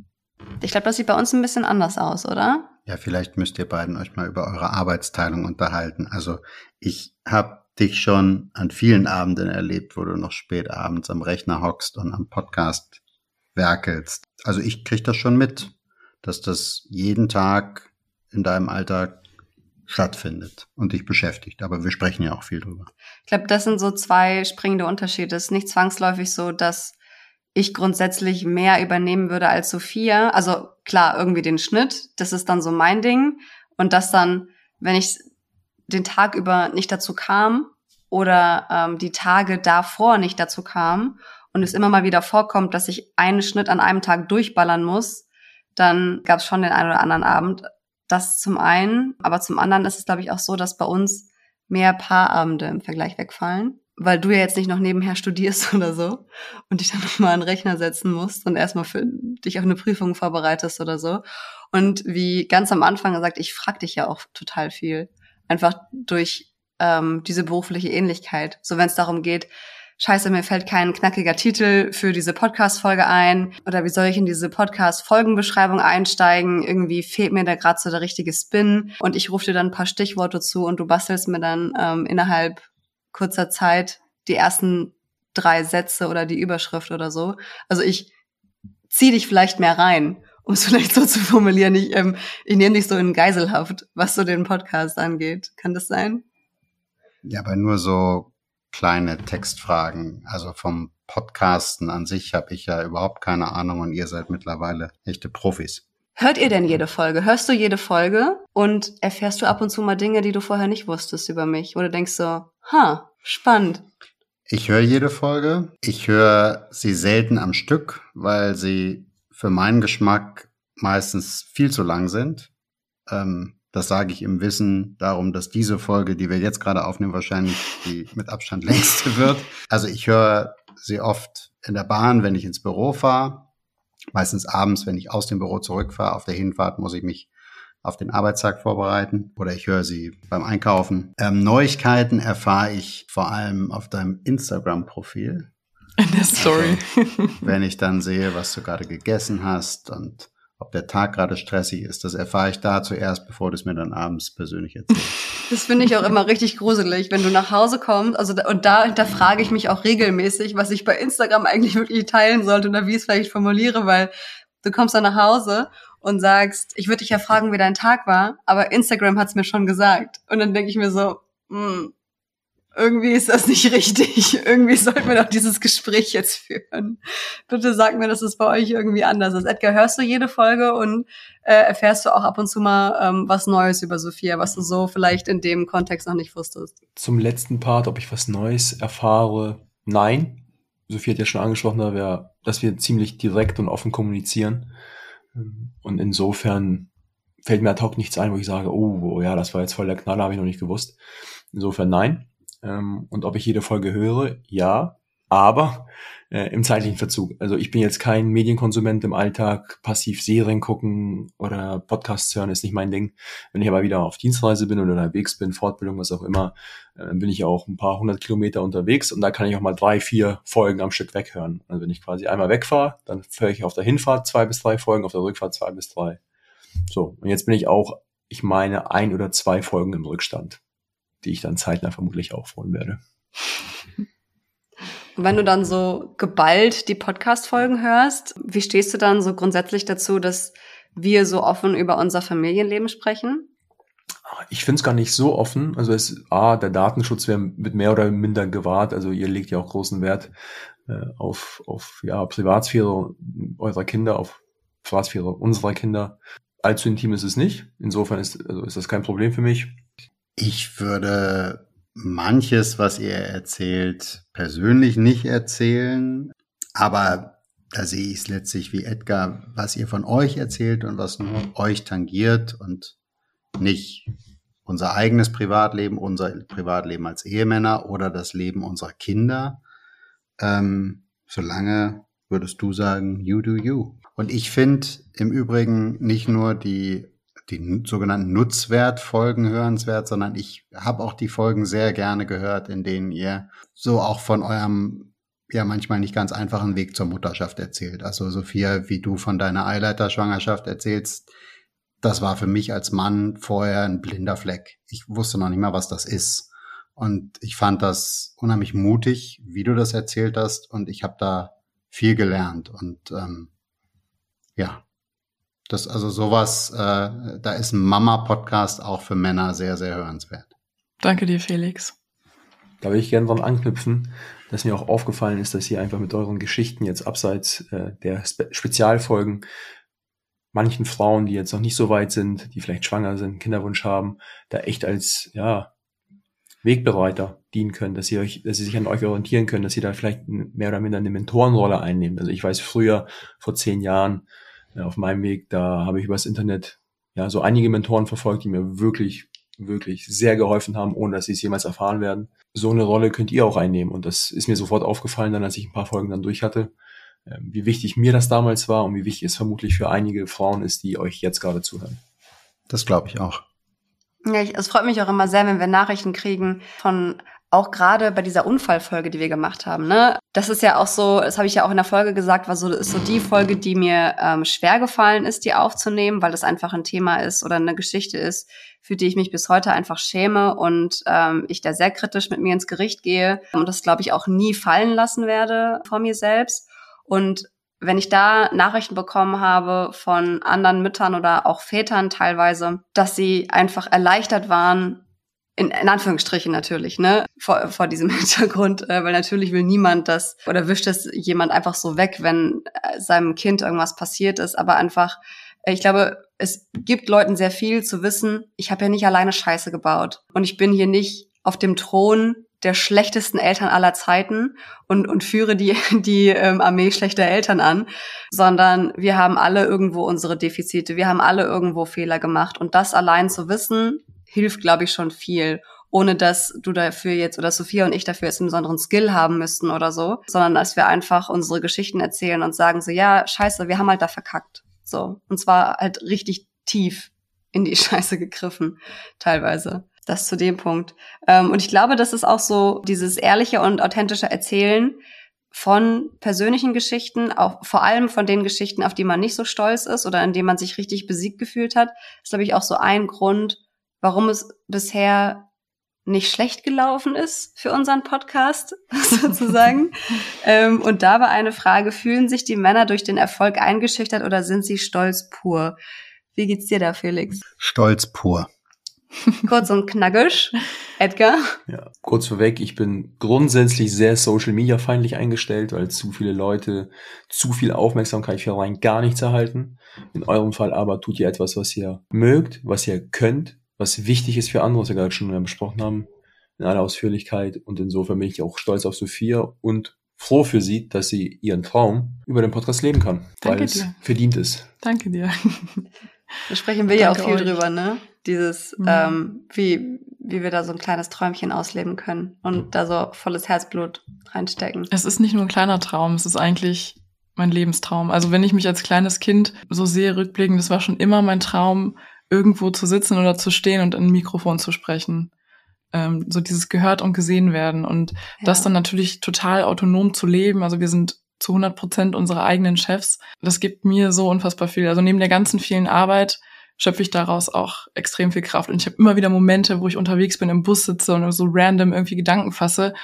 Ich glaube, das sieht bei uns ein bisschen anders aus, oder? Ja, vielleicht müsst ihr beiden euch mal über eure Arbeitsteilung unterhalten. Also ich habe dich schon an vielen Abenden erlebt, wo du noch spät abends am Rechner hockst und am Podcast werkelst. Also ich krieg das schon mit, dass das jeden Tag in deinem Alltag stattfindet und dich beschäftigt. Aber wir sprechen ja auch viel drüber. Ich glaube, das sind so zwei springende Unterschiede. Es ist nicht zwangsläufig so, dass ich grundsätzlich mehr übernehmen würde als Sophia. Also klar, irgendwie den Schnitt, das ist dann so mein Ding. Und das dann, wenn ich den Tag über nicht dazu kam oder ähm, die Tage davor nicht dazu kam und es immer mal wieder vorkommt, dass ich einen Schnitt an einem Tag durchballern muss, dann gab es schon den einen oder anderen Abend. Das zum einen, aber zum anderen ist es, glaube ich, auch so, dass bei uns mehr Paarabende im Vergleich wegfallen, weil du ja jetzt nicht noch nebenher studierst [LAUGHS] oder so und dich dann nochmal an den Rechner setzen musst und erstmal für dich auf eine Prüfung vorbereitest oder so. Und wie ganz am Anfang gesagt, ich frag dich ja auch total viel. Einfach durch ähm, diese berufliche Ähnlichkeit. So wenn es darum geht, scheiße, mir fällt kein knackiger Titel für diese Podcast-Folge ein oder wie soll ich in diese Podcast-Folgenbeschreibung einsteigen? Irgendwie fehlt mir da gerade so der richtige Spin und ich rufe dir dann ein paar Stichworte zu und du bastelst mir dann ähm, innerhalb kurzer Zeit die ersten drei Sätze oder die Überschrift oder so. Also ich zieh dich vielleicht mehr rein, um es [LAUGHS] vielleicht so zu formulieren. Ich, ähm, ich nehme dich so in Geiselhaft, was so den Podcast angeht. Kann das sein? Ja, aber nur so kleine Textfragen. Also vom Podcasten an sich habe ich ja überhaupt keine Ahnung und ihr seid mittlerweile echte Profis. Hört ihr denn jede Folge? Hörst du jede Folge und erfährst du ab und zu mal Dinge, die du vorher nicht wusstest über mich? Oder denkst du, ha, spannend. Ich höre jede Folge. Ich höre sie selten am Stück, weil sie für meinen Geschmack meistens viel zu lang sind. Ähm, das sage ich im Wissen darum, dass diese Folge, die wir jetzt gerade aufnehmen, wahrscheinlich die mit Abstand [LAUGHS] längste wird. Also ich höre sie oft in der Bahn, wenn ich ins Büro fahre. Meistens abends, wenn ich aus dem Büro zurückfahre. Auf der Hinfahrt muss ich mich auf den Arbeitstag vorbereiten oder ich höre sie beim Einkaufen. Ähm, Neuigkeiten erfahre ich vor allem auf deinem Instagram-Profil. In der Story. Also, [LAUGHS] wenn ich dann sehe, was du gerade gegessen hast und ob der Tag gerade stressig ist, das erfahre ich da zuerst, bevor du es mir dann abends persönlich erzählst. [LAUGHS] Das finde ich auch immer richtig gruselig, wenn du nach Hause kommst. Also und da hinterfrage ich mich auch regelmäßig, was ich bei Instagram eigentlich wirklich teilen sollte oder wie ich es vielleicht formuliere, weil du kommst dann nach Hause und sagst, ich würde dich ja fragen, wie dein Tag war, aber Instagram hat es mir schon gesagt. Und dann denke ich mir so, hm, irgendwie ist das nicht [LAUGHS] richtig. irgendwie sollten wir doch dieses Gespräch jetzt führen. Bitte sag mir, dass es bei euch irgendwie anders ist. Edgar, hörst du jede Folge und äh, erfährst du auch ab und zu mal ähm, was Neues über Sophia, was du so vielleicht in dem Kontext noch nicht wusstest? Zum letzten Part, ob ich was Neues erfahre, nein. Sophie hat ja schon angesprochen, dass wir ziemlich direkt und offen kommunizieren. Und insofern fällt mir ad hoc nichts ein, wo ich sage, oh, oh ja, das war jetzt voll der Knaller, habe ich noch nicht gewusst. Insofern nein. Ähm, und ob ich jede Folge höre, ja, aber äh, im zeitlichen Verzug. Also ich bin jetzt kein Medienkonsument im Alltag, passiv Serien gucken oder Podcasts hören ist nicht mein Ding. Wenn ich aber wieder auf Dienstreise bin oder unterwegs bin, Fortbildung, was auch immer, äh, bin ich auch ein paar hundert Kilometer unterwegs und da kann ich auch mal drei, vier Folgen am Stück weghören. Also wenn ich quasi einmal wegfahre, dann höre ich auf der Hinfahrt zwei bis drei Folgen, auf der Rückfahrt zwei bis drei. So, und jetzt bin ich auch, ich meine, ein oder zwei Folgen im Rückstand die ich dann zeitnah vermutlich aufholen werde. Und wenn du dann so geballt die Podcast-Folgen hörst, wie stehst du dann so grundsätzlich dazu, dass wir so offen über unser Familienleben sprechen? Ich finde es gar nicht so offen. Also es, A, der Datenschutz wird mehr oder minder gewahrt. Also ihr legt ja auch großen Wert äh, auf, auf ja, Privatsphäre eurer Kinder, auf Privatsphäre unserer Kinder. Allzu intim ist es nicht. Insofern ist, also ist das kein Problem für mich. Ich würde manches, was ihr erzählt, persönlich nicht erzählen, aber da sehe ich es letztlich wie Edgar, was ihr von euch erzählt und was nur euch tangiert und nicht unser eigenes Privatleben, unser Privatleben als Ehemänner oder das Leben unserer Kinder. Ähm, solange würdest du sagen, you do you. Und ich finde im Übrigen nicht nur die die sogenannten Nutzwertfolgen hörenswert, sondern ich habe auch die Folgen sehr gerne gehört, in denen ihr so auch von eurem ja manchmal nicht ganz einfachen Weg zur Mutterschaft erzählt. Also Sophia, wie du von deiner Eileiterschwangerschaft erzählst, das war für mich als Mann vorher ein blinder Fleck. Ich wusste noch nicht mal, was das ist. Und ich fand das unheimlich mutig, wie du das erzählt hast. Und ich habe da viel gelernt. Und ähm, ja, Das also sowas, äh, da ist ein Mama-Podcast auch für Männer sehr, sehr hörenswert. Danke dir, Felix. Da will ich gerne dran anknüpfen, dass mir auch aufgefallen ist, dass ihr einfach mit euren Geschichten jetzt abseits äh, der Spe Spezialfolgen manchen Frauen, die jetzt noch nicht so weit sind, die vielleicht schwanger sind, Kinderwunsch haben, da echt als ja Wegbereiter dienen können, dass sie euch, dass sie sich an euch orientieren können, dass sie da vielleicht mehr oder minder eine Mentorenrolle einnehmen. Also ich weiß früher, vor zehn Jahren, äh, auf meinem Weg, da habe ich übers Internet ja so einige Mentoren verfolgt, die mir wirklich, wirklich sehr geholfen haben, ohne dass sie es jemals erfahren werden. So eine Rolle könnt ihr auch einnehmen. Und das ist mir sofort aufgefallen, dann als ich ein paar Folgen dann durch hatte, ähm, wie wichtig mir das damals war und wie wichtig es vermutlich für einige Frauen ist, die euch jetzt gerade zuhören. Das glaube ich auch. Ja, ich, es freut mich auch immer sehr, wenn wir Nachrichten kriegen von auch gerade bei dieser Unfallfolge, die wir gemacht haben, ne? Das ist ja auch so, das habe ich ja auch in der Folge gesagt, war so ist so die Folge, die mir ähm, schwer gefallen ist, die aufzunehmen, weil das einfach ein Thema ist oder eine Geschichte ist, für die ich mich bis heute einfach schäme und ähm, ich da sehr kritisch mit mir ins Gericht gehe und das glaube ich auch nie fallen lassen werde vor mir selbst. Und wenn ich da Nachrichten bekommen habe von anderen Müttern oder auch Vätern teilweise, dass sie einfach erleichtert waren, in, in Anführungsstrichen natürlich, ne, vor, vor diesem [LAUGHS] Hintergrund, äh, weil natürlich will niemand das oder wischt es jemand einfach so weg, wenn äh, seinem Kind irgendwas passiert ist, aber einfach, äh, ich glaube, es gibt Leuten sehr viel zu wissen, ich habe ja nicht alleine Scheiße gebaut. Und ich bin hier nicht auf dem Thron der schlechtesten Eltern aller Zeiten und, und führe die, [LAUGHS] die ähm, Armee schlechter Eltern an, sondern wir haben alle irgendwo unsere Defizite, wir haben alle irgendwo Fehler gemacht. Und das allein zu wissen, hilft, glaube ich, schon viel ohne dass du dafür jetzt oder Sophia und ich dafür jetzt einen besonderen Skill haben müssten oder so, sondern dass wir einfach unsere Geschichten erzählen und sagen so, ja, scheiße, wir haben halt da verkackt. So. Und zwar halt richtig tief in die [LAUGHS] Scheiße gegriffen, teilweise. Das zu dem Punkt. Ähm, und ich glaube, das ist auch so dieses ehrliche und authentische Erzählen von persönlichen Geschichten, auch vor allem von den Geschichten, auf die man nicht so stolz ist oder in denen man sich richtig besiegt gefühlt hat, ist, glaube ich, auch so ein Grund, warum es bisher nicht schlecht gelaufen ist für unseren Podcast, [LAUGHS] sozusagen. [LAUGHS] ähm, und da war eine Frage, fühlen sich die Männer durch den Erfolg eingeschüchtert oder sind sie stolz pur? Wie geht's dir da, Felix? Stolz pur. [LAUGHS] Kurz und knackig. Edgar? Ja, kurz vorweg, ich bin grundsätzlich sehr Social Media feindlich eingestellt, weil zu viele Leute zu viel Aufmerksamkeit für rein gar nichts erhalten. In eurem Fall aber tut ihr etwas, was ihr mögt, was ihr könnt, was wichtig ist für andere, was wir gerade schon besprochen haben, in aller Ausführlichkeit. Und insofern bin ich auch stolz auf Sophia und froh für sie, dass sie ihren Traum über den Podcast leben kann, Danke weil dir. es verdient ist. Danke dir. Da sprechen wir Danke ja auch viel euch. drüber, ne? Dieses, mhm. ähm, wie, wie wir da so ein kleines Träumchen ausleben können und da so volles Herzblut reinstecken. Es ist nicht nur ein kleiner Traum, es ist eigentlich mein Lebenstraum. Also wenn ich mich als kleines Kind so sehe, rückblickend, das war schon immer mein Traum, irgendwo zu sitzen oder zu stehen und in ein Mikrofon zu sprechen. Ähm, so dieses gehört und gesehen werden und ja. das dann natürlich total autonom zu leben. Also wir sind zu 100 Prozent unsere eigenen Chefs. Das gibt mir so unfassbar viel. Also neben der ganzen vielen Arbeit schöpfe ich daraus auch extrem viel Kraft. Und ich habe immer wieder Momente, wo ich unterwegs bin, im Bus sitze und so random irgendwie Gedanken fasse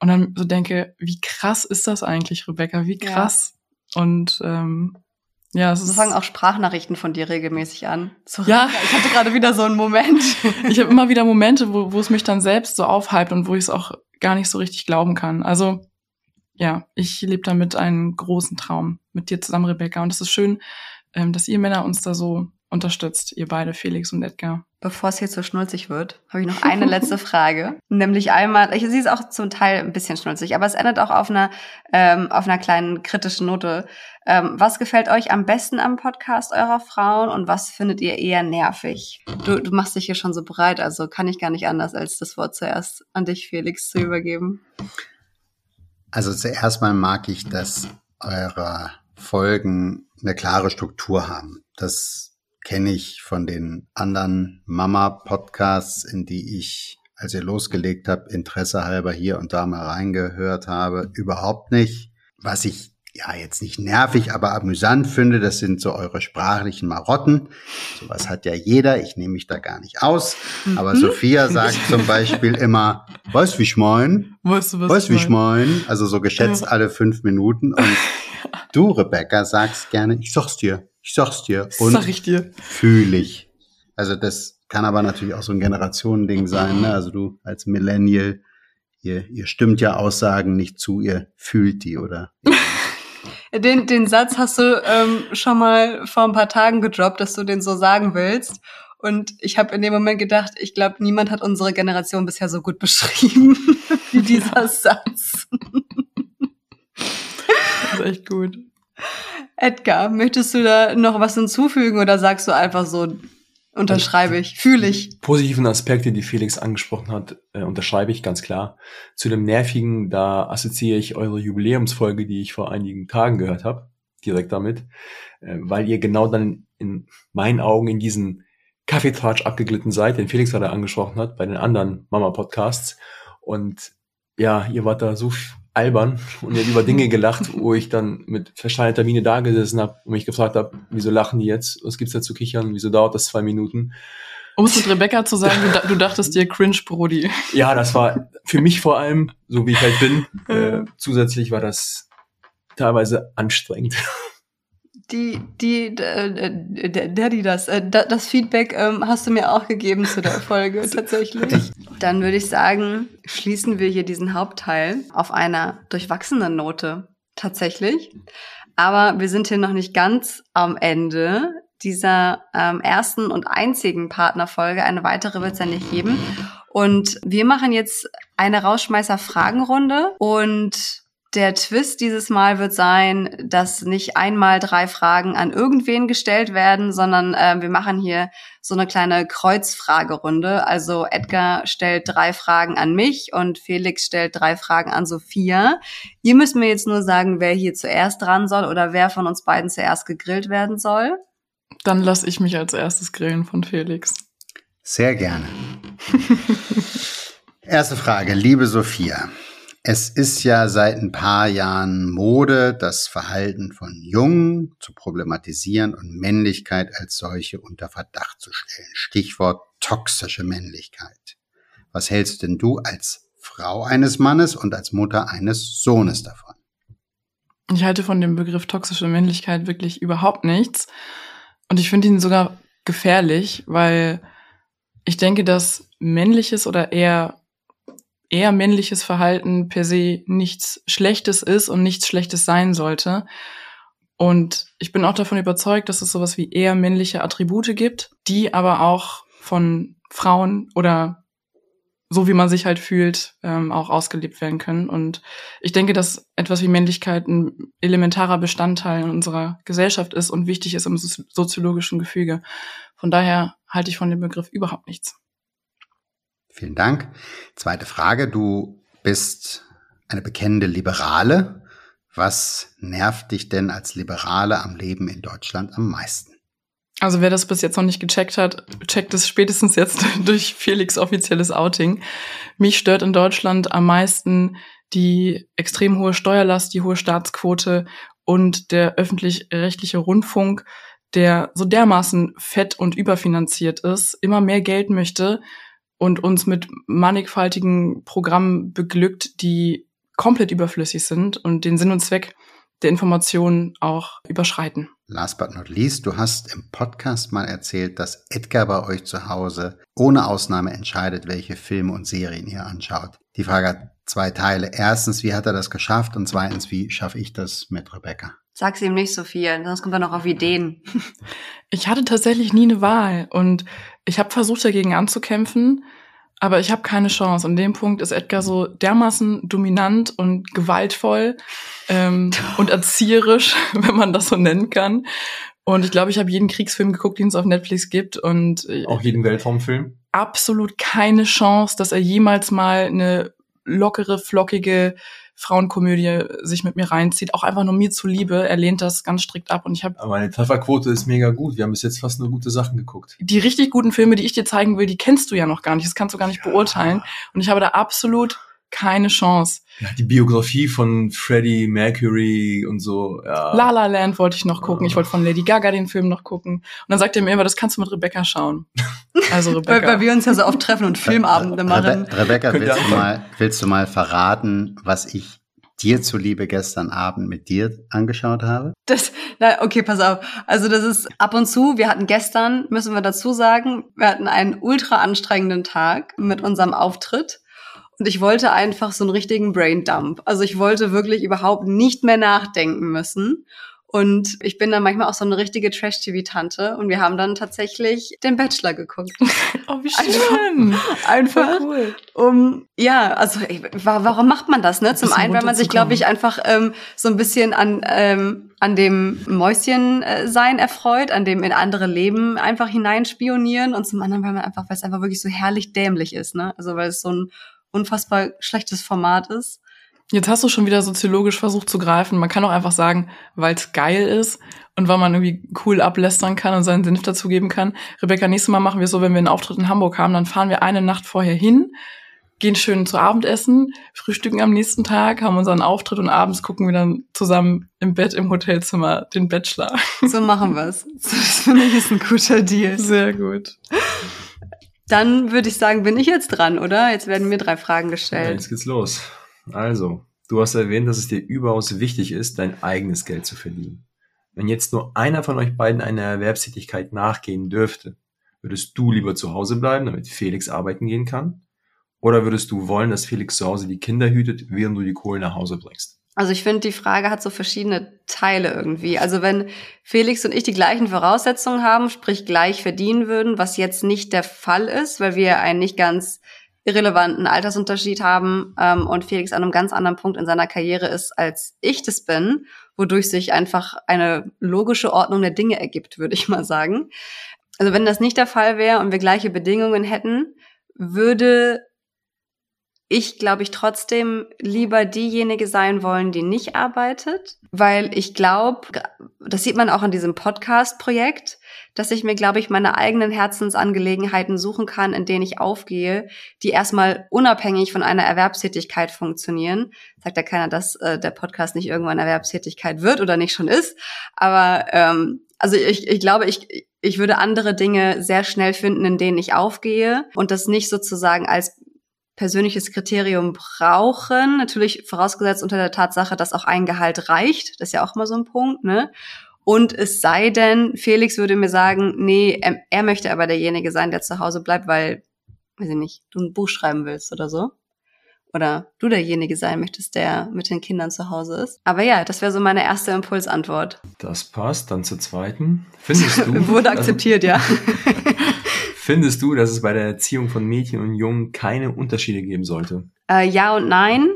und dann so denke, wie krass ist das eigentlich, Rebecca? Wie krass. Ja. Und ähm, ja, es so fangen auch Sprachnachrichten von dir regelmäßig an. Sorry, ja, [LAUGHS] ich hatte gerade wieder so einen Moment. [LAUGHS] ich habe immer wieder Momente, wo, wo es mich dann selbst so aufhypt und wo ich es auch gar nicht so richtig glauben kann. Also ja, ich lebe damit einen großen Traum mit dir zusammen, Rebecca. Und es ist schön, ähm, dass ihr Männer uns da so unterstützt, ihr beide, Felix und Edgar. Bevor es hier zu schnulzig wird, habe ich noch [LAUGHS] eine letzte Frage. Nämlich einmal, ich sehe es auch zum Teil ein bisschen schnulzig, aber es endet auch auf einer, ähm, auf einer kleinen kritischen Note. Ähm, was gefällt euch am besten am Podcast eurer Frauen und was findet ihr eher nervig? Du, du machst dich hier schon so breit, also kann ich gar nicht anders, als das Wort zuerst an dich, Felix, zu übergeben. Also zuerst mal mag ich, dass eure Folgen eine klare Struktur haben. Das kenne ich von den anderen Mama-Podcasts, in die ich, als ihr losgelegt habt, Interesse halber hier und da mal reingehört habe, überhaupt nicht. Was ich ja jetzt nicht nervig, aber amüsant finde, das sind so eure sprachlichen Marotten. Sowas hat ja jeder, ich nehme mich da gar nicht aus. Mhm. Aber Sophia sagt zum Beispiel immer, weißt wie ich mein? Weißt du, was weißt, wie ich mein? Also so geschätzt ja. alle fünf Minuten. Und [LAUGHS] du, Rebecca, sagst gerne, ich sag's dir, Ich sag's dir. Und Sag ich dir. Fühle ich. Also das kann aber natürlich auch so ein Generationending sein. Ne? Also du als Millennial, ihr, ihr stimmt ja Aussagen nicht zu, ihr fühlt die, oder? [LAUGHS] Den, den Satz hast du ähm, schon mal vor ein paar Tagen gedroppt, dass du den so sagen willst. Und ich habe in dem Moment gedacht, ich glaube, niemand hat unsere Generation bisher so gut [LAUGHS] beschrieben wie dieser Satz. Das ist echt gut. Edgar, möchtest du da noch was hinzufügen oder sagst du einfach so, unterschreibe ich, fühle ich? Positiven Aspekte, die Felix angesprochen hat, äh, unterschreibe ich ganz klar. Zu dem nervigen, da assoziiere ich eure Jubiläumsfolge, die ich vor einigen Tagen gehört habe, direkt damit, äh, weil ihr genau dann in meinen Augen in diesen Kaffeetratsch abgeglitten seid, den Felix gerade angesprochen hat, bei den anderen Mama-Podcasts. Und ja, ihr wart da so albern und ihr habt über Dinge gelacht, [LAUGHS] wo ich dann mit versteinerter Miene da gesessen habe und mich gefragt habe, wieso lachen die jetzt? Was gibt's da zu kichern? Wieso dauert das zwei Minuten? Um es mit Rebecca zu sagen, du, du, dachtest dir cringe, Brody. [LAUGHS] Ja, das war für mich vor allem, so wie ich halt bin. Äh, zusätzlich war das teilweise anstrengend die, die, äh, der, die das, äh, das Feedback ähm, hast du mir auch gegeben zu der Folge [LAUGHS] tatsächlich. Dann würde ich sagen, schließen wir hier diesen Hauptteil auf einer durchwachsenen Note tatsächlich. Aber wir sind hier noch nicht ganz am Ende dieser ähm, ersten und einzigen Partnerfolge. Eine weitere wird es ja nicht geben. Und wir machen jetzt eine Rausschmeißer-Fragenrunde und der Twist dieses Mal wird sein, dass nicht einmal drei Fragen an irgendwen gestellt werden, sondern äh, wir machen hier so eine kleine Kreuzfragerunde. Also Edgar stellt drei Fragen an mich und Felix stellt drei Fragen an Sophia. Ihr müsst mir jetzt nur sagen, wer hier zuerst dran soll oder wer von uns beiden zuerst gegrillt werden soll. Dann lasse ich mich als erstes grillen von Felix. Sehr gerne. [LAUGHS] Erste Frage, liebe Sophia. Es ist ja seit ein paar Jahren Mode, das Verhalten von Jungen zu problematisieren und Männlichkeit als solche unter Verdacht zu stellen. Stichwort toxische Männlichkeit. Was hältst denn du als Frau eines Mannes und als Mutter eines Sohnes davon? Ich halte von dem Begriff toxische Männlichkeit wirklich überhaupt nichts. Und ich finde ihn sogar gefährlich, weil ich denke, dass männliches oder eher eher männliches Verhalten per se nichts Schlechtes ist und nichts Schlechtes sein sollte. Und ich bin auch davon überzeugt, dass es sowas wie eher männliche Attribute gibt, die aber auch von Frauen oder so wie man sich halt fühlt, ähm, auch ausgelebt werden können. Und ich denke, dass etwas wie Männlichkeit ein elementarer Bestandteil in unserer Gesellschaft ist und wichtig ist im soziologischen Gefüge. Von daher halte ich von dem Begriff überhaupt nichts. Vielen Dank. Zweite Frage. Du bist eine bekennende Liberale. Was nervt dich denn als Liberale am Leben in Deutschland am meisten? Also wer das bis jetzt noch nicht gecheckt hat, checkt es spätestens jetzt [LAUGHS] durch Felix offizielles Outing. Mich stört in Deutschland am meisten die extrem hohe Steuerlast, die hohe Staatsquote und der öffentlich-rechtliche Rundfunk, der so dermaßen fett und überfinanziert ist, immer mehr Geld möchte und uns mit mannigfaltigen Programmen beglückt, die komplett überflüssig sind und den Sinn und Zweck der Information auch überschreiten. Last but not least, du hast im Podcast mal erzählt, dass Edgar bei euch zu Hause ohne Ausnahme entscheidet, welche Filme und Serien ihr anschaut. Die Frage hat zwei Teile. Erstens, wie hat er das geschafft? Und zweitens, wie schaffe ich das mit Rebecca? Sag's ihm nicht so viel, sonst kommt er noch auf Ideen. [LAUGHS] Ich hatte tatsächlich nie eine Wahl und ich habe versucht, dagegen anzukämpfen, aber ich habe keine Chance. An dem Punkt ist Edgar so dermaßen dominant und gewaltvoll ähm, [LAUGHS] und erzieherisch, [LAUGHS] wenn man das so nennen kann. Und ich glaube, ich habe jeden Kriegsfilm geguckt, den es auf Netflix gibt. Und äh, auch jeden Weltraumfilm. Absolut keine Chance, dass er jemals mal eine lockere, flockige Frauenkomödie sich mit mir reinzieht, auch einfach nur mir zuliebe. Er lehnt das ganz strikt ab und ich habe. Aber meine Trefferquote ist mega gut. Wir haben bis jetzt fast nur gute Sachen geguckt. Die richtig guten Filme, die ich dir zeigen will, die kennst du ja noch gar nicht. Das kannst du gar nicht ja. beurteilen. Und ich habe da absolut keine Chance. Ja, die Biografie von Freddie Mercury und so. Ja. La La Land wollte ich noch gucken. Ich wollte von Lady Gaga den Film noch gucken. Und dann sagt er mir immer, das kannst du mit Rebecca schauen. [LAUGHS] Also Rebecca. [LAUGHS] weil, weil wir uns ja so oft treffen und Filmabende machen. Rebe Rebecca, willst du, mal, willst du mal verraten, was ich dir zuliebe gestern Abend mit dir angeschaut habe? Das, Na, okay, pass auf. Also das ist ab und zu, wir hatten gestern, müssen wir dazu sagen, wir hatten einen ultra anstrengenden Tag mit unserem Auftritt. Und ich wollte einfach so einen richtigen Braindump. Also ich wollte wirklich überhaupt nicht mehr nachdenken müssen. Und ich bin dann manchmal auch so eine richtige Trash-TV-Tante und wir haben dann tatsächlich den Bachelor geguckt. [LAUGHS] Oh, wie schön. [LAUGHS] Einfach, einfach cool. um, ja, also wa- warum macht man das, ne? Zum einen, weil man sich, glaube ich, einfach ähm, so ein bisschen an, ähm, an dem Mäuschen-Sein erfreut, an dem in andere Leben einfach hineinspionieren und zum anderen, weil man einfach, weil es einfach wirklich so herrlich dämlich ist, ne? Also weil es so ein unfassbar schlechtes Format ist. Jetzt hast du schon wieder soziologisch versucht zu greifen. Man kann auch einfach sagen, weil es geil ist und weil man irgendwie cool ablästern kann und seinen Senf dazugeben kann. Rebecca, nächstes Mal machen wir so, wenn wir einen Auftritt in Hamburg haben, dann fahren wir eine Nacht vorher hin, gehen schön zu Abendessen, frühstücken am nächsten Tag, haben unseren Auftritt und abends gucken wir dann zusammen im Bett im Hotelzimmer den Bachelor. [LAUGHS] So machen wir's. Das finde ich ist ein guter Deal. Sehr gut. Dann würde ich sagen, bin ich jetzt dran, oder? Jetzt werden mir drei Fragen Ja, gestellt. jetzt geht's los. Also, du hast erwähnt, dass es dir überaus wichtig ist, dein eigenes Geld zu verdienen. Wenn jetzt nur einer von euch beiden einer Erwerbstätigkeit nachgehen dürfte, würdest du lieber zu Hause bleiben, damit Felix arbeiten gehen kann? Oder würdest du wollen, dass Felix zu Hause die Kinder hütet, während du die Kohle nach Hause bringst? Also ich finde, die Frage hat so verschiedene Teile irgendwie. Also wenn Felix und ich die gleichen Voraussetzungen haben, sprich gleich verdienen würden, was jetzt nicht der Fall ist, weil wir einen nicht ganz irrelevanten Altersunterschied haben ähm, und Felix an einem ganz anderen Punkt in seiner Karriere ist, als ich das bin, wodurch sich einfach eine logische Ordnung der Dinge ergibt, würde ich mal sagen. Also wenn das nicht der Fall wäre und wir gleiche Bedingungen hätten, würde ich, glaube ich, trotzdem lieber diejenige sein wollen, die nicht arbeitet, weil ich glaube, das sieht man auch an diesem Podcast-Projekt, dass ich mir, glaube ich, meine eigenen Herzensangelegenheiten suchen kann, in denen ich aufgehe, die erstmal unabhängig von einer Erwerbstätigkeit funktionieren. Sagt ja keiner, dass äh, der Podcast nicht irgendwann Erwerbstätigkeit wird oder nicht schon ist. Aber ähm, also ich, ich glaube, ich, ich würde andere Dinge sehr schnell finden, in denen ich aufgehe und das nicht sozusagen als persönliches Kriterium brauchen. Natürlich vorausgesetzt unter der Tatsache, dass auch ein Gehalt reicht. Das ist ja auch mal so ein Punkt, ne? Und es sei denn, Felix würde mir sagen, nee, er, er möchte aber derjenige sein, der zu Hause bleibt, weil, weiß ich nicht, du ein Buch schreiben willst oder so. Oder du derjenige sein möchtest, der mit den Kindern zu Hause ist. Aber ja, das wäre so meine erste Impulsantwort. Das passt. Dann zur zweiten. Findest du? [LAUGHS] Wurde dass- akzeptiert, ja. [LAUGHS] Findest du, dass es bei der Erziehung von Mädchen und Jungen keine Unterschiede geben sollte? Äh, ja und nein.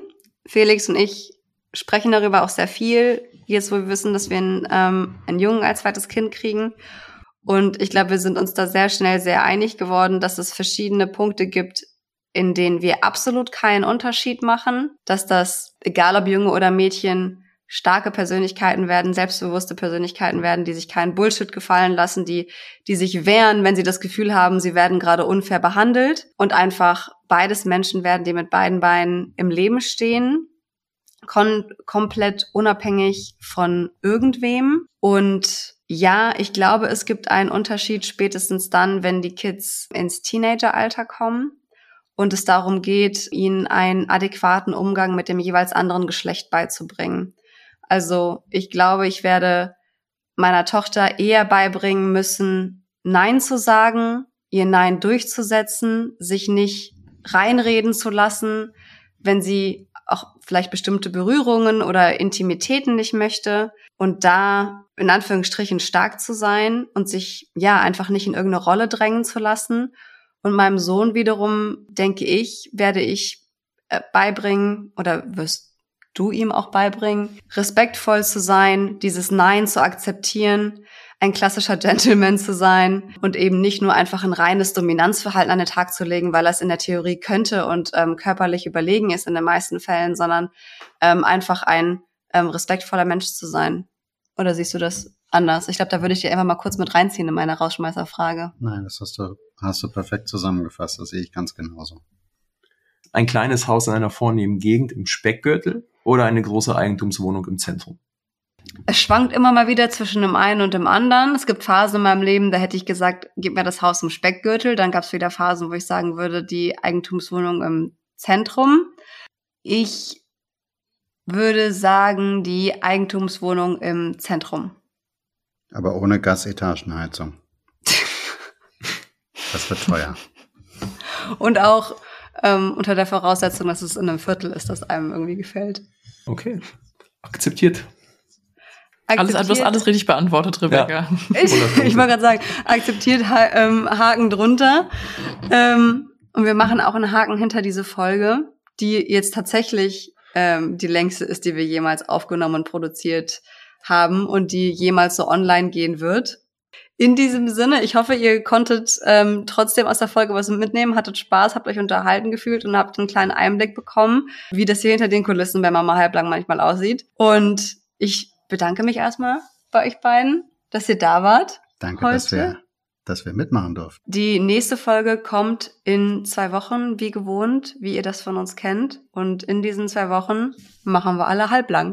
Felix und ich sprechen darüber auch sehr viel, jetzt wo wir wissen, dass wir einen, ähm, einen Jungen als zweites Kind kriegen. Und ich glaube, wir sind uns da sehr schnell sehr einig geworden, dass es verschiedene Punkte gibt, in denen wir absolut keinen Unterschied machen, dass das, egal ob Junge oder Mädchen, starke Persönlichkeiten werden, selbstbewusste Persönlichkeiten werden, die sich keinen Bullshit gefallen lassen, die, die sich wehren, wenn sie das Gefühl haben, sie werden gerade unfair behandelt und einfach beides Menschen werden, die mit beiden Beinen im Leben stehen, kon komplett unabhängig von irgendwem. Und ja, ich glaube, es gibt einen Unterschied spätestens dann, wenn die Kids ins Teenageralter kommen und es darum geht, ihnen einen adäquaten Umgang mit dem jeweils anderen Geschlecht beizubringen. Also ich glaube, ich werde meiner Tochter eher beibringen müssen, Nein zu sagen, ihr Nein durchzusetzen, sich nicht reinreden zu lassen, wenn sie vielleicht bestimmte Berührungen oder Intimitäten nicht möchte und da in Anführungsstrichen stark zu sein und sich ja einfach nicht in irgendeine Rolle drängen zu lassen. Und meinem Sohn wiederum, denke ich, werde ich äh, beibringen oder wirst du ihm auch beibringen, respektvoll zu sein, dieses Nein zu akzeptieren, ein klassischer Gentleman zu sein und eben nicht nur einfach ein reines Dominanzverhalten an den Tag zu legen, weil er es in der Theorie könnte und ähm, körperlich überlegen ist in den meisten Fällen, sondern ähm, einfach ein ähm, respektvoller Mensch zu sein. Oder siehst du das anders? Ich glaube, da würde ich dir einfach mal kurz mit reinziehen in meine Rausschmeißerfrage. Nein, das hast du, hast du perfekt zusammengefasst. Das sehe ich ganz genauso. Ein kleines Haus in einer vornehmen Gegend im Speckgürtel oder eine große Eigentumswohnung im Zentrum? Es schwankt immer mal wieder zwischen dem einen und dem anderen. Es gibt Phasen in meinem Leben, da hätte ich gesagt, gib mir das Haus im Speckgürtel. Dann gab es wieder Phasen, wo ich sagen würde, die Eigentumswohnung im Zentrum. Ich würde sagen, die Eigentumswohnung im Zentrum. Aber ohne Gasetagenheizung. [LAUGHS] Das wird teuer. Und auch ähm, unter der Voraussetzung, dass es in einem Viertel ist, das einem irgendwie gefällt. Okay. Akzeptiert. Alles, du hast alles richtig beantwortet, Rebecca. Ja. [LAUGHS] Ich, ich wollte gerade sagen, akzeptiert ha ähm, Haken drunter. Ähm, und wir machen auch einen Haken hinter diese Folge, die jetzt tatsächlich ähm, die längste ist, die wir jemals aufgenommen und produziert haben und die jemals so online gehen wird. In diesem Sinne, ich hoffe, ihr konntet ähm, trotzdem aus der Folge was mitnehmen, hattet Spaß, habt euch unterhalten gefühlt und habt einen kleinen Einblick bekommen, wie das hier hinter den Kulissen bei Mama Halblang manchmal aussieht. Und ich bedanke mich erstmal bei euch beiden, dass ihr da wart. Danke, heute. dass wir, dass wir mitmachen durften. Die nächste Folge kommt in zwei Wochen, wie gewohnt, wie ihr das von uns kennt. Und in diesen zwei Wochen machen wir alle halblang.